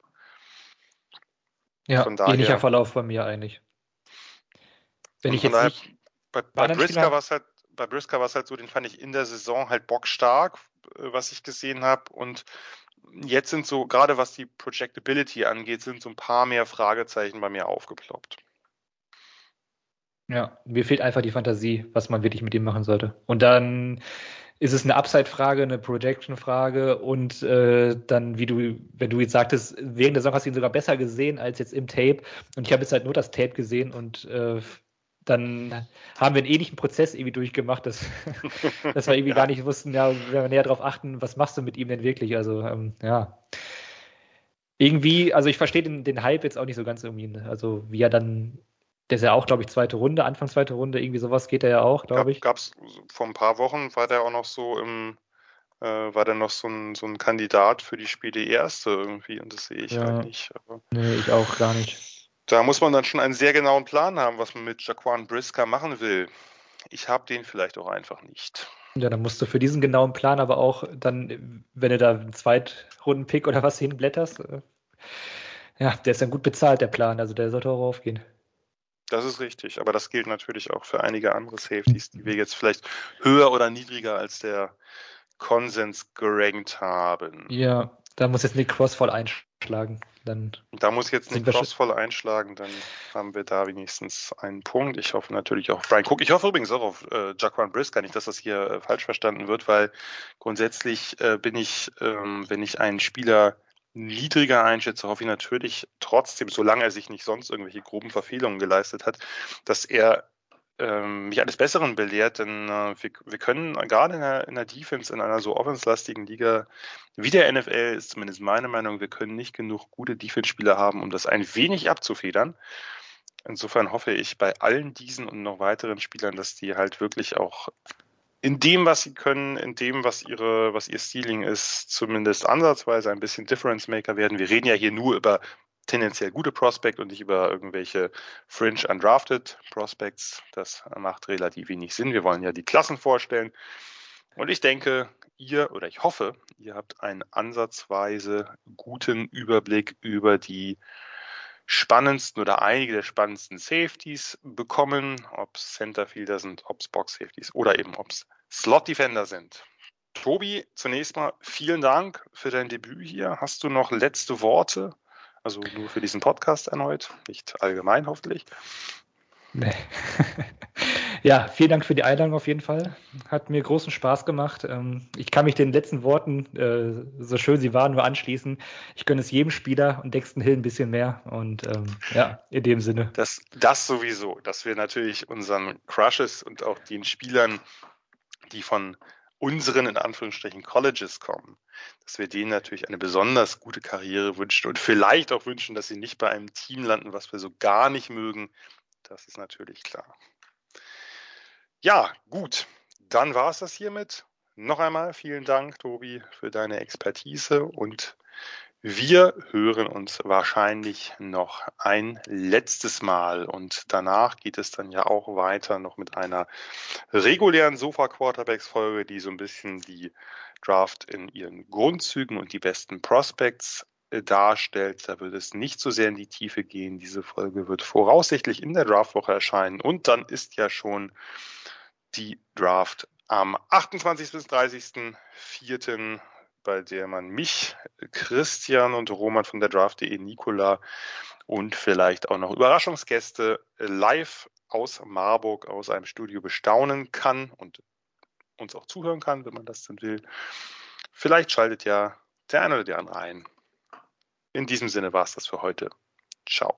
Ja, daher, ähnlicher Verlauf bei mir eigentlich. Wenn ich jetzt daher, nicht bei, bei Brisker war es halt bei Brisker war es halt so, den fand ich in der Saison halt bockstark, äh, was ich gesehen habe. Und jetzt sind so, gerade was die Projectability angeht, sind so ein paar mehr Fragezeichen bei mir aufgeploppt. Ja, mir fehlt einfach die Fantasie, was man wirklich mit ihm machen sollte. Und dann ist es eine Upside-Frage, eine Projection-Frage und äh, dann, wie du, wenn du jetzt sagtest, während der Saison hast du ihn sogar besser gesehen als jetzt im Tape und ich habe jetzt halt nur das Tape gesehen und äh, dann haben wir einen ähnlichen Prozess irgendwie durchgemacht, dass, *laughs* dass wir irgendwie ja. gar nicht wussten, ja, wenn wir näher darauf achten, was machst du mit ihm denn wirklich? Also, ähm, ja. Irgendwie, also ich verstehe den, den Hype jetzt auch nicht so ganz irgendwie, also wie er dann Der ist ja auch, glaube ich, zweite Runde, Anfang zweite Runde, irgendwie sowas geht er ja auch, glaube ich. Gab es vor ein paar Wochen, war der auch noch so im, äh, war der noch so ein, so ein Kandidat für die Spiele Erste irgendwie und das sehe ich ja. halt nicht. Aber nee, ich auch gar nicht. Da muss man dann schon einen sehr genauen Plan haben, was man mit Jaquan Brisker machen will. Ich habe den vielleicht auch einfach nicht. Ja, dann musst du für diesen genauen Plan aber auch dann, wenn du da einen Zweitrunden-Pick oder was hinblätterst, äh, ja, der ist dann gut bezahlt, der Plan. Also der sollte auch aufgehen. Das ist richtig, aber das gilt natürlich auch für einige andere Safeties, die wir jetzt vielleicht höher oder niedriger als der Konsens gerankt haben. Ja, da muss jetzt Nick Cross voll einschlagen. Dann da muss jetzt Nick Cross voll einschlagen, dann haben wir da wenigstens einen Punkt. Ich hoffe natürlich auch Brian Cook. Ich hoffe übrigens auch auf äh, Jaquan Brisker, nicht, dass das hier äh, falsch verstanden wird, weil grundsätzlich äh, bin ich, ähm, wenn ich einen Spieler niedriger einschätze, hoffe ich natürlich trotzdem, solange er sich nicht sonst irgendwelche groben Verfehlungen geleistet hat, dass er ähm, mich eines Besseren belehrt, denn äh, wir, wir können gerade in der, in der Defense in einer so offenslastigen Liga wie der NFL ist zumindest meine Meinung, wir können nicht genug gute Defense-Spieler haben, um das ein wenig abzufedern. Insofern hoffe ich bei allen diesen und noch weiteren Spielern, dass die halt wirklich auch in dem, was sie können, in dem, was ihre, was ihr Stealing ist, zumindest ansatzweise ein bisschen Difference Maker werden. Wir reden ja hier nur über tendenziell gute Prospect und nicht über irgendwelche Fringe Undrafted Prospects. Das macht relativ wenig Sinn. Wir wollen ja die Klassen vorstellen. Und ich denke, ihr oder ich hoffe, ihr habt einen ansatzweise guten Überblick über die spannendsten oder einige der spannendsten Safeties bekommen, ob es Centerfielder sind, ob es Box Safeties oder eben ob es Slot Defender sind. Tobi, zunächst mal vielen Dank für dein Debüt hier. Hast du noch letzte Worte? Also nur für diesen Podcast erneut, nicht allgemein hoffentlich. Nee. *laughs* ja, vielen Dank für die Einladung auf jeden Fall. Hat mir großen Spaß gemacht. Ähm, ich kann mich den letzten Worten, äh, so schön sie waren, nur anschließen. Ich gönne es jedem Spieler und Dexton Hill ein bisschen mehr. Und ähm, ja, in dem Sinne. Das, das sowieso, dass wir natürlich unseren Crushes und auch den Spielern, die von unseren in Anführungsstrichen Colleges kommen, dass wir denen natürlich eine besonders gute Karriere wünschen und vielleicht auch wünschen, dass sie nicht bei einem Team landen, was wir so gar nicht mögen, das ist natürlich klar. Ja, gut. Dann war es das hiermit. Noch einmal vielen Dank, Tobi, für deine Expertise und wir hören uns wahrscheinlich noch ein letztes Mal und danach geht es dann ja auch weiter noch mit einer regulären Sofa Quarterbacks Folge, die so ein bisschen die Draft in ihren Grundzügen und die besten Prospects äh, darstellt. Da wird es nicht so sehr in die Tiefe gehen. Diese Folge wird voraussichtlich in der Draftwoche erscheinen und dann ist ja schon die Draft am 28. bis 30.04., bei der man mich, Christian und Roman von der Draft.de, Nikola und vielleicht auch noch Überraschungsgäste live aus Marburg, aus einem Studio bestaunen kann und uns auch zuhören kann, wenn man das denn will. Vielleicht schaltet ja der eine oder die andere ein. In diesem Sinne war es das für heute. Ciao.